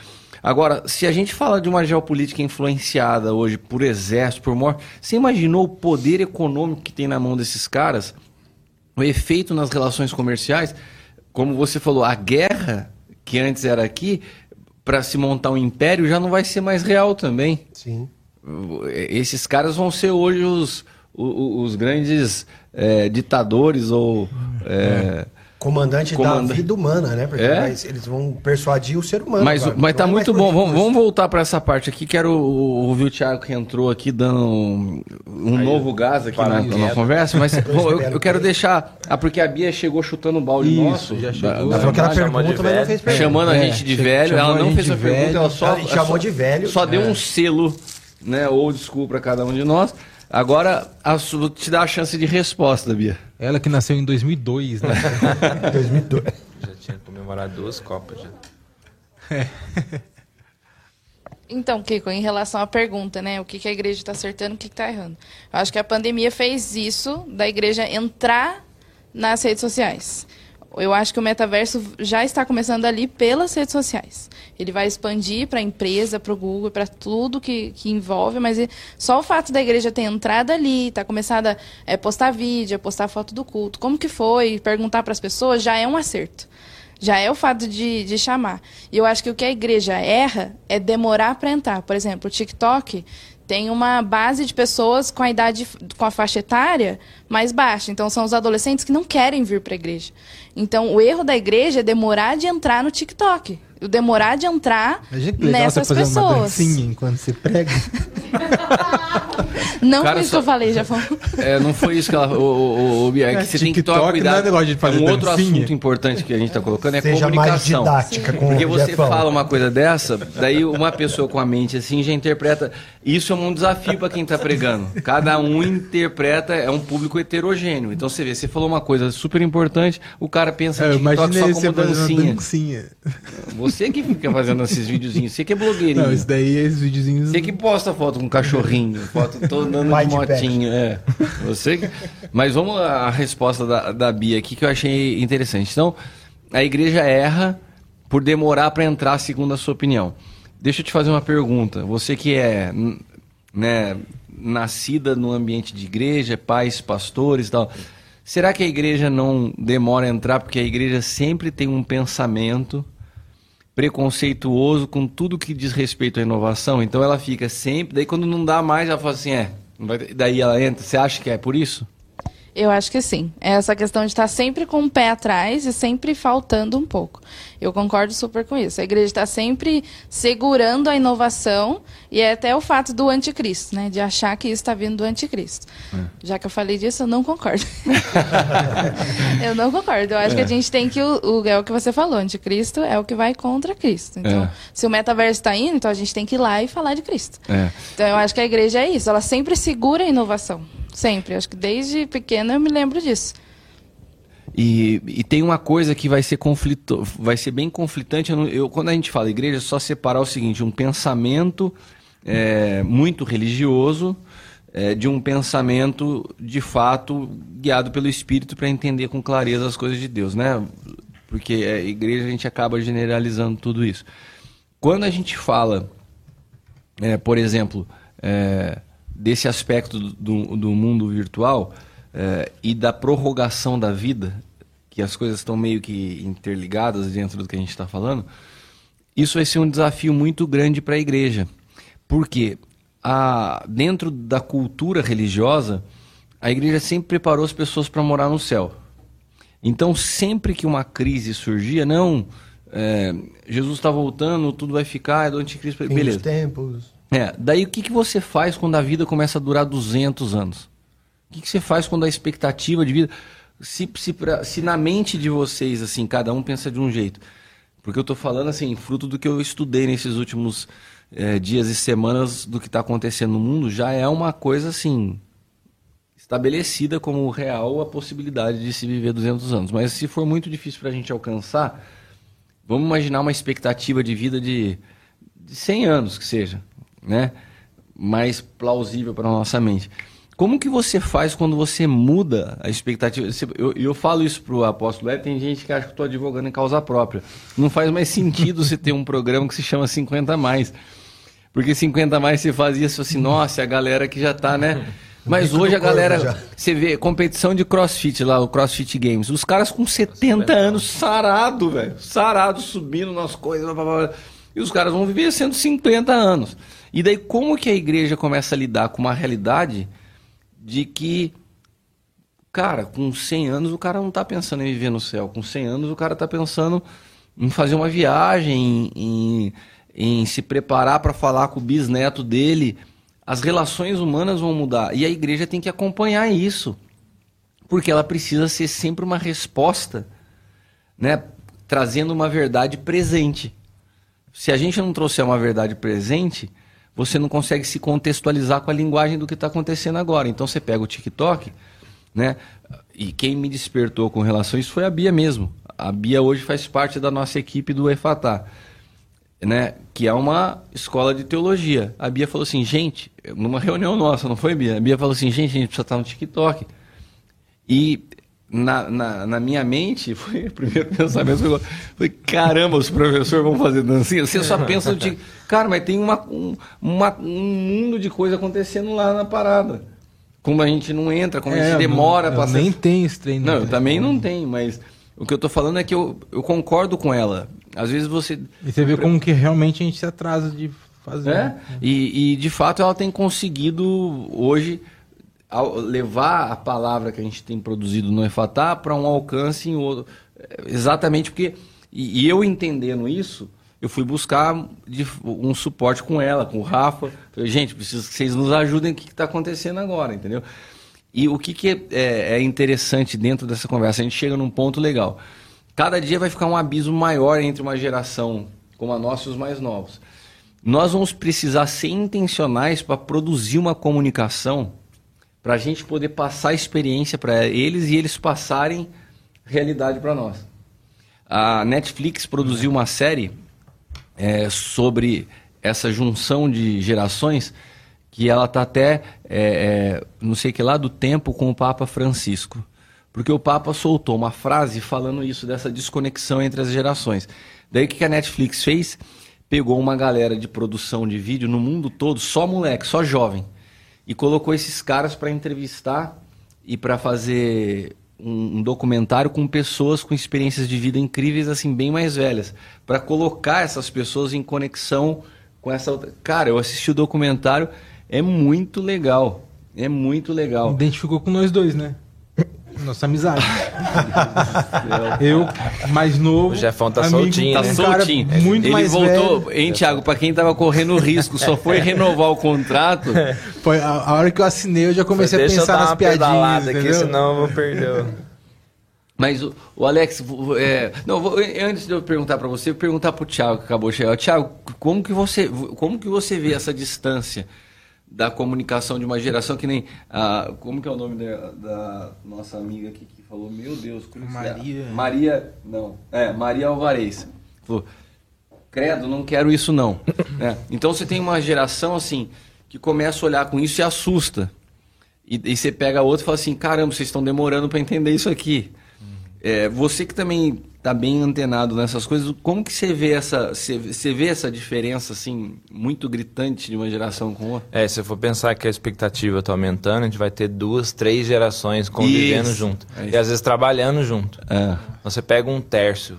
Agora, se a gente fala de uma geopolítica influenciada hoje por exército, por morte, você imaginou o poder econômico que tem na mão desses caras? O efeito nas relações comerciais? Como você falou, a guerra que antes era aqui, para se montar um império já não vai ser mais real também. Sim. Esses caras vão ser hoje os, os, os grandes é, ditadores ou. É, comandante Comanda... da vida humana, né? Porque é? eles vão persuadir o ser humano. Mas, mas tá muito bom. Vamos, vamos, voltar para essa parte aqui. Quero ouvir o Thiago que entrou aqui dando um, um novo gás aqui na, na, conversa. Mas bom, eu, eu, quero deixar. Ah, porque a Bia chegou chutando o balde Isso, nosso. Já chegou. Ela ela pergunta, mas não fez pergunta. Chamando a é, gente de velho. Ela não fez a pergunta, ela só, chamou de velho. Só deu um selo, né? Ou desculpa para cada um de nós. Agora, a, vou te dar a chance de resposta, Bia. Ela que nasceu em 2002, né? 2002. Já tinha comemorado duas Copas, já. É. Então, Kiko, em relação à pergunta, né? O que, que a igreja está acertando, o que está errando? Eu acho que a pandemia fez isso, da igreja entrar nas redes sociais. Eu acho que o metaverso já está começando ali pelas redes sociais. Ele vai expandir para a empresa, para o Google, para tudo que, que envolve, mas só o fato da igreja ter entrado ali, tá começado a é, postar vídeo, a postar foto do culto, como que foi, perguntar para as pessoas, já é um acerto. Já é o fato de, de chamar. E eu acho que o que a igreja erra é demorar para entrar. Por exemplo, o TikTok tem uma base de pessoas com a idade, com a faixa etária mais baixa. Então, são os adolescentes que não querem vir para a igreja. Então, o erro da igreja é demorar de entrar no TikTok. O demorar de entrar nessas você fazer pessoas. Uma dancinha enquanto você prega. não Cara, foi isso só... que eu falei, já falou. É, não foi isso que ela. O, o, o, é que você tem que tomar cuidado. Não é de fazer um dancinha. outro assunto importante que a gente está colocando é Seja comunicação. Mais didática com Porque você fala uma coisa dessa, daí uma pessoa com a mente assim já interpreta. Isso é um desafio para quem está pregando. Cada um interpreta, é um público heterogêneo. Então você vê, você falou uma coisa super importante, o cara pensa é, em TikTok só como dancinha. dancinha. Você que fica fazendo esses videozinhos, você que é blogueirinho. Não, isso daí é esses videozinhos. Você que posta foto com um cachorrinho, foto todo andando de motinho. É. Você que... Mas vamos à resposta da, da Bia aqui que eu achei interessante. Então, a igreja erra por demorar para entrar, segundo a sua opinião. Deixa eu te fazer uma pergunta. Você que é né, nascida no ambiente de igreja, pais, pastores e tal. Será que a igreja não demora a entrar porque a igreja sempre tem um pensamento preconceituoso com tudo que diz respeito à inovação? Então ela fica sempre, daí quando não dá mais, ela fala assim, é, daí ela entra. Você acha que é por isso? Eu acho que sim. É essa questão de estar sempre com o pé atrás e sempre faltando um pouco. Eu concordo super com isso. A igreja está sempre segurando a inovação e é até o fato do anticristo, né? De achar que isso está vindo do anticristo. É. Já que eu falei disso, eu não concordo. eu não concordo. Eu acho é. que a gente tem que. O, o, é o que você falou, anticristo é o que vai contra Cristo. Então, é. se o metaverso está indo, então a gente tem que ir lá e falar de Cristo. É. Então eu acho que a igreja é isso. Ela sempre segura a inovação. Sempre. Acho que desde pequena eu me lembro disso. E, e, tem uma coisa que vai ser conflito, vai ser bem conflitante. Eu, eu, quando a gente fala igreja, é só separar o seguinte: um pensamento é, muito religioso é, de um pensamento de fato guiado pelo Espírito para entender com clareza as coisas de Deus, né? Porque a é, igreja a gente acaba generalizando tudo isso. Quando a gente fala, é, por exemplo, é, desse aspecto do, do mundo virtual é, e da prorrogação da vida, que as coisas estão meio que interligadas dentro do que a gente está falando, isso vai ser um desafio muito grande para a igreja. Porque a, dentro da cultura religiosa, a igreja sempre preparou as pessoas para morar no céu. Então, sempre que uma crise surgia, não, é, Jesus está voltando, tudo vai ficar, é do anticristo, Fim beleza. tempos. É, daí o que, que você faz quando a vida começa a durar 200 anos? O que, que você faz quando a expectativa de vida... Se, se, se na mente de vocês, assim, cada um pensa de um jeito. Porque eu estou falando, assim, fruto do que eu estudei nesses últimos é, dias e semanas do que está acontecendo no mundo, já é uma coisa assim estabelecida como real a possibilidade de se viver 200 anos. Mas se for muito difícil para a gente alcançar, vamos imaginar uma expectativa de vida de, de 100 anos que seja, né? Mais plausível para nossa mente. Como que você faz quando você muda a expectativa? Eu, eu falo isso para o apóstolo, é, tem gente que acha que estou advogando em causa própria. Não faz mais sentido você ter um programa que se chama 50 mais. Porque 50 mais você fazia isso assim, nossa, a galera que já tá, né? Mas hoje a galera, você vê, competição de crossfit lá, o CrossFit Games, os caras com 70 anos, sarado, velho, sarado, subindo nas coisas, blá, blá, blá, e os caras vão viver sendo 50 anos. E daí como que a igreja começa a lidar com uma realidade de que, cara, com 100 anos o cara não tá pensando em viver no céu, com 100 anos o cara tá pensando em fazer uma viagem, em em se preparar para falar com o bisneto dele, as relações humanas vão mudar. E a igreja tem que acompanhar isso. Porque ela precisa ser sempre uma resposta, né, trazendo uma verdade presente. Se a gente não trouxer uma verdade presente, você não consegue se contextualizar com a linguagem do que está acontecendo agora. Então você pega o TikTok, né? E quem me despertou com relação a isso foi a Bia mesmo. A Bia hoje faz parte da nossa equipe do EFATA né, que é uma escola de teologia. A Bia falou assim, gente, numa reunião nossa, não foi, Bia? A Bia falou assim, gente, a gente precisa estar no TikTok. E na, na, na minha mente, foi o primeiro pensamento, foi, foi caramba, os professores vão fazer dancinha. Você só pensa TikTok. Cara, mas tem uma, um, uma, um mundo de coisa acontecendo lá na parada. Como a gente não entra, como é, a gente demora para... nem tem esse treino. Não, eu também não tenho, mas o que eu estou falando é que eu, eu concordo com ela. Às vezes você. E você vê como que realmente a gente se atrasa de fazer. É? E, e de fato ela tem conseguido hoje levar a palavra que a gente tem produzido no EFATA para um alcance em outro. Exatamente porque. E, e, eu entendendo isso, eu fui buscar um suporte com ela, com o Rafa. Falei, gente, preciso que vocês nos ajudem o que está acontecendo agora, entendeu? E o que, que é, é, é interessante dentro dessa conversa? A gente chega num ponto legal cada dia vai ficar um abismo maior entre uma geração como a nossa e os mais novos. Nós vamos precisar ser intencionais para produzir uma comunicação para a gente poder passar experiência para eles e eles passarem realidade para nós. A Netflix produziu uma série é, sobre essa junção de gerações que ela está até, é, é, não sei que lá, do tempo com o Papa Francisco. Porque o Papa soltou uma frase falando isso, dessa desconexão entre as gerações. Daí o que a Netflix fez? Pegou uma galera de produção de vídeo no mundo todo, só moleque, só jovem, e colocou esses caras para entrevistar e para fazer um, um, documentário com pessoas com experiências de vida incríveis, assim, bem mais velhas, para colocar essas pessoas em conexão com essa outra. Cara, eu assisti o documentário, é muito legal. É muito legal. Identificou com nós dois, né? Nossa amizade. eu, mais novo. O Jefão tá amigo, soltinho. Tá né? soltinho. Muito Ele mais voltou. velho. Hein, Thiago, pra quem tava correndo risco, só foi renovar o contrato. Foi a, a hora que eu assinei, eu já comecei Foi, a pensar nas piadinhas. Aqui, entendeu? senão eu vou perder. Mas o, o Alex, é, não, vou, antes de eu perguntar para você, eu perguntar pro Thiago que acabou de chegar. Thiago, como que você, como que você vê essa distância? Da comunicação de uma geração que nem. Ah, como que é o nome da, da nossa amiga aqui que falou? Meu Deus, como Maria. É? Maria. Não. É, Maria Alvarez. Falou, credo, não quero isso não. é, então você tem uma geração assim que começa a olhar com isso e assusta. E, e você pega outro e fala assim, caramba, vocês estão demorando para entender isso aqui. Uhum. É, você que também está bem antenado nessas coisas, como que você vê essa, você, você vê essa diferença assim muito gritante de uma geração com outra? É, se eu for pensar que a expectativa está aumentando, a gente vai ter duas, três gerações convivendo isso. junto é e às vezes trabalhando junto. É. Você pega um terço.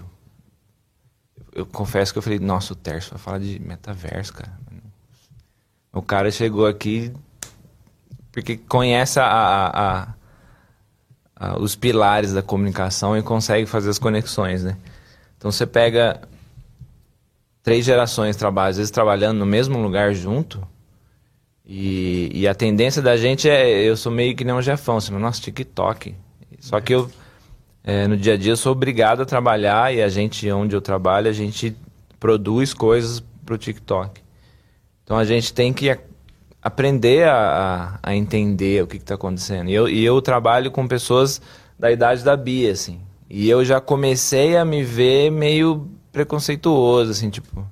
Eu confesso que eu falei, nossa, o terço vai falar de metaverso, cara. O cara chegou aqui porque conhece a, a, a uh, os pilares da comunicação e consegue fazer as conexões, né? Então você pega três gerações às vezes trabalhando no mesmo lugar junto, e, e, a tendência da gente é, eu sou meio que nem um Jefão, assim, nosso TikTok. Só que eu, é, no dia a dia, sou obrigado a trabalhar e a gente, onde eu trabalho, a gente produz coisas para o TikTok. Então a gente tem que aprender a, a, entender o que está acontecendo. E eu, e eu trabalho com pessoas da idade da Bia, assim. E eu já comecei a me ver meio preconceituoso, assim, tipo,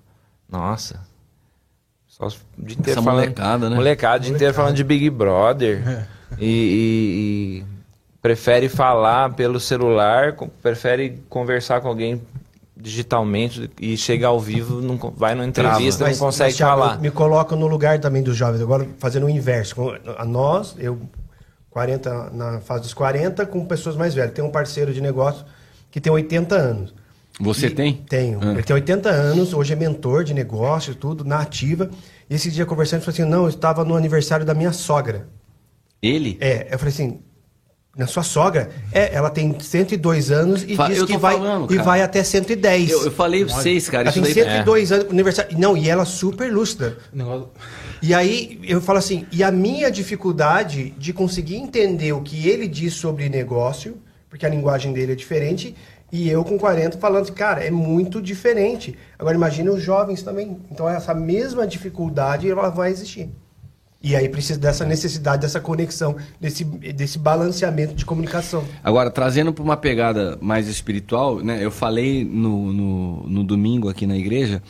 nossa. Só o dia inteiro Essa falando, molecada, né? Molecada, o dia inteiro falando de Big Brother. É. E, e, e, prefere falar pelo celular, prefere conversar com alguém digitalmente e chega ao vivo, não, vai numa entrevista mas, não consegue mas, Thiago, falar. Me coloca no lugar também dos jovens, agora fazendo o inverso. A nós, eu 40 na fase dos 40, com pessoas mais velhas. Tem um parceiro de negócio que tem 80 anos. Você e tem? Tenho. Ah. Ele tem 80 anos, hoje é mentor de negócio, tudo, na ativa. E esse dia conversando, ele falou assim: não, eu estava no aniversário da minha sogra. Ele? É, eu falei assim, na sua sogra, é, ela tem 102 anos e Fa diz que vai falando, e vai até 110. Eu, eu falei pra vocês, cara. Ela tem 102 é. anos, aniversário. Não, e ela super lúcida. E aí eu falo assim, e a minha dificuldade de conseguir entender o que ele diz sobre negócio, porque a linguagem dele é diferente, e eu com 40 falando assim, cara, é muito diferente. Agora imagine os jovens também. Então essa mesma dificuldade ela vai existir. E aí precisa dessa necessidade, dessa conexão, desse, desse balanceamento de comunicação. Agora, trazendo para uma pegada mais espiritual, né? Eu falei no, no, no domingo aqui na igreja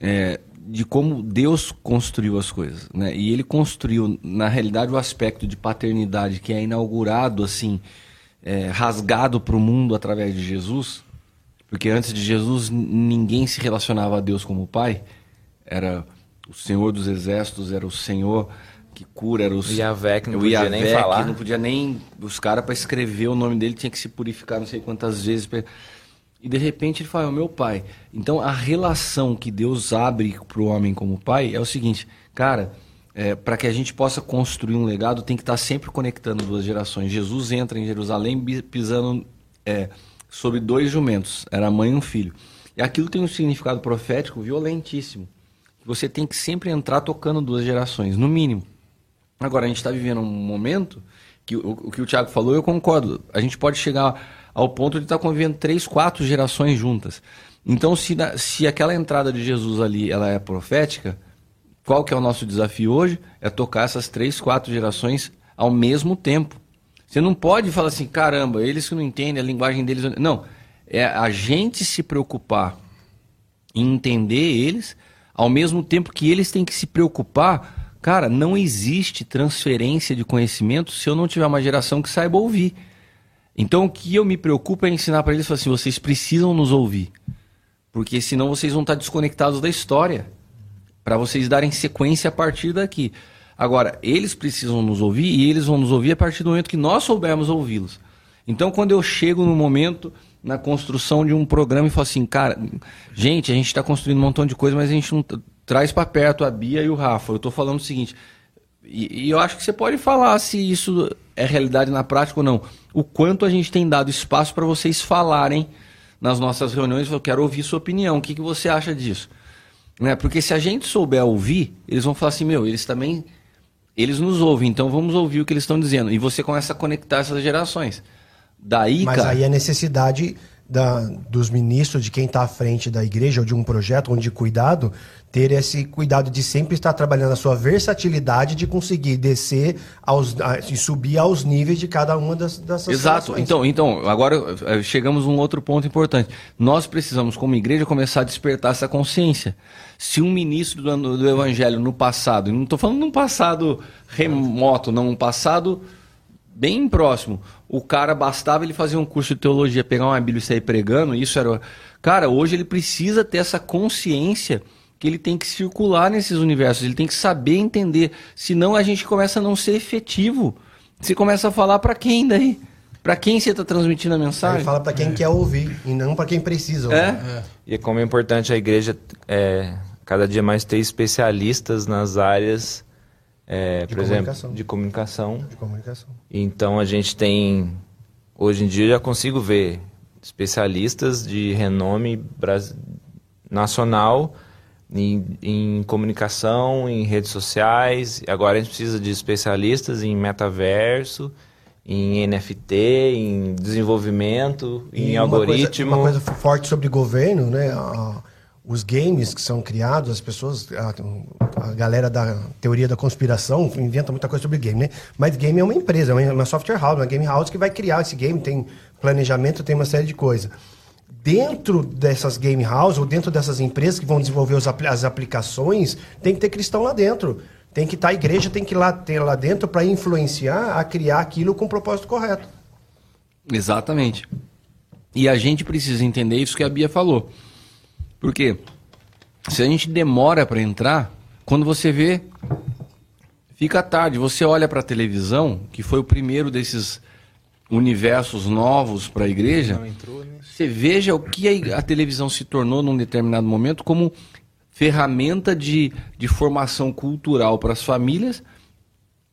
é, de como Deus construiu as coisas, né? E Ele construiu, na realidade, o aspecto de paternidade que é inaugurado, assim, é, rasgado para o mundo através de Jesus, porque antes de Jesus ninguém se relacionava a Deus como Pai, era o Senhor dos Exércitos, era o Senhor que cura era os, o que não podia Iavé, nem falar. não podia nem. Os caras, para escrever o nome dele, tinha que se purificar não sei quantas vezes. Pra... E de repente ele fala: é o meu pai. Então a relação que Deus abre para o homem como pai é o seguinte, cara. É, para que a gente possa construir um legado, tem que estar tá sempre conectando duas gerações. Jesus entra em Jerusalém pisando é, sobre dois jumentos, era a mãe e um filho. E aquilo tem um significado profético violentíssimo. Você tem que sempre entrar tocando duas gerações, no mínimo. Agora, a gente está vivendo um momento que o, o, que o Tiago falou, eu concordo. A gente pode chegar ao ponto de estar tá convivendo três, quatro gerações juntas. Então, se, se aquela entrada de Jesus ali ela é profética, qual que é o nosso desafio hoje? É tocar essas três, quatro gerações ao mesmo tempo. Você não pode falar assim, caramba, eles que não entendem a linguagem deles. Não, é a gente se preocupar em entender eles, ao mesmo tempo que eles têm que se preocupar Cara, não existe transferência de conhecimento se eu não tiver uma geração que saiba ouvir. Então o que eu me preocupo é ensinar para eles assim, vocês precisam nos ouvir. Porque senão vocês vão estar desconectados da história. Para vocês darem sequência a partir daqui. Agora, eles precisam nos ouvir e eles vão nos ouvir a partir do momento que nós soubermos ouvi-los. Então, quando eu chego no momento, na construção de um programa e falo assim, cara, gente, a gente está construindo um montão de coisa, mas a gente não traz para perto a Bia e o Rafa. Eu estou falando o seguinte, e, e, eu acho que você pode falar se isso é realidade na prática ou não. O quanto a gente tem dado espaço para vocês falarem nas nossas reuniões, eu quero ouvir sua opinião, o que, que você acha disso? Né? Porque se a gente souber ouvir, eles vão falar assim, meu, eles também, eles nos ouvem, então vamos ouvir o que eles estão dizendo. E você começa a conectar essas gerações. Daí, Mas cara, aí a necessidade da, dos ministros, de quem está à frente da igreja ou de um projeto ou de cuidado, ter esse cuidado de sempre estar trabalhando a sua versatilidade de conseguir descer aos, e subir aos níveis de cada uma das, dessas Exato. Então, então, agora eh, chegamos a um outro ponto importante. Nós precisamos, como igreja, começar a despertar essa consciência. Se um ministro do, do evangelho no passado, não estou falando num passado remoto, não, um passado bem próximo. O cara bastava ele fazer um curso de teologia, pegar uma Bíblia e sair pregando, isso era. Cara, hoje ele precisa ter essa consciência que ele tem que circular nesses universos, ele tem que saber entender, senão a gente começa a não ser efetivo. Você começa a falar para quem daí? Para quem você está transmitindo a mensagem? Ele fala para quem é. quer ouvir e não para quem precisa ouvir. É? é. E como é importante a igreja é, cada dia mais ter especialistas nas áreas, é, por exemplo, de comunicação. De comunicação. Então a gente tem, hoje em dia já consigo ver especialistas de renome nacional em, em, comunicação, em redes sociais. Agora a gente precisa de especialistas em metaverso, em NFT, em desenvolvimento, e em uma algoritmo. Coisa, uma coisa forte sobre governo, né? Os games que são criados, as pessoas, a, a, galera da teoria da conspiração inventa muita coisa sobre game, né? Mas game é uma empresa, é uma software house, uma game house que vai criar esse game, tem planejamento, tem uma série de coisas dentro dessas game houses ou dentro dessas empresas que vão desenvolver as aplicações, tem que ter cristão lá dentro. Tem que estar a igreja, tem que lá, ter lá dentro para influenciar a criar aquilo com o propósito correto. Exatamente. E a gente precisa entender isso que a Bia falou. Porque se a gente demora para entrar, quando você vê, fica tarde. Você olha para a televisão, que foi o primeiro desses universos novos para a igreja, entrou, né? você veja o que a, a, televisão se tornou num determinado momento como ferramenta de, de formação cultural para as famílias.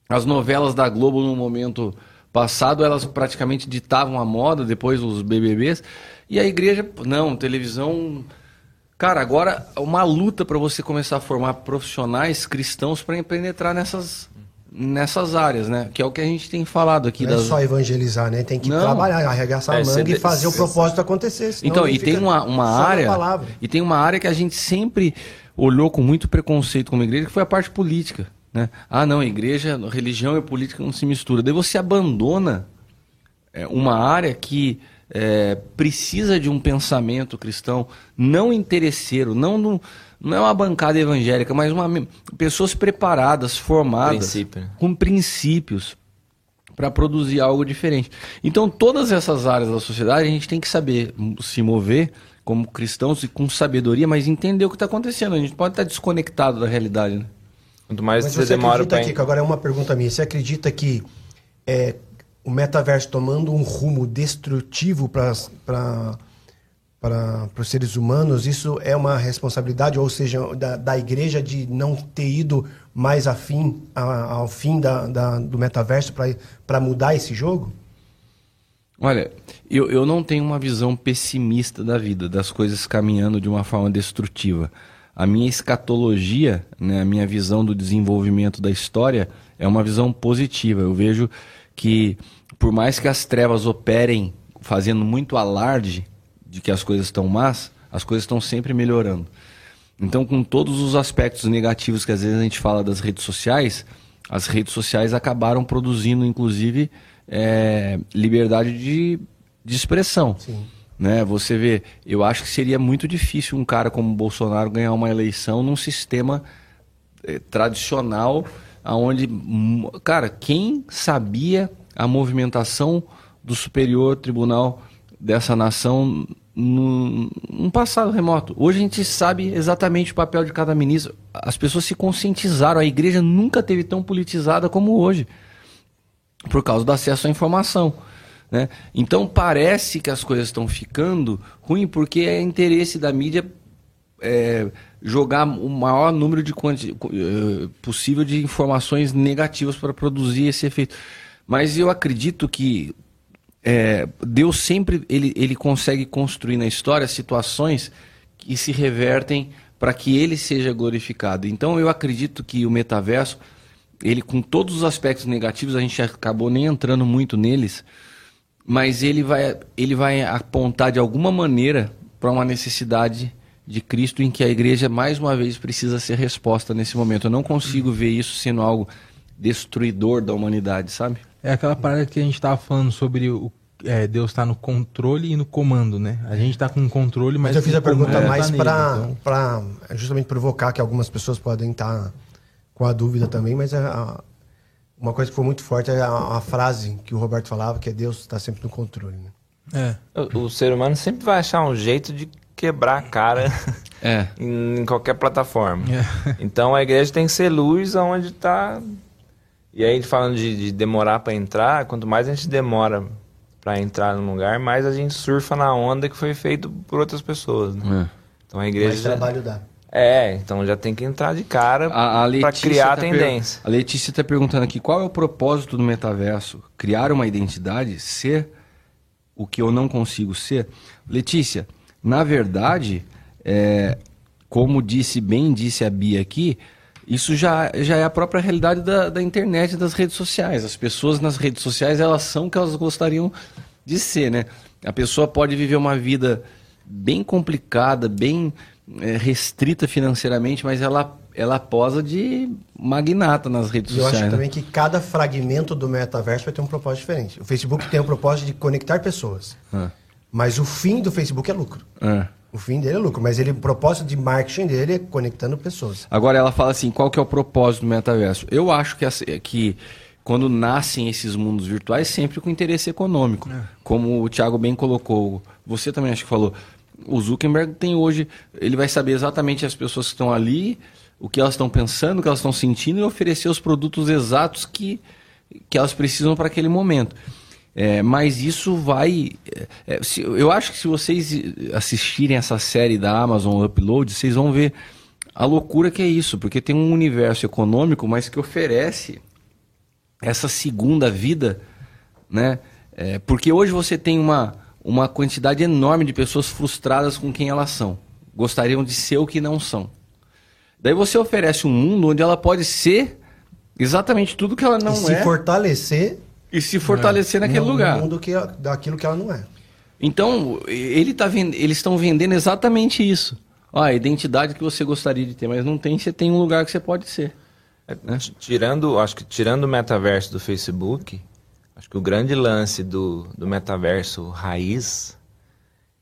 As novelas da Globo, no momento passado, elas praticamente ditavam a moda, depois os BBBs. E a igreja, não, televisão. Cara, agora uma luta para você começar a formar profissionais cristãos para penetrar nessas nessas áreas, né? Que é o que a gente tem falado aqui. Não é das... é só evangelizar, né? Tem que Não. trabalhar, arregaçar é, a manga e fazer o propósito acontecer. Então, e tem uma, uma área. E tem uma área que a gente sempre olhou com muito preconceito como igreja, que foi a parte política. Né? Ah, não, igreja, religião e política não se mistura. Daí você abandona é, uma área que é, precisa de um pensamento cristão não interesseiro, não no não é uma bancada evangélica, mas uma, pessoas preparadas, formadas, Princípio. Né? com princípios para produzir algo diferente. Então, todas essas áreas da sociedade a gente tem que saber se mover como cristãos e com sabedoria, mas entender o que está acontecendo. A gente pode estar tá desconectado da realidade. Né? Quanto mais mas você, você demora para. Que, agora é uma pergunta minha. Você acredita que é, o metaverso tomando um rumo destrutivo para para, os seres humanos, isso é uma responsabilidade, ou seja, da, da igreja de não ter ido mais afim, a, ao fim da, da do metaverso para mudar esse jogo? Olha, eu, eu não tenho uma visão pessimista da vida, das coisas caminhando de uma forma destrutiva. A minha escatologia, né, a minha visão do desenvolvimento da história é uma visão positiva. Eu vejo que, por mais que as trevas operem fazendo muito alarde, de que as coisas estão más, as coisas estão sempre melhorando. Então, com todos os aspectos negativos que às vezes a gente fala das redes sociais, as redes sociais acabaram produzindo, inclusive, é, liberdade de, de expressão. Sim. Né? Você vê, eu acho que seria muito difícil um cara como o Bolsonaro ganhar uma eleição num sistema é, tradicional, aonde, cara, quem sabia a movimentação do Superior Tribunal dessa nação num, num, passado remoto. Hoje a gente sabe exatamente o papel de cada ministro. As pessoas se conscientizaram. A igreja nunca teve tão politizada como hoje, por causa do acesso à informação. Né? Então parece que as coisas estão ficando ruim porque é interesse da mídia é, jogar o maior número de uh, possível de informações negativas para produzir esse efeito. Mas eu acredito que é, Deus sempre ele, ele consegue construir na história situações que se revertem para que ele seja glorificado. Então eu acredito que o metaverso, ele com todos os aspectos negativos, a gente acabou nem entrando muito neles, mas ele vai, ele vai apontar de alguma maneira para uma necessidade de Cristo em que a igreja mais uma vez precisa ser resposta nesse momento. Eu não consigo ver isso sendo algo destruidor da humanidade, sabe? É aquela parada que a gente estava falando sobre o é, Deus está no controle e no comando, né? A gente está com o controle, mas, mas eu fiz a pergunta mais tá para então. justamente provocar que algumas pessoas podem estar tá com a dúvida também, mas a, uma coisa que foi muito forte é a, a frase que o Roberto falava, que é Deus está sempre no controle. Né? É. O, o, ser humano sempre vai achar um jeito de quebrar a cara é. em, em, qualquer plataforma. É. Então a igreja tem que ser luz aonde está. E aí, falando de, de demorar para entrar, quanto mais a gente demora para entrar num lugar, mais a gente surfa na onda que foi feito por outras pessoas. Né? É. Então a igreja. Mais trabalho dá. É, então já tem que entrar de cara para criar tá tendência. A Letícia está perguntando aqui qual é o propósito do metaverso? Criar uma identidade, ser o que eu não consigo ser? Letícia, na verdade, é, como disse bem disse a Bia aqui, isso já, já é a própria realidade da, da internet e das redes sociais. As pessoas nas redes sociais elas são o que elas gostariam de ser, né? A pessoa pode viver uma vida bem complicada, bem é, restrita financeiramente, mas ela, ela posa de magnata nas redes eu sociais. Eu acho né? também que cada fragmento do metaverso vai ter um propósito diferente. O Facebook tem o propósito de conectar pessoas. Ah. Mas o fim do Facebook é lucro. Ah. O fim dele é lucro, mas ele, o propósito de marketing dele é conectando pessoas. Agora ela fala assim, qual que é o propósito do metaverso? Eu acho que, que quando nascem esses mundos virtuais, sempre com interesse econômico. É. Como o Thiago bem colocou, você também acho que falou, o Zuckerberg tem hoje, ele vai saber exatamente as pessoas que estão ali, o que elas estão pensando, o que elas estão sentindo e oferecer os produtos exatos que, que elas precisam para aquele momento. É, mas isso vai. É, se, eu acho que se vocês assistirem essa série da Amazon Upload, vocês vão ver a loucura que é isso, porque tem um universo econômico, mas que oferece essa segunda vida, né? É, porque hoje você tem uma uma quantidade enorme de pessoas frustradas com quem elas são. Gostariam de ser o que não são. Daí você oferece um mundo onde ela pode ser exatamente tudo que ela não e se é. Se fortalecer. E se fortalecer é. naquele no, lugar. No mundo que, daquilo que ela não é. Então, ele tá vend... eles estão vendendo exatamente isso. Ó, a identidade que você gostaria de ter, mas não tem, você tem um lugar que você pode ser. É, né? Tirando, acho que tirando o metaverso do Facebook, Acho que o grande lance do, do metaverso raiz,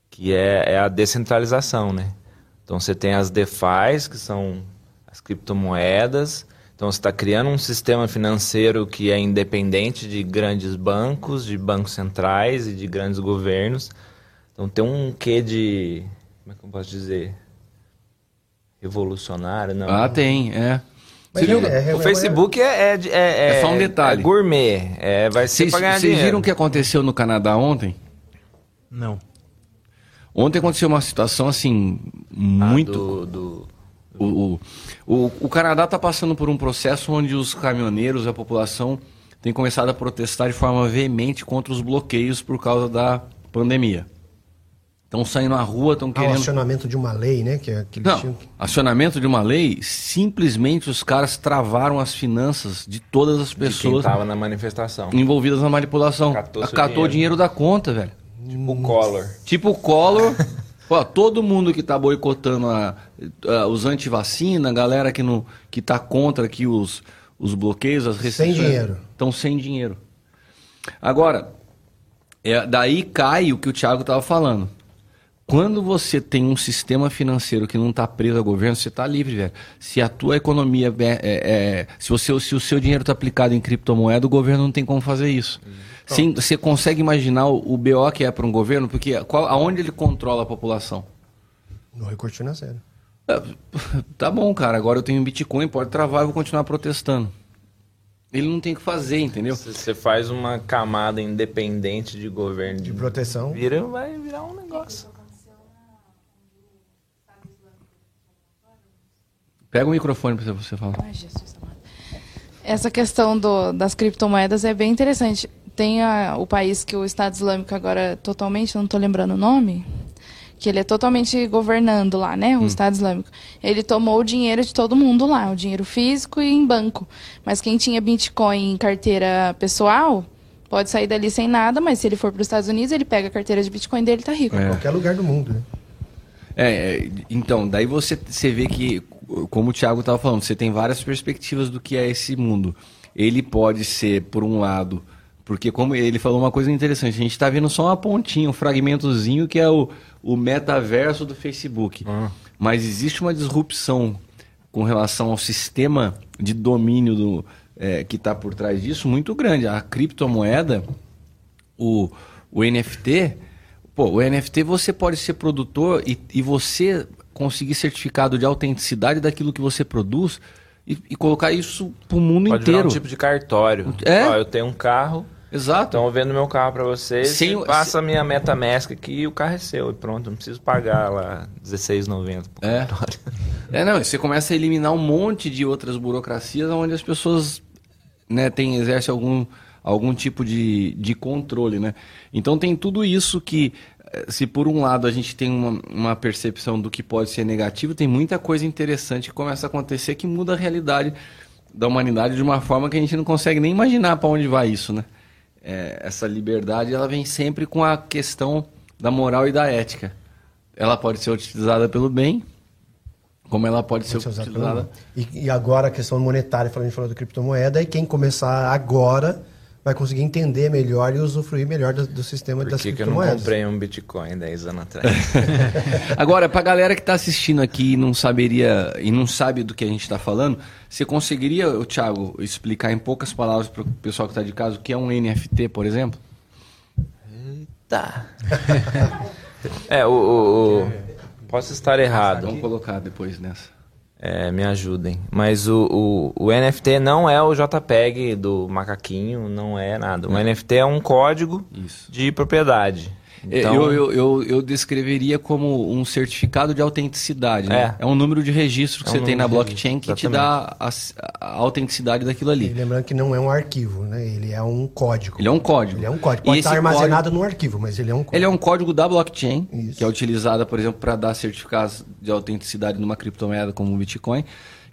que é, é a descentralização, né? Então você tem as DeFi, que são as criptomoedas. Então você está criando um sistema financeiro que é independente de grandes bancos, de bancos centrais e de grandes governos. Então tem um quê de. Como é que eu posso dizer? Revolucionário, não? Ah, tem, é. É, é, o Facebook é, é, é, é, só um detalhe. É gourmet. É, vai ser pra ganhar Vocês viram o que aconteceu no Canadá ontem? Não. Ontem aconteceu uma situação assim, muito. Ah, do, do... O, o, o, o Canadá está passando por um processo onde os caminhoneiros, a população, tem começado a protestar de forma veemente contra os bloqueios por causa da pandemia. Estão saindo na rua, estão querendo. Ah, o acionamento de uma lei, né? Que, é que Não, tinham... acionamento de uma lei, simplesmente os caras travaram as finanças de todas as pessoas. estava na manifestação. Envolvidas na manipulação. Catou, Catou o dinheiro da conta, velho. Tipo o Collor. Tipo o Collor. Ó, todo mundo que está boicotando a, a, os anti-vacina, a galera que, não, que tá contra aqui os, os bloqueios, as restrições. Sem dinheiro. Estão sem dinheiro. Agora, é, daí cai o que o Thiago estava falando. Quando você tem um sistema financeiro que não está preso ao governo, você está livre, velho. Se a tua economia é, é, é se, você, se o seu dinheiro está aplicado em criptomoeda, o governo não tem como fazer isso. Sim, você consegue imaginar o, BO que é para um governo? Porque qual, aonde ele controla a população? No recurso financeiro. É, tá bom, cara. Agora eu tenho Bitcoin, pode travar, eu vou continuar protestando. Ele não tem o que fazer, entendeu? Você faz uma camada independente de governo de, de proteção, vira, vai virar um negócio. Pega o microfone para você falar. Ai, Jesus amado. Essa questão do, das criptomoedas é bem interessante. Tem a, o país que o Estado Islâmico agora totalmente, não estou lembrando o nome, que ele é totalmente governando lá, né? O hum. Estado Islâmico. Ele tomou o dinheiro de todo mundo lá, o dinheiro físico e em banco. Mas quem tinha Bitcoin em carteira pessoal pode sair dali sem nada, mas se ele for para os Estados Unidos, ele pega a carteira de Bitcoin dele e tá rico. É. Em qualquer lugar do mundo, né? É, é, então, daí você, você vê que, como o Thiago estava falando, você tem várias perspectivas do que é esse mundo. Ele pode ser, por um lado, porque como ele falou uma coisa interessante, a gente está vendo só uma pontinha, um fragmentozinho que é o, o metaverso do Facebook. Ah. Mas existe uma disrupção com relação ao sistema de domínio do, é, que está por trás disso muito grande. A criptomoeda, o, o NFT, pô, o NFT você pode ser produtor e, e você conseguir certificado de autenticidade daquilo que você produz e, e colocar isso para o mundo pode inteiro. um tipo de cartório. É. Ó, eu tenho um carro. Exato. Eu vendo meu carro para vocês, o- passa a minha MetaMask aqui e o carro é seu. E pronto, não preciso pagar lá R$16,90 por É. É, não, você começa a eliminar um monte de outras burocracias onde as pessoas né, têm, exercem algum, algum tipo de, de controle, né? Então tem tudo isso que, eh, se por um lado a gente tem uma, uma percepção do que pode ser negativo, tem muita coisa interessante que começa a acontecer que muda a realidade da humanidade de uma forma que a gente não consegue nem imaginar para onde vai isso, né? É, essa liberdade, ela vem sempre com a questão da moral e da ética. Ela pode ser utilizada pelo bem, como ela pode ser Pode ser utilizada. E, e agora a questão monetária, falando, a gente falou da criptomoeda, e quem começar agora vai conseguir entender melhor e usufruir melhor do, do sistema Por das que, que eu não criptomoedas. comprei um Bitcoin 10 anos atrás? Agora, pra galera que tá assistindo aqui e não saberia e não sabe do que a gente tá falando, você conseguiria, Thiago, explicar em poucas palavras pro pessoal que tá de casa o que é um NFT, por exemplo? tá. é, o, o- o- Posso estar errado. Vamos colocar depois nessa. É, me ajudem. Mas o, o, o NFT não é o JPEG do macaquinho, não é nada. O NFT é um código Isso. de propriedade. É, Então, Eu, eu, eu, eu descreveria como um certificado de autenticidade. Né? É. É. um número de registro que É um você tem na blockchain registro, que te dá a, a autenticidade daquilo E ali. lembrando que não é um arquivo, né? Ele é um código. Ele é um código. Ele é um código. E Pode esse estar armazenado num arquivo, mas ele é um código. Ele é um código da blockchain, Isso. que é utilizada, por exemplo, para dar certificados de autenticidade numa criptomoeda como o Bitcoin,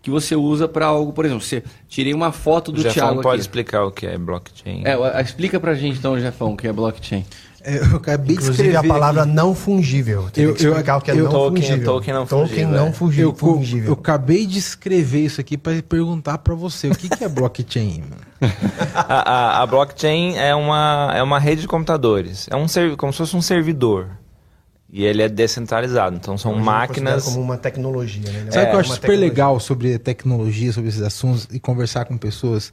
que você usa para algo, por exemplo, você tirei uma foto o do Jefão Thiago pode aqui. explicar o que é blockchain. É, a- explica pra gente então, Jefão, o que é blockchain. É, Eu acabei de Inclusive escrever a palavra aqui. não fungível. Tem Eu- que explicar eu- o que é eu- não Token- fungível. token não Token fungível, não é. fungível. Eu, co- fungível. eu acabei de escrever isso aqui para perguntar para você o que, que é blockchain. mano? A, a- a blockchain é uma, é uma rede de computadores. É um como se fosse um servidor. E ele é descentralizado. Então são Hoje eu máquinas. como uma tecnologia, né? É Sabe o que eu acho super tecnologia. legal sobre tecnologia, sobre esses assuntos e conversar com pessoas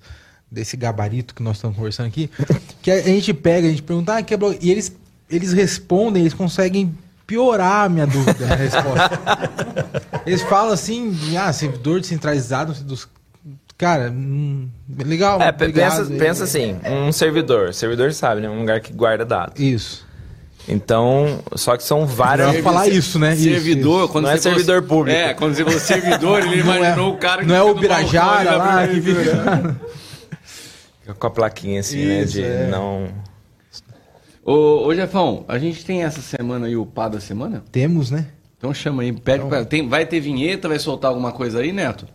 desse gabarito que nós estamos conversando aqui? Que a gente pega, a gente pergunta, ah, que é? E eles, eles respondem, eles conseguem piorar a minha dúvida, a resposta. eles falam assim, ah, servidor descentralizado dos. Cara, hum, legal. É, obrigado. pensa, pensa assim, um servidor. Servidor sabe, né? Um lugar que guarda dados. Isso. Então, só que são Eu várias. ia falar isso, né? Isso, servidor, isso. quando Não é você falou- servidor público. É, quando você falou servidor, ele Não é- imaginou o cara que Não é o Birajara lá que fica. Com a plaquinha assim, né? Isso, De é. não. Ô, ô Jefão, a gente tem essa semana aí o pá da semana? Temos, né? Então chama aí, pede pra, tem, vai ter vinheta, vai soltar alguma coisa aí, Neto?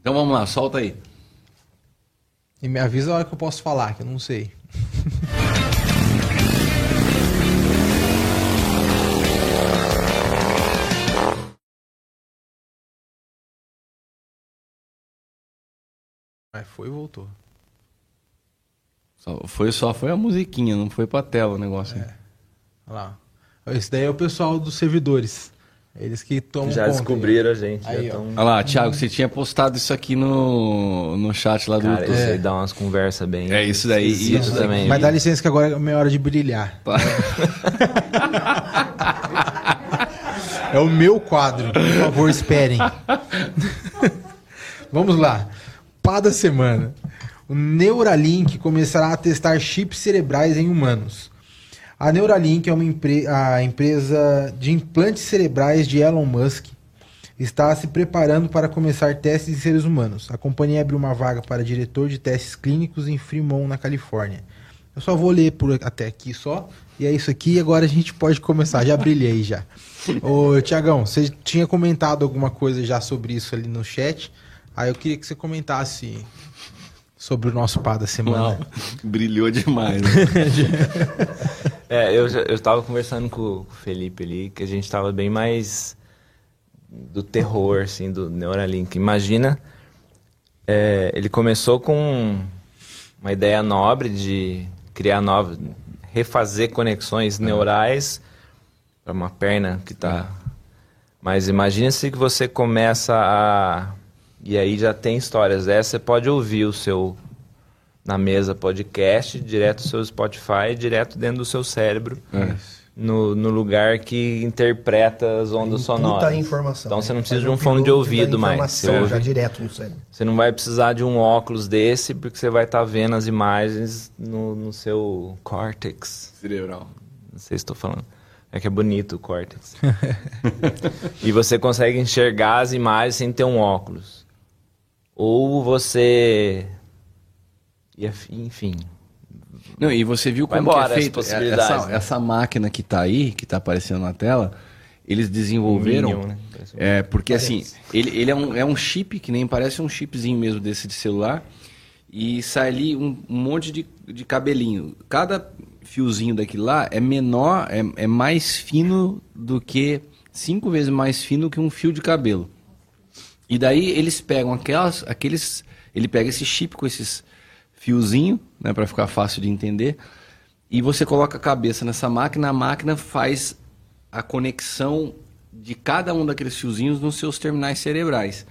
Então vamos lá, solta aí. E me avisa a hora que eu posso falar, que eu não sei. Mas foi e voltou. Só foi, só foi a musiquinha, não foi pra tela o negócio. aí. Olha lá. Esse daí é o pessoal dos servidores. Eles que tomam Já conta descobriram a gente. Aí, tão... Olha lá, Thiago, você tinha postado isso aqui no, no chat lá do Cara, YouTube. isso aí dá umas conversas bem. É isso daí, esquisitas isso também. Mas dá licença que agora é minha hora de brilhar. É o meu quadro. Por favor, esperem. Vamos lá. Pá da semana. O Neuralink começará a testar chips cerebrais em humanos. A Neuralink é uma empre- a empresa de implantes cerebrais de Elon Musk. Está se preparando para começar testes em seres humanos. A companhia abriu uma vaga para diretor de testes clínicos em Fremont, na Califórnia. Eu só vou ler por até aqui só. E é isso aqui. Agora a gente pode começar. Já brilhei já. Ô, Tiagão, você tinha comentado alguma coisa já sobre isso ali no chat. Aí eu queria que você comentasse sobre o nosso pá da semana. Não, brilhou demais. né? É, eu, já, eu tava conversando com, com o Felipe ali, que a gente tava bem mais do terror, assim, do Neuralink. Imagina, é, ele começou com uma ideia nobre de criar novas, refazer conexões neurais para uma perna que tá... Mas imagina se que você começa a E aí já tem histórias dessas, você pode ouvir o seu na mesa podcast, direto do seu Spotify, direto dentro do seu cérebro. É. No, no, lugar que interpreta as ondas sonoras. informação. Então né? você não precisa de um fone de ouvido mais. Você ouve, já direto no cérebro. Você não vai precisar de um óculos desse, porque você vai estar tá vendo as imagens no, no seu córtex. Cerebral. Não sei se estou falando. É que é bonito o córtex. e você consegue enxergar as imagens sem ter um óculos. Ou você enfim. Não, e você viu como é feito essa, né? essa máquina que está aí, que está aparecendo na tela, eles desenvolveram. Minion, né? É, porque parece. assim, ele, ele é, um, é um chip que nem parece um chipzinho mesmo desse de celular. E sai ali um, um monte de, de cabelinho. Cada fiozinho daquele lá é menor, é, é mais fino do que. cinco vezes mais fino que um fio de cabelo. E daí eles pegam aquelas, aqueles. Ele pega esse chip com esses fiozinho, né, para ficar fácil de entender. E você coloca a cabeça nessa máquina, a máquina faz a conexão de cada um daqueles fiozinhos nos seus terminais cerebrais.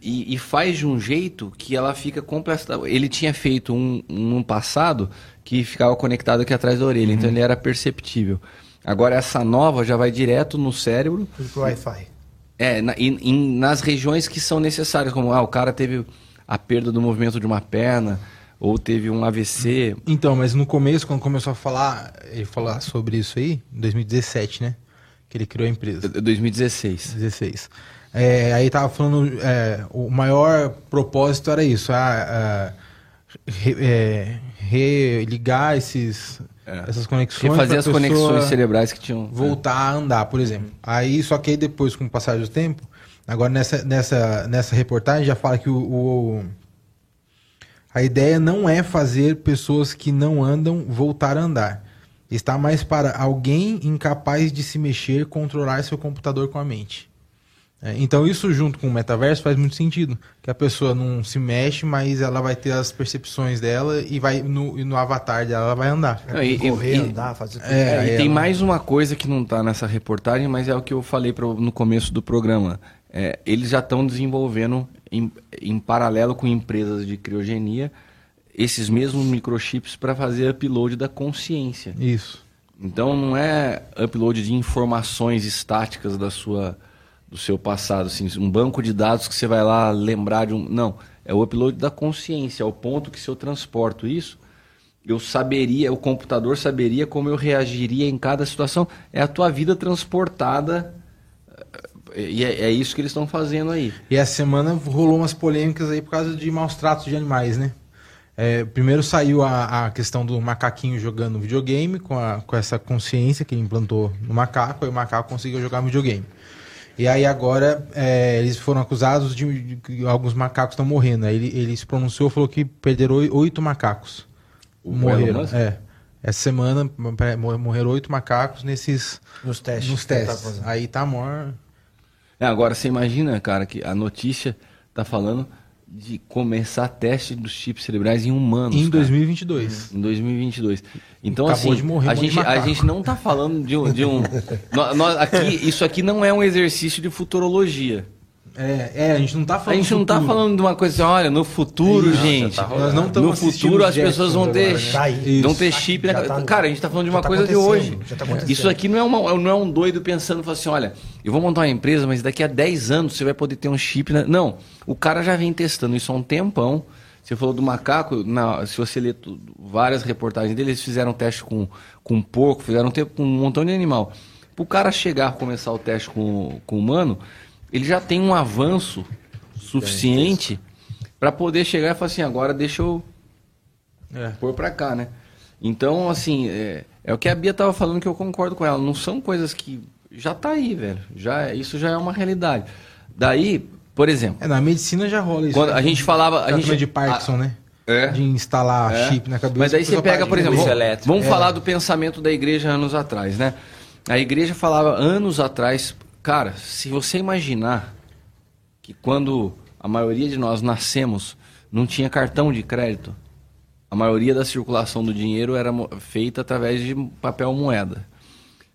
E, e, faz de um jeito que ela fica completa. Ele tinha feito um, um passado que ficava conectado aqui atrás da orelha, então uhum. então ele era perceptível. Agora essa nova já vai direto no cérebro. Por Wi-Fi. É, na, in, nas regiões que são necessárias, como ah, o cara teve a perda do movimento de uma perna, ou teve um AVC. Então, mas no começo, quando começou a falar, ele falar sobre isso aí, em 2017, né? Que ele criou a empresa. 2016. 16. É, aí tava falando, é, o maior propósito era isso, a, a re, é, religar esses, é. essas conexões. Refazer as conexões cerebrais que tinham. Voltar a andar, por exemplo. Aí, só que aí depois, com o passar do tempo, agora nessa, nessa, nessa reportagem já fala que o, o a ideia não é fazer pessoas que não andam voltar a andar. Está mais para alguém incapaz de se mexer controlar seu computador com a mente. É, então isso junto com o metaverso faz muito sentido. Que a pessoa não se mexe, mas ela vai ter as percepções dela e vai no, no avatar dela ela vai andar. Não, e, correr, e, andar, fazer tudo. É, e tem ela... mais uma coisa que não está nessa reportagem, mas é o que eu falei pro, no começo do programa. É, eles já estão desenvolvendo em, em paralelo com empresas de criogenia, esses mesmos microchips para fazer upload da consciência. Isso. Então não é upload de informações estáticas da sua do seu passado, assim, um banco de dados que você vai lá lembrar de um, não, é o upload da consciência, ao ponto que se eu transporto isso, eu saberia, o computador saberia como eu reagiria em cada situação. É a tua vida transportada e é, é isso que eles estão fazendo aí. E essa semana rolou umas polêmicas aí por causa de maus tratos de animais, né? É, primeiro saiu a, a, questão do macaquinho jogando videogame com, a, com essa consciência que ele implantou no macaco, aí o macaco conseguiu jogar videogame. E aí agora é, eles foram acusados de, que alguns macacos estão morrendo. Aí ele, ele se pronunciou falou que perderam oito macacos. O morreram. É. Essa semana morreram oito macacos nesses. Nos testes. Nos testes. Tá aí tá morto. É, agora você imagina, cara, que a notícia tá falando de começar teste dos chips cerebrais em humanos. Em cara. 2022. Em 2022. Então, Acabou assim, morrer a, gente, a gente não tá falando de um. De um nós, aqui, isso aqui não é um exercício de futurologia. É, é, a gente não tá falando. A gente não tá falando de uma coisa assim, olha, no futuro, é gente. Tá nós não no futuro as pessoas vão ter, vão ter chip. Né? Tá, cara, a gente tá falando de uma tá coisa de hoje. Tá isso aqui não é, uma, não é um doido pensando assim, olha, eu vou montar uma empresa, mas daqui a 10 anos você vai poder ter um chip. Né? Não, o cara já vem testando isso há um tempão. Você falou do macaco, na, se você ler várias reportagens dele, eles fizeram teste com, com porco, fizeram teste com um montão de animal. Para o cara chegar a começar o teste com, com humano, ele já tem um avanço suficiente para poder chegar e falar assim, agora deixa eu é. pôr para cá, né? Então, assim, é, é, o que a Bia tava falando que eu concordo com ela. Não são coisas que já tá aí, velho. Já isso já é uma realidade. Daí, por exemplo, é, na medicina já rola isso. Quando né? a gente falava, a gente de Parkinson, a, né? É. De instalar é. chip na cabeça. Mas aí você pega, por exemplo, vamos, vamos falar do pensamento da igreja anos atrás, né? A igreja falava anos atrás Cara, se você imaginar que quando a maioria de nós nascemos não tinha cartão de crédito, a maioria da circulação do dinheiro era feita através de papel moeda.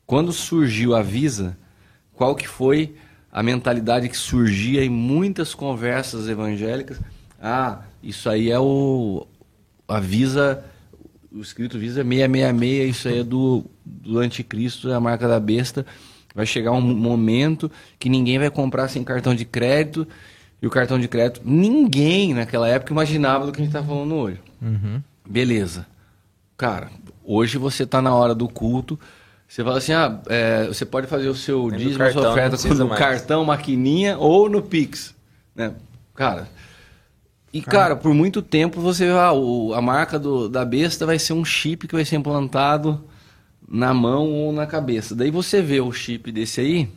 Quando surgiu a Visa, qual que foi a mentalidade que surgia em muitas conversas evangélicas. Ah, isso aí é o. A Visa. O escrito Visa 666, isso aí é do, do anticristo, é a marca da besta. Vai chegar um momento que ninguém vai comprar sem cartão de crédito. E o cartão de crédito, ninguém naquela época imaginava do que a gente está falando hoje. Uhum. Beleza. Cara, hoje você está na hora do culto. Você fala assim, ah, é, você pode fazer o seu Nem dízimo, cartão, sua não oferta no mais. cartão, maquininha ou no Pix. Né? Cara, e cara, por muito tempo você ah, o, a marca do, da besta vai ser um chip que vai ser implantado na mão ou na cabeça. Daí você vê o chip desse aí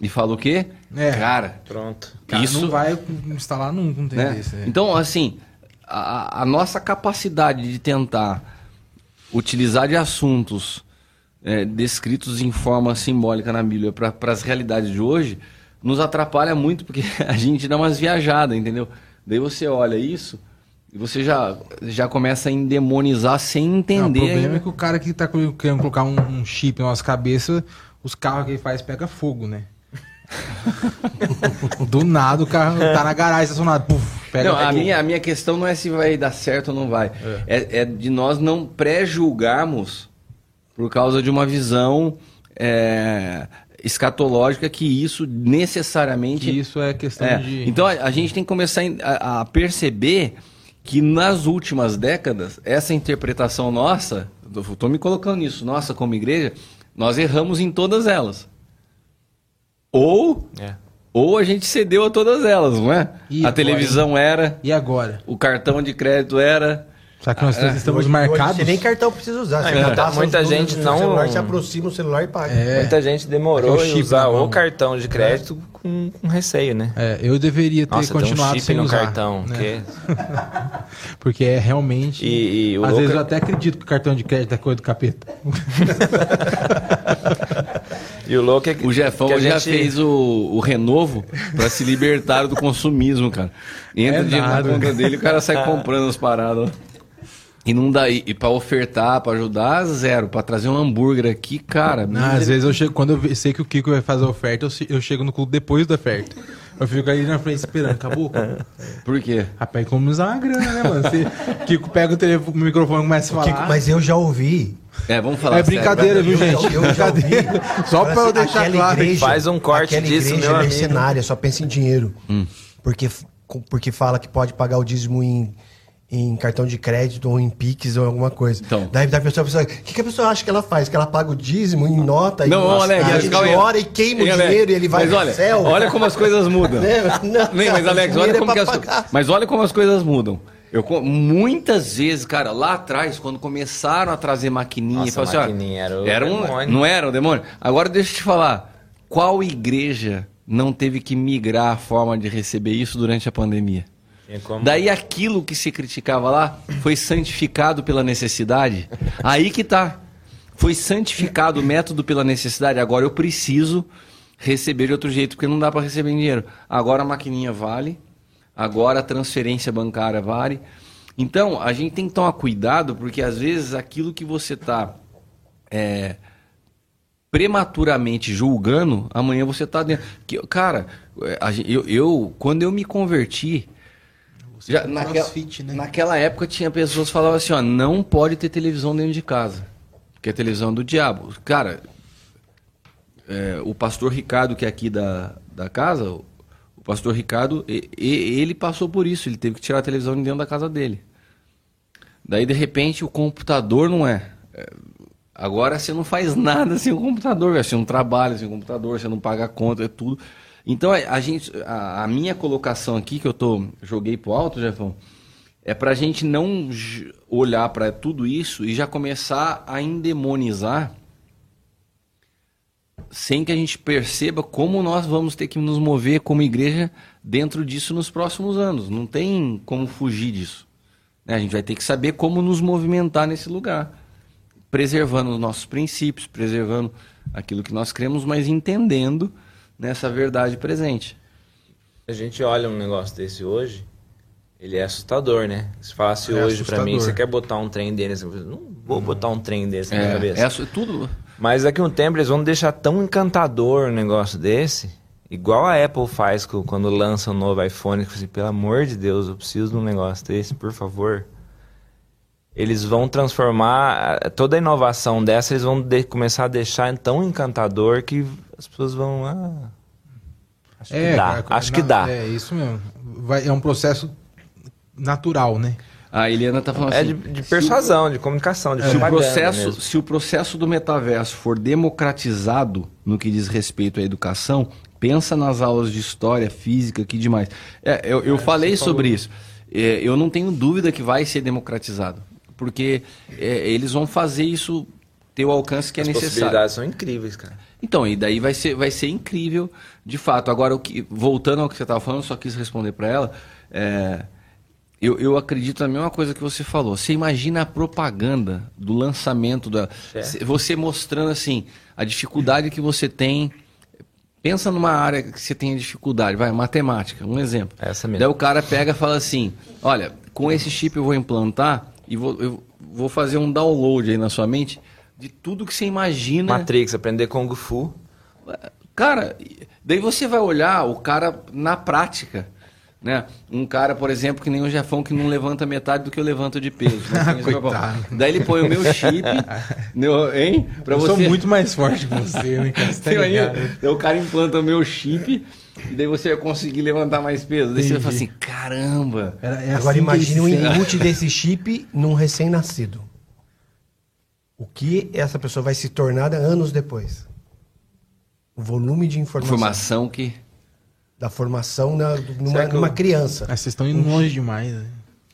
e fala o quê? É. Cara, Pronto. Cara, isso não vai instalar nunca um trem né? desse. né? Então, assim, a, a nossa capacidade de tentar utilizar de assuntos é, descritos em forma simbólica na Bíblia para as realidades de hoje nos atrapalha muito porque a gente dá umas viajadas, entendeu? Daí você olha isso e você já, já começa a endemonizar sem Não, o entender. problema ainda. é que o cara que tá colo- querendo colocar um, um chip na nossa cabeça, os carros que ele faz pega fogo, né? Do nada o carro tá na garagem estacionado. Puf, pega Não, a minha, a minha questão não é se vai dar certo ou não vai. É, é de nós não pré-julgarmos por causa de uma visão é, escatológica que isso necessariamente. Que isso é questão É, de. Então a, a gente tem que começar a, a perceber que nas últimas décadas, essa interpretação nossa, estou me colocando nisso, nossa como igreja, nós erramos em todas elas. Ou, É. ou a gente cedeu a todas elas, não é? E a agora, televisão era, E agora? o cartão de crédito era. Será que nós É, estamos Hoje- marcados? Hoje você nem cartão precisa usar. Você Não, já passa muita gente não- Celular, você aproxima o celular e paga. É. Muita gente demorou chip usar o cartão de crédito com, com receio, né? É, eu deveria ter Nossa, tem um continuado chip sem no usar, cartão. né? que- Porque é realmente. E, e o Às vezes é- eu até acredito que o cartão de crédito é coisa do capeta. E o louco é que O Jefão que a já gente- fez o, o renovo para se libertar do consumismo, cara. Entra É na nada. conta dele e o cara sai comprando as paradas. E não dá. E, e pra ofertar, pra ajudar, zero. Pra trazer um hambúrguer aqui, cara. Não, às vezes eu chego, quando eu sei que o Kiko vai fazer a oferta, eu, che- eu chego no clube depois da oferta. Eu fico aí na frente esperando, acabou? Por quê? Rapaz, economizar uma grana, né, mano? Você, Kiko pega o, telefone, o microfone e começa a falar. Kiko, mas eu já ouvi. É, vamos falar é brincadeira, viu, Eu- gente? eu já ouvi. brincadeira. Só pra eu deixar aquela claro. igreja- Faz um corte disso, meu é amigo. mercenária, só pensa em dinheiro. Hum. Porque, porque fala que pode pagar o dízimo em, em cartão de crédito ou em Pix ou alguma coisa. Então. Daí da pessoa, a pessoa, o que, que a pessoa acha que ela faz? Que ela paga o dízimo em nota Não, e, e a gente e queima o Alex? dinheiro e ele vai mas olha, céu. Olha como as coisas mudam. Né? Não, Nem, mas Alex, olha dinheiro como é que as. Mas olha como as coisas mudam. Eu, muitas vezes, cara, lá atrás, quando começaram a trazer maquininha, Nossa, e assim, maquininha era o era um, demônio. não era o demônio. Agora deixa eu te falar, qual igreja não teve que migrar a forma de receber isso durante a pandemia? Como- Daí aquilo que se criticava lá foi santificado pela necessidade. Aí que tá. Foi santificado o método pela necessidade. Agora eu preciso receber de outro jeito, porque não dá para receber dinheiro. Agora a maquininha vale. Agora a transferência bancária vale. Então, a gente tem que tomar cuidado, porque às vezes aquilo que você está prematuramente julgando, amanhã você tá dentro. Que, cara, é, eu, eu- quando eu me converti, já, naquela, crossfit, né? naquela época tinha pessoas que falavam assim, ó, não pode ter televisão dentro de casa, porque é televisão do diabo. Cara, é, o pastor Ricardo, que é aqui da, da casa, o, pastor Ricardo, e- e- ele passou por isso, ele teve que tirar a televisão de dentro da casa dele. Daí, de repente, o computador não é. É, Agora você não faz nada sem o computador, velho. Você não trabalha sem o computador, você não paga a conta, é tudo. Então, a, a gente, a, a minha colocação aqui, que eu tô, joguei pro alto, Jefão, é pra gente não olhar para tudo isso e já começar a endemonizar sem que a gente perceba como nós vamos ter que nos mover como igreja dentro disso nos próximos anos. Não tem como fugir disso. né? A gente vai ter que saber como nos movimentar nesse lugar, preservando os nossos princípios, preservando aquilo que nós cremos, mas entendendo nessa verdade presente. A gente olha um negócio desse hoje, ele é assustador, né? Se falasse É hoje pra mim, você quer botar um trem desse, não vou botar um trem desse na minha É, cabeça. é assu- tudo. Mas daqui a um tempo eles vão deixar tão encantador um negócio desse Igual a Apple faz quando lança um novo iPhone, que assim, pelo amor de Deus, eu preciso de um negócio desse, por favor. Eles vão transformar eh, toda a inovação dessa, eles vão de, começar a deixar tão encantador que as pessoas vão. Ah, acho é, que dá. Cara, acho que dá. É isso mesmo. Vai, é um processo natural, né? A Eliana tá falando é assim. É de, de persuasão, o, de comunicação, de se o processo mesmo. Se o processo do metaverso for democratizado no que diz respeito à educação, pensa nas aulas de história, física, que demais. É, eu, eu é, falei sobre falou. isso. É, eu não tenho dúvida que vai ser democratizado. Porque é, eles vão fazer isso ter o alcance que é As é necessário. As possibilidades são incríveis, cara. Então, e daí vai ser, vai ser incrível, de fato. Agora, o que, voltando ao que você estava falando, só quis responder para ela. É, eu, eu acredito na mesma coisa que você falou. Você imagina a propaganda do lançamento da. É. Você mostrando assim a dificuldade que você tem. Pensa numa área que você tem dificuldade, vai, matemática, um exemplo. Essa mesmo. Daí o cara pega e fala assim: olha, com esse chip eu vou implantar e vou, eu vou fazer um download aí na sua mente de tudo que você imagina. Matrix, aprender Kung Fu. Cara, daí você vai olhar o cara na prática. Né? Um cara, por exemplo, que nem o Jefão que não levanta metade do que eu levanto de peso. Coitado. Daí ele põe o meu chip, meu, hein? Pra eu você... sou muito mais forte que você, né? Tá o cara implanta o meu chip e daí você vai conseguir levantar mais peso. Daí você vai falar assim, caramba. Era, é Agora assim imagine o input desse chip num recém-nascido. O que essa pessoa vai se tornar anos depois? O volume de informação. Informação que da formação na, numa, numa criança. Ah, vocês estão indo longe demais. Né?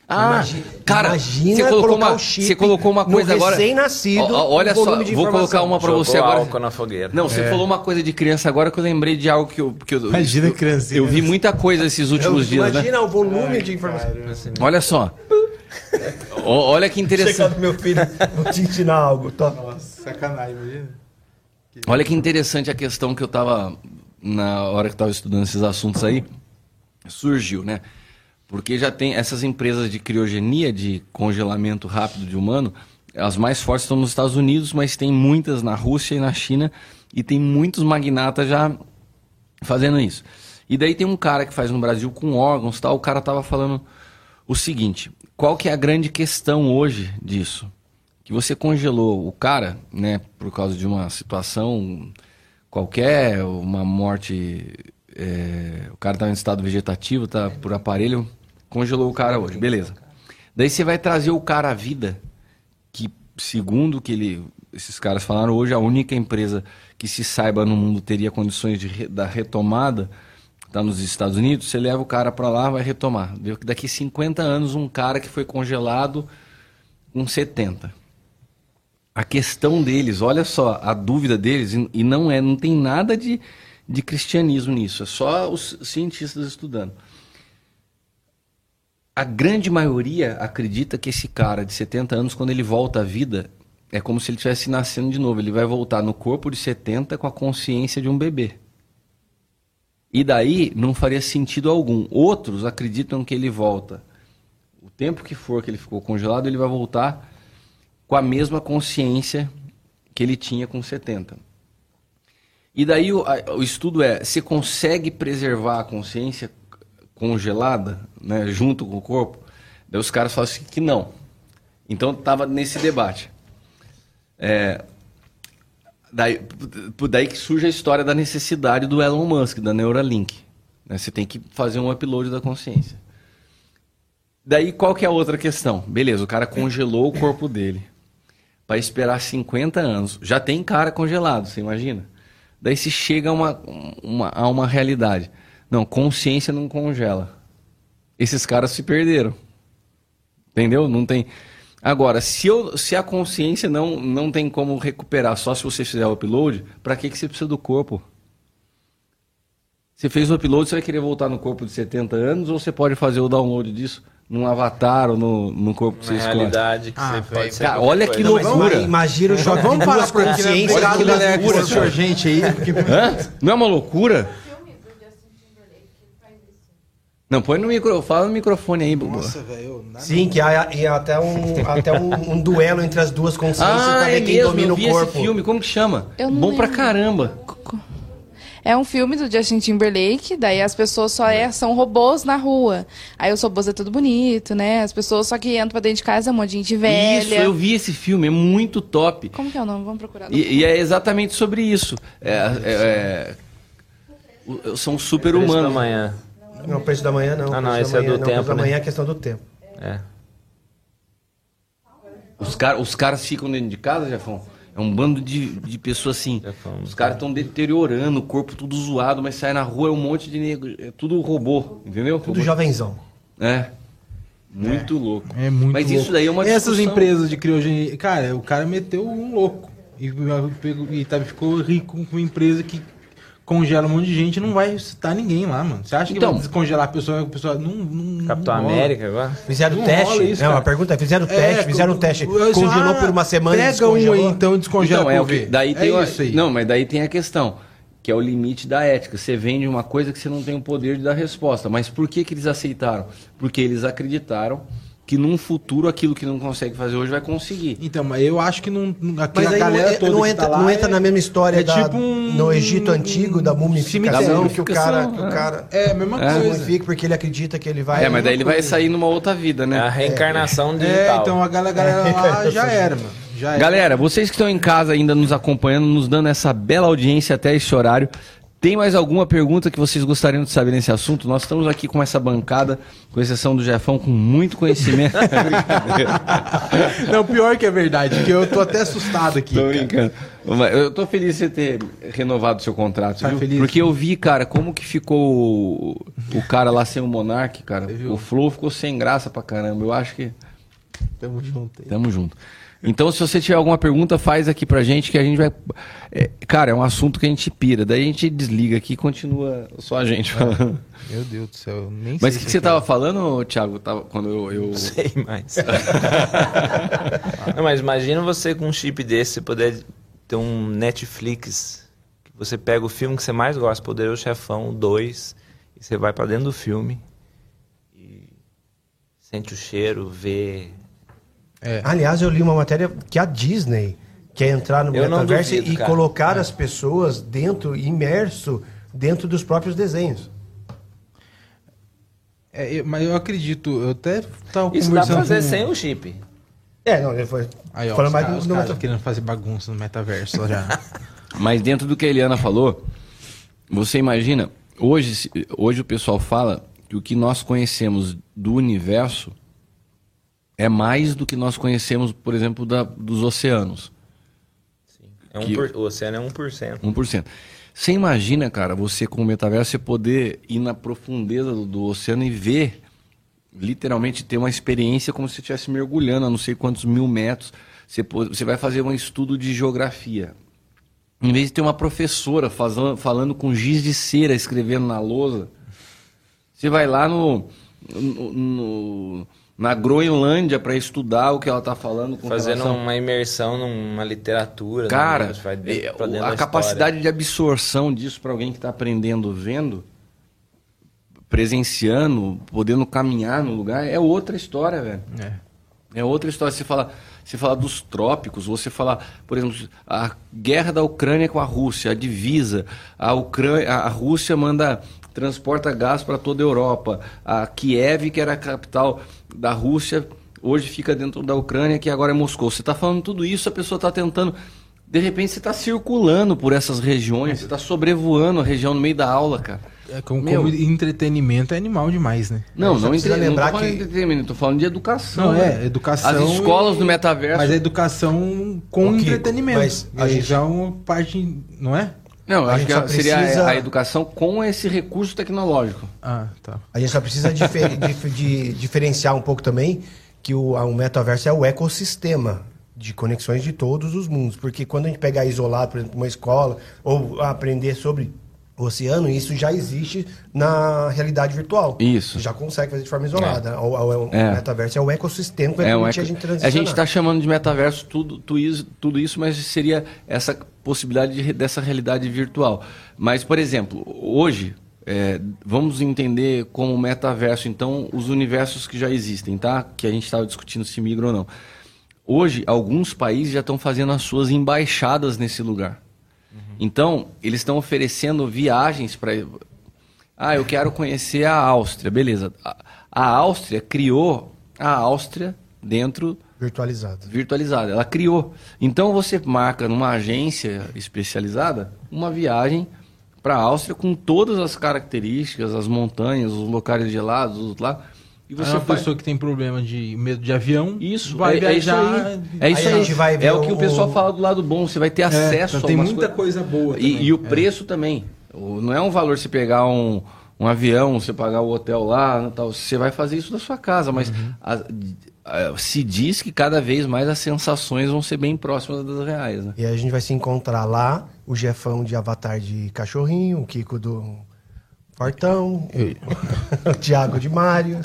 Ah, imagina, cara, imagina você colocou, uma, você colocou uma coisa agora. recém-nascido. Olha só, vou colocar uma para você agora. na fogueira. Não, você é. falou uma coisa de criança agora que eu lembrei de algo que eu. Que eu imagina criança. Eu vi muita coisa esses últimos eu, dias. Né? Imagina né? o volume Ai, de informação. Cara, olha só. olha que interessante. Chegando meu filho, vou te ensinar algo. Tô. Nossa, sacanagem, imagina. Olha que interessante a questão que eu tava na hora que estava estudando esses assuntos aí, surgiu, né? Porque já tem essas empresas de criogenia, de congelamento rápido de humano, as mais fortes estão nos Estados Unidos, mas tem muitas na Rússia e na China, e tem muitos magnatas já fazendo isso. E daí tem um cara que faz no Brasil com órgãos, tal, o cara tava falando o seguinte, qual que é a grande questão hoje disso? Que você congelou o cara, né, por causa de uma situação qualquer, uma morte. É, o cara está em estado vegetativo, tá por aparelho, congelou o cara hoje, beleza. Daí você vai trazer o cara à vida, que segundo que ele, esses caras falaram hoje, a única empresa que se saiba no mundo teria condições de, da retomada está nos Estados Unidos, você leva o cara para lá, vai retomar. Daqui 50 anos, um cara que foi congelado com 70 a questão deles, olha só, a dúvida deles, e não é, não tem nada de, de cristianismo nisso, é só os cientistas estudando. A grande maioria acredita que esse cara de 70 anos, quando ele volta à vida, é como se ele estivesse nascendo de novo. Ele vai voltar no corpo de 70 com a consciência de um bebê. E daí não faria sentido algum. Outros acreditam que ele volta. O tempo que for que ele ficou congelado, ele vai voltar com a mesma consciência que ele tinha com 70. E daí o, o estudo é, se consegue preservar a consciência congelada, né, junto com o corpo? Daí os caras falam assim que não. Então estava nesse debate. É, daí, daí que surge a história da necessidade do Elon Musk, da Neuralink. Né? Você tem que fazer um upload da consciência. Daí qual que é a outra questão? Beleza, o cara congelou o corpo dele para esperar 50 anos. Já tem cara congelado, você imagina? Daí se chega a uma, uma, a uma realidade. Não, consciência não congela. Esses caras se perderam. Entendeu? Não tem. Agora, se, eu, se a consciência não, não tem como recuperar só se você fizer o upload, para que, que você precisa do corpo? Você fez o upload, você vai querer voltar no corpo de 70 anos ou você pode fazer o download disso num avatar ou no, no corpo que você escolhe. realidade que ah, você pode ser cara, olha que loucura. Imagina o choque Vamos parar por aqui? Olha que loucura, senhor gente aí. Hã? Não é uma loucura? Não, põe no micro, fala no microfone aí, Bubu. Nossa, velho. Sim, que há, há até, um, até um, um, duelo entre as duas consciências ah, pra ver é quem mesmo, domina eu vi o corpo. Esse filme, como que chama? Eu Bom lembro. pra caramba. É um filme do Justin Timberlake, daí as pessoas só é, são robôs na rua. Aí os robôs é tudo bonito, né? As pessoas só que entram pra dentro de casa, é um monte de gente velha. Isso, eu vi esse filme, é muito top. Como que é o nome? Vamos procurar. E, e é exatamente sobre isso. É, é, é, são super-humanos. da manhã. Não, o preço da manhã não. Ah, não, esse é do não. O preço tempo, da né? manhã é a questão do tempo. É. Os, car os caras ficam dentro de casa, Jefão? É um bando de, de pessoas assim. Jefão, os caras estão deteriorando, o corpo tudo zoado, mas sai na rua é um monte de negro. É tudo robô, entendeu? Tudo Robô. jovenzão. É. Muito louco. É muito Mas louco. isso daí é uma Essas discussão. empresas de criogenia... Cara, o cara meteu um louco. E, pegou- e tá, ficou rico com uma empresa que congela um monte de gente e não vai citar ninguém lá, mano. Você acha que Então- vai descongelar a pessoa? A pessoa não, não, Capitão não. América agora? Fizeram Não teste. isso, não, cara. a pergunta é: fizeram É, teste, fizeram co- teste. eu- Congelou ah, por uma semana e Pega um aí, descongelou. então, e descongela Então, é o ver. daí é tem o- isso aí. Não, mas daí tem a questão, que é o limite da ética. Você vende uma coisa que você não tem o poder de dar resposta. Mas por que, que eles aceitaram? Porque eles acreditaram que num futuro aquilo que não consegue fazer hoje vai conseguir. Então, mas eu acho que não. Aqui Mas a aí não, galera é- toda não que entra, tá lá não entra é- na mesma história é da, tipo um- no Egito Antigo, da mumificação, que o cara, que o cara É a mesma É. coisa. mumifica porque ele acredita que ele vai. é, mas daí ele vai sair numa outra vida, É a né? reencarnação É, digital. então a galera, galera lá já era, mano. Já era. Galera, vocês que estão em casa ainda nos acompanhando, nos dando essa bela audiência até esse horário, tem mais alguma pergunta que vocês gostariam de saber nesse assunto? Nós estamos aqui com essa bancada, com exceção do Jefão, com muito conhecimento. Não, pior que é verdade, que eu tô até assustado aqui. Tô cara. brincando. Eu tô feliz de você ter renovado o seu contrato, Tá viu? feliz? Porque eu vi, cara, como que ficou o, o cara lá sem o Monark, cara. O Flow ficou sem graça pra caramba. Eu acho que Tamo junto aí. tamo junto. Então, se você tiver alguma pergunta, faz aqui pra gente que a gente vai. é, cara, é um assunto que a gente pira. Daí a gente desliga aqui e continua só a gente falando. Meu Deus do céu, eu nem Mas sei o que, você eu tava falando, Thiago, tava, quando eu. eu... Não sei mais. Não, mas imagina você com um chip desse, você poder ter um Netflix, que você pega o filme que você mais gosta, Poderoso Chefão 2, e você vai pra dentro do filme e sente o cheiro, vê. Aliás, eu li uma matéria que a Disney quer entrar no Eu metaverso duvido, e cara. colocar as pessoas dentro, imerso dentro dos próprios desenhos. É, eu- mas eu acredito, eu até tava Isso dá pra conversando fazer com... sem o chip. É, não, ele foi. Aí, ó, falando os mais caras, do, caras querendo fazer bagunça no metaverso já. Mas dentro do que a Eliana falou, você imagina, hoje, hoje o pessoal fala que o que nós conhecemos do universo é mais do que nós conhecemos, por exemplo, da- dos oceanos. É um Que- por- O oceano é 1%. 1%. Você imagina, cara, você com o metaverso, você poder ir na profundeza do, do oceano e ver, literalmente ter uma experiência como se você estivesse mergulhando a não sei quantos mil metros. Você, você vai fazer um estudo de geografia. Em vez de ter uma professora fazan- falando com giz de cera, escrevendo na lousa, você vai lá no, no- no- na Groenlândia para estudar o que ela está falando com Fazendo relação- uma imersão numa literatura. Cara, num livro, vai dentro- é, dentro a da capacidade de absorção disso para alguém que está aprendendo vendo, presenciando, podendo caminhar no lugar, é outra história, velho. É. É outra história. Você fala, você fala dos trópicos, você fala, por exemplo, a guerra da Ucrânia com a Rússia, a divisa, a Ucrânia, a Rússia manda transporta gás para toda a Europa. A Kiev, que era a capital da Rússia, hoje fica dentro da Ucrânia, que agora é Moscou. Você está falando tudo isso, a pessoa está tentando. De repente você está circulando por essas regiões, você está sobrevoando a região no meio da aula, cara. É, como, Meu. como entretenimento é animal demais, né? Não, não, entre... não lembrar tô falando que- de entretenimento, tô falando de educação. Não, né? é, educação. As escolas e- do metaverso. Mas é educação com Kiko, entretenimento. mas a Aí gente- já é uma parte. Não é? Não, eu A acho gente que só a- seria precisa- a, educação com esse recurso tecnológico. Ah, tá. A gente só precisa difer- dif- de diferenciar um pouco também que o, o metaverso é o ecossistema de conexões de todos os mundos. Porque quando a gente pegar isolado, por exemplo, uma escola, ou aprender sobre oceano, isso já existe na realidade virtual. Isso. Já consegue fazer de forma isolada. O, o- o É. metaverso é o ecossistema que vai É, um permitir eco- a gente a transicionar. gente está chamando de metaverso tudo, tudo isso, mas seria essa possibilidade de dessa realidade virtual. Mas, por exemplo, hoje, é, vamos entender como metaverso, então, os universos que já existem, tá? Que a gente estava discutindo se migra ou não. Hoje, alguns países já estão fazendo as suas embaixadas nesse lugar. Então, eles estão oferecendo viagens para. Ah, eu quero conhecer a Áustria, beleza. A, a Áustria criou a Áustria dentro Virtualizado. virtualizada. Ela criou. Então você marca numa agência especializada uma viagem para a Áustria com todas as características, as montanhas, os locais gelados, os lá. E você é uma faz... pessoa que tem problema de medo de avião, isso vai é, viajar. É isso aí. É, isso aí. é o que o, o pessoal fala do lado bom. Você vai ter é, acesso. Então tem muita coisa boa. E, e, o é. preço também. Não é um valor você pegar um, um avião, você pagar o hotel lá, tal. Você vai fazer isso da sua casa, mas uhum. a, a, se diz que cada vez mais as sensações vão ser bem próximas das reais. Né? E a gente vai se encontrar lá, o Jefão de Avatar de cachorrinho, o Kiko do Fortão, o Thiago de Mário.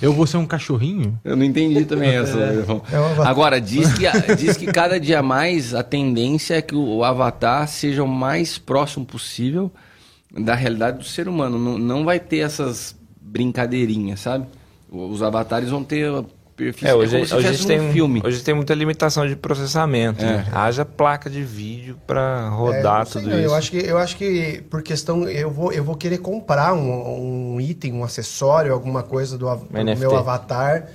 Eu vou ser um cachorrinho? Eu não entendi também essa. É, é Agora, diz que, diz que cada dia mais a tendência é que o avatar seja o mais próximo possível da realidade do ser humano. Não, não vai ter essas brincadeirinhas, sabe? Os avatares vão ter perfis. É, hoje, é hoje, a gente tem, filme. hoje tem muita limitação de processamento. É. Né? Haja placa de vídeo para rodar é, tudo não, isso. Eu acho, que, eu acho que, por questão, eu vou, eu vou querer comprar um, um item, um acessório, alguma coisa do, do meu avatar.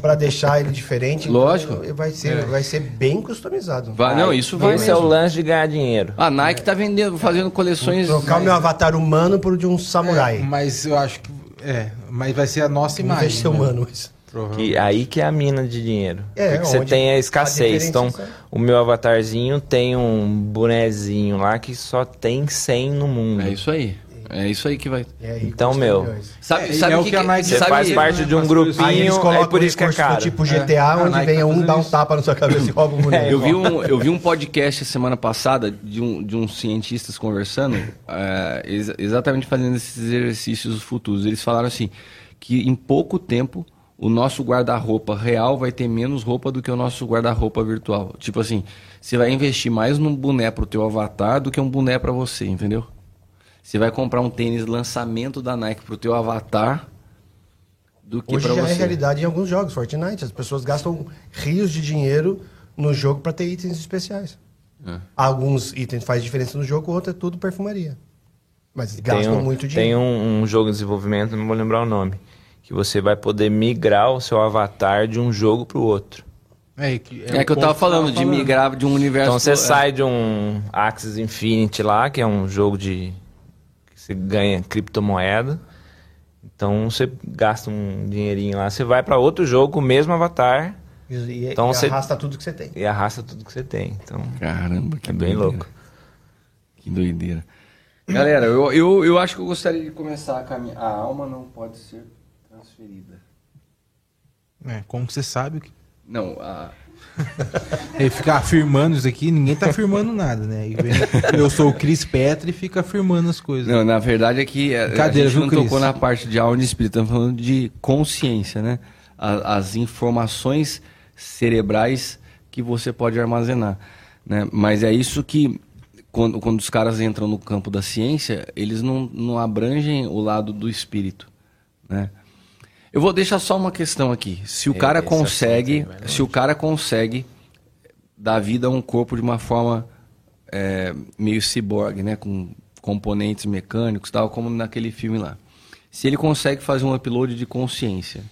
para deixar ele diferente. Lógico. Então, vai ser, é. vai ser bem customizado. Vai, não, isso vai Esse mesmo. é o lance de ganhar dinheiro. A Nike tá vendendo, fazendo coleções. Vou trocar o meu avatar humano por de um samurai. É, mas eu acho que. É, mas vai ser a nossa imagem. Vai ser né? humano, mas... Que, aí que é a mina de dinheiro. É, Porque você tem a escassez. A então, o meu avatarzinho tem um bonezinho lá que só tem 100 no mundo. É isso aí. É isso aí que vai. Aí, então, meu. Sabe, é, sabe é o que, que a Nike Você sabe, faz parte de um grupinho, aí eles é por isso que é caro. Tipo GTA, é. onde vem tá um, dá um tapa na sua cabeça e rouba o boneco. eu, vi um, eu vi um podcast semana passada de, um, de uns cientistas conversando, é, ex exatamente fazendo esses exercícios futuros. Eles falaram assim: que em pouco tempo o nosso guarda-roupa real vai ter menos roupa do que o nosso guarda-roupa virtual. Tipo assim, você vai investir mais num boné pro teu avatar do que um boné para você, entendeu? Você vai comprar um tênis lançamento da Nike pro teu avatar do que para você. Hoje é realidade em alguns jogos, Fortnite, as pessoas gastam rios de dinheiro no jogo para ter itens especiais. É. Alguns itens faz diferença no jogo, outro é tudo perfumaria. Mas gastam um, muito dinheiro. Tem um, um jogo em desenvolvimento, não vou lembrar o nome que você vai poder migrar o seu avatar de um jogo para o outro. É, que, é, é que eu tava falando, tava de falando. migrar de um universo. Então você é. sai de um Axis Infinity lá, que é um jogo de. que você ganha criptomoeda. Então você gasta um dinheirinho lá, você vai para outro jogo com o mesmo avatar. E, então, e você, arrasta tudo que você tem. E arrasta tudo que você tem. Então, Caramba, que é bem doideira. louco. Que doideira. Galera, eu, eu, eu acho que eu gostaria de começar a caminhar. A alma não pode ser transferida. É, como você sabe o que. Não, a. Ele fica afirmando isso aqui, ninguém tá afirmando nada, né? Eu sou o Chris Petri e fica afirmando as coisas. Não, na verdade é que a, Cadeira, a gente não Chris? tocou na parte de alma e espírito, estamos falando de consciência, né? as informações cerebrais que você pode armazenar. Né? Mas é isso que, quando, quando os caras entram no campo da ciência, eles não, não abrangem o lado do espírito. Né? Eu vou deixar só uma questão aqui. Se o cara consegue, se o cara consegue dar vida a um corpo de uma forma é, meio ciborgue, né, com componentes mecânicos, tal, como naquele filme lá. Se ele consegue fazer um upload de consciência,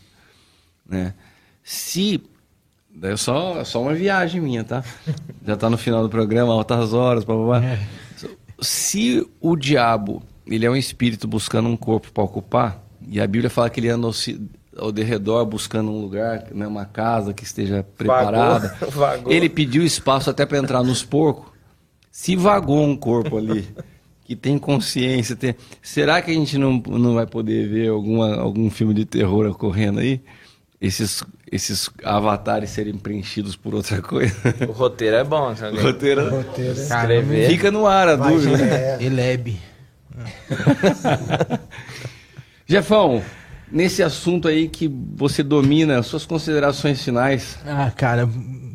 né? Se é só, só uma viagem minha, tá? Já tá no final do programa, altas horas, blá, blá, blá. É. Se o diabo, ele é um espírito buscando um corpo para ocupar, e a Bíblia fala que ele anda ao, ao derredor buscando um lugar, né, uma casa que esteja preparada. Vagou, vagou. Ele pediu espaço até para entrar nos porcos. Se vagou um corpo ali que tem consciência, tem... será que a gente não, não vai poder ver alguma, algum filme de terror ocorrendo aí? Esses, esses avatares serem preenchidos por outra coisa. O roteiro é bom, sabe? O roteiro, o roteiro é... Escrever. Fica no ar a dúvida. É. Elebe. Jefão, nesse assunto aí que você domina, suas considerações finais. Ah, cara,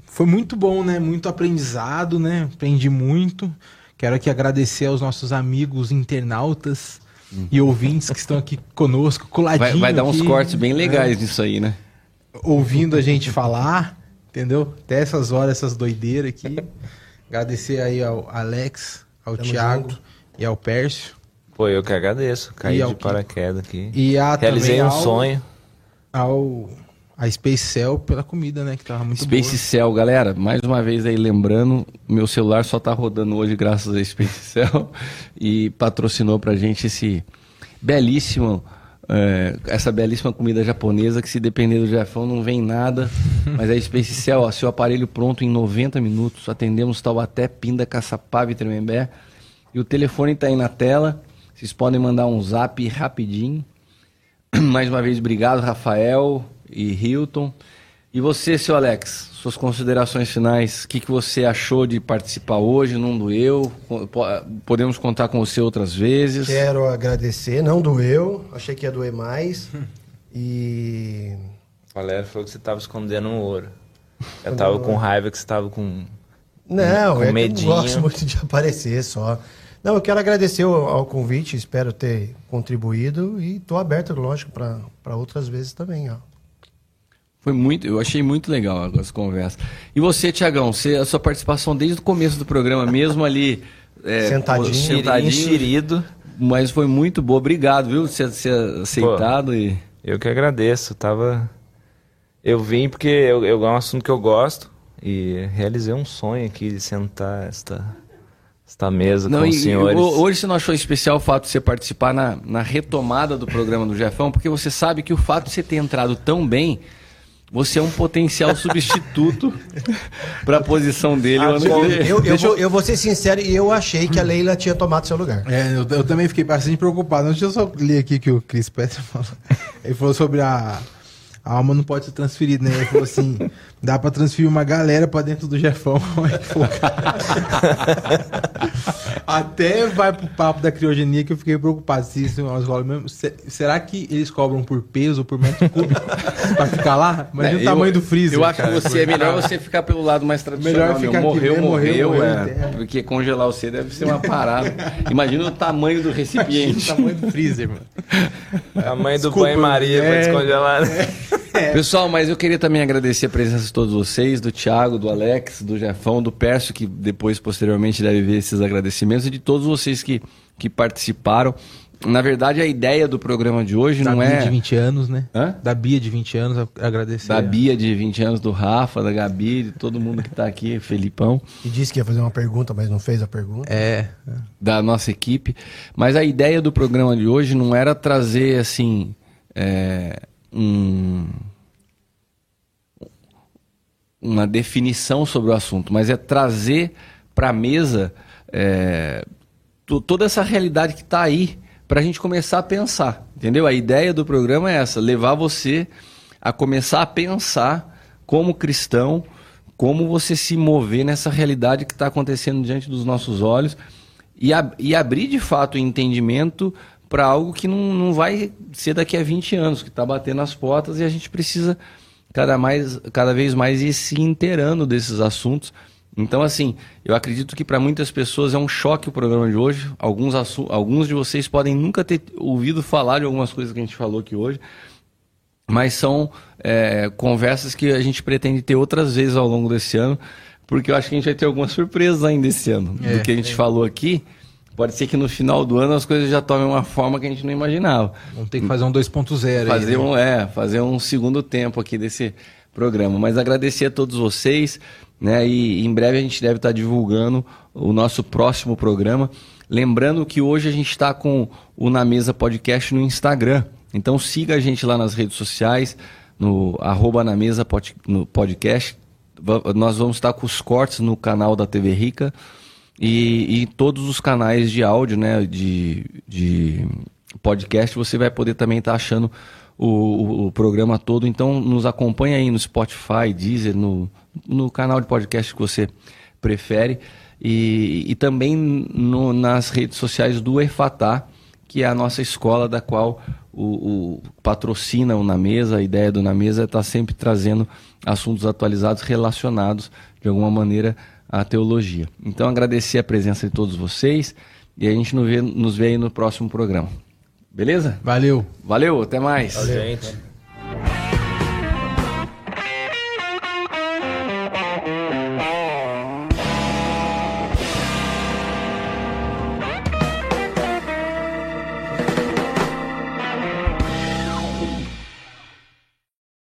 foi muito bom, né? Muito aprendizado, né? Aprendi muito. Quero aqui agradecer aos nossos amigos internautas hum. e ouvintes que estão aqui conosco, coladinho. Vai, vai dar uns aqui, cortes bem legais é, nisso aí, né? Ouvindo a gente falar, entendeu? Até essas horas, essas doideiras aqui. Agradecer aí ao Alex, ao Tamo Thiago junto. e ao Pércio. Pô, eu que agradeço. Caí de paraquedas aqui. E a, Realizei um ao, sonho. Ao a Space Cell pela comida, né? Que tava muito Space boa. Cell, galera, mais uma vez aí lembrando, meu celular só tá rodando hoje graças a Space Cell e patrocinou pra gente esse belíssimo é, essa belíssima comida japonesa que se depender do Jefão não vem nada. Mas a Space Cell, ó, seu aparelho pronto em 90 minutos. Atendemos Taubaté, Pinda, Caçapava e Tremembé. E o telefone está aí na tela. Vocês podem mandar um zap rapidinho. Mais uma vez, obrigado, Rafael e Hilton. E você, seu Alex, suas considerações finais. O que, que você achou de participar hoje? Não doeu? Podemos contar com você outras vezes? Quero agradecer. Não doeu. Achei que ia doer mais. e. O Valério falou que você estava escondendo um ouro. Eu estava com raiva que você estava com. Não, com é medinho. eu gosto muito de aparecer só. Não, eu quero agradecer ao, ao convite, espero ter contribuído e estou aberto, lógico, para outras vezes também. Ó. Foi muito, eu achei muito legal essa conversa. E você, Tiagão, você, a sua participação desde o começo do programa, mesmo ali é, sentadinho, sentadinho, enxerido. Mas foi muito boa. Obrigado, viu, por ser aceitado. Pô, e... Eu que agradeço. Tava... Eu vim porque eu, eu, é um assunto que eu gosto e realizei um sonho aqui de sentar esta, esta mesa não, com os senhores. Hoje você não achou especial o fato de você participar na, na retomada do programa do Jefão, porque você sabe que o fato de você ter entrado tão bem você é um potencial substituto para a posição dele. Ah, eu, eu, vou, eu, vou, ser sincero e eu achei que a Leila tinha tomado seu lugar. É, eu, eu também fiquei bastante preocupado. Deixa eu só ler aqui que o Chris Petzer falou. Ele falou sobre a, a alma não pode ser transferida, né? Ele falou assim: dá pra transferir uma galera pra dentro do Jefão. Até vai pro papo da criogenia que eu fiquei preocupado se isso rola mesmo. Será que eles cobram por peso, por metro cúbico pra ficar lá? Imagina é, o tamanho do freezer. Eu acho cara, que você é melhor você ficar pelo lado mais tradicional. Melhor ficar morreu, aqui, morreu, morreu, é, é. Porque congelar você deve ser uma parada. Imagina o tamanho do recipiente. o tamanho do freezer, mano. Tamanho do banho-maria é, pra descongelar. Né? É. Pessoal, mas eu queria também agradecer a presença de todos vocês, do Thiago, do Alex, do Jefão, do Pércio, que depois, posteriormente, deve ver esses agradecimentos, e de todos vocês que, que participaram. Na verdade, a ideia do programa de hoje da não Bia é. Da Bia de 20 anos, né? Hã? Da Bia de 20 anos, agradecer. Da Bia de 20 anos, do Rafa, da Gabi, de todo mundo que está aqui, Felipão. E disse que ia fazer uma pergunta, mas não fez a pergunta. É, da nossa equipe. Mas a ideia do programa de hoje não era trazer, assim, é, um uma definição sobre o assunto, mas é trazer para a mesa é, toda essa realidade que está aí para a gente começar a pensar, entendeu? A ideia do programa é essa, levar você a começar a pensar como cristão, como você se mover nessa realidade que está acontecendo diante dos nossos olhos e, ab e abrir de fato o entendimento para algo que não, não vai ser daqui a 20 anos, que está batendo as portas e a gente precisa cada, mais, cada vez mais ir se inteirando desses assuntos. Então, assim, eu acredito que para muitas pessoas é um choque o programa de hoje. Alguns, alguns de vocês podem nunca ter ouvido falar de algumas coisas que a gente falou aqui hoje, mas são é, conversas que a gente pretende ter outras vezes ao longo desse ano, porque eu acho que a gente vai ter algumas surpresas ainda esse ano é, do que a gente é. falou aqui. Pode ser que no final do ano as coisas já tomem uma forma que a gente não imaginava. Vamos ter que fazer um 2.0 fazer né? um É, fazer um segundo tempo aqui desse programa. Mas agradecer a todos vocês, né? E em breve a gente deve estar divulgando o nosso próximo programa. Lembrando que hoje a gente está com o Na Mesa Podcast no Instagram. Então siga a gente lá nas redes sociais, no arroba na mesa podcast. Nós vamos estar com os cortes no canal da TV Rica e, e todos os canais de áudio, né, de, de podcast, você vai poder também estar tá achando o, o, o, programa todo. Então, nos acompanha aí no Spotify, Deezer, no, no canal de podcast que você prefere. E, e também no, nas redes sociais do EFATA, que é a nossa escola da qual o, o patrocina o Na Mesa. A ideia do Na Mesa é estar tá sempre trazendo assuntos atualizados relacionados, de alguma maneira, a teologia. Então, agradecer a presença de todos vocês e a gente nos vê, nos vê aí no próximo programa. Beleza? Valeu. Valeu, até mais. Valeu. Gente.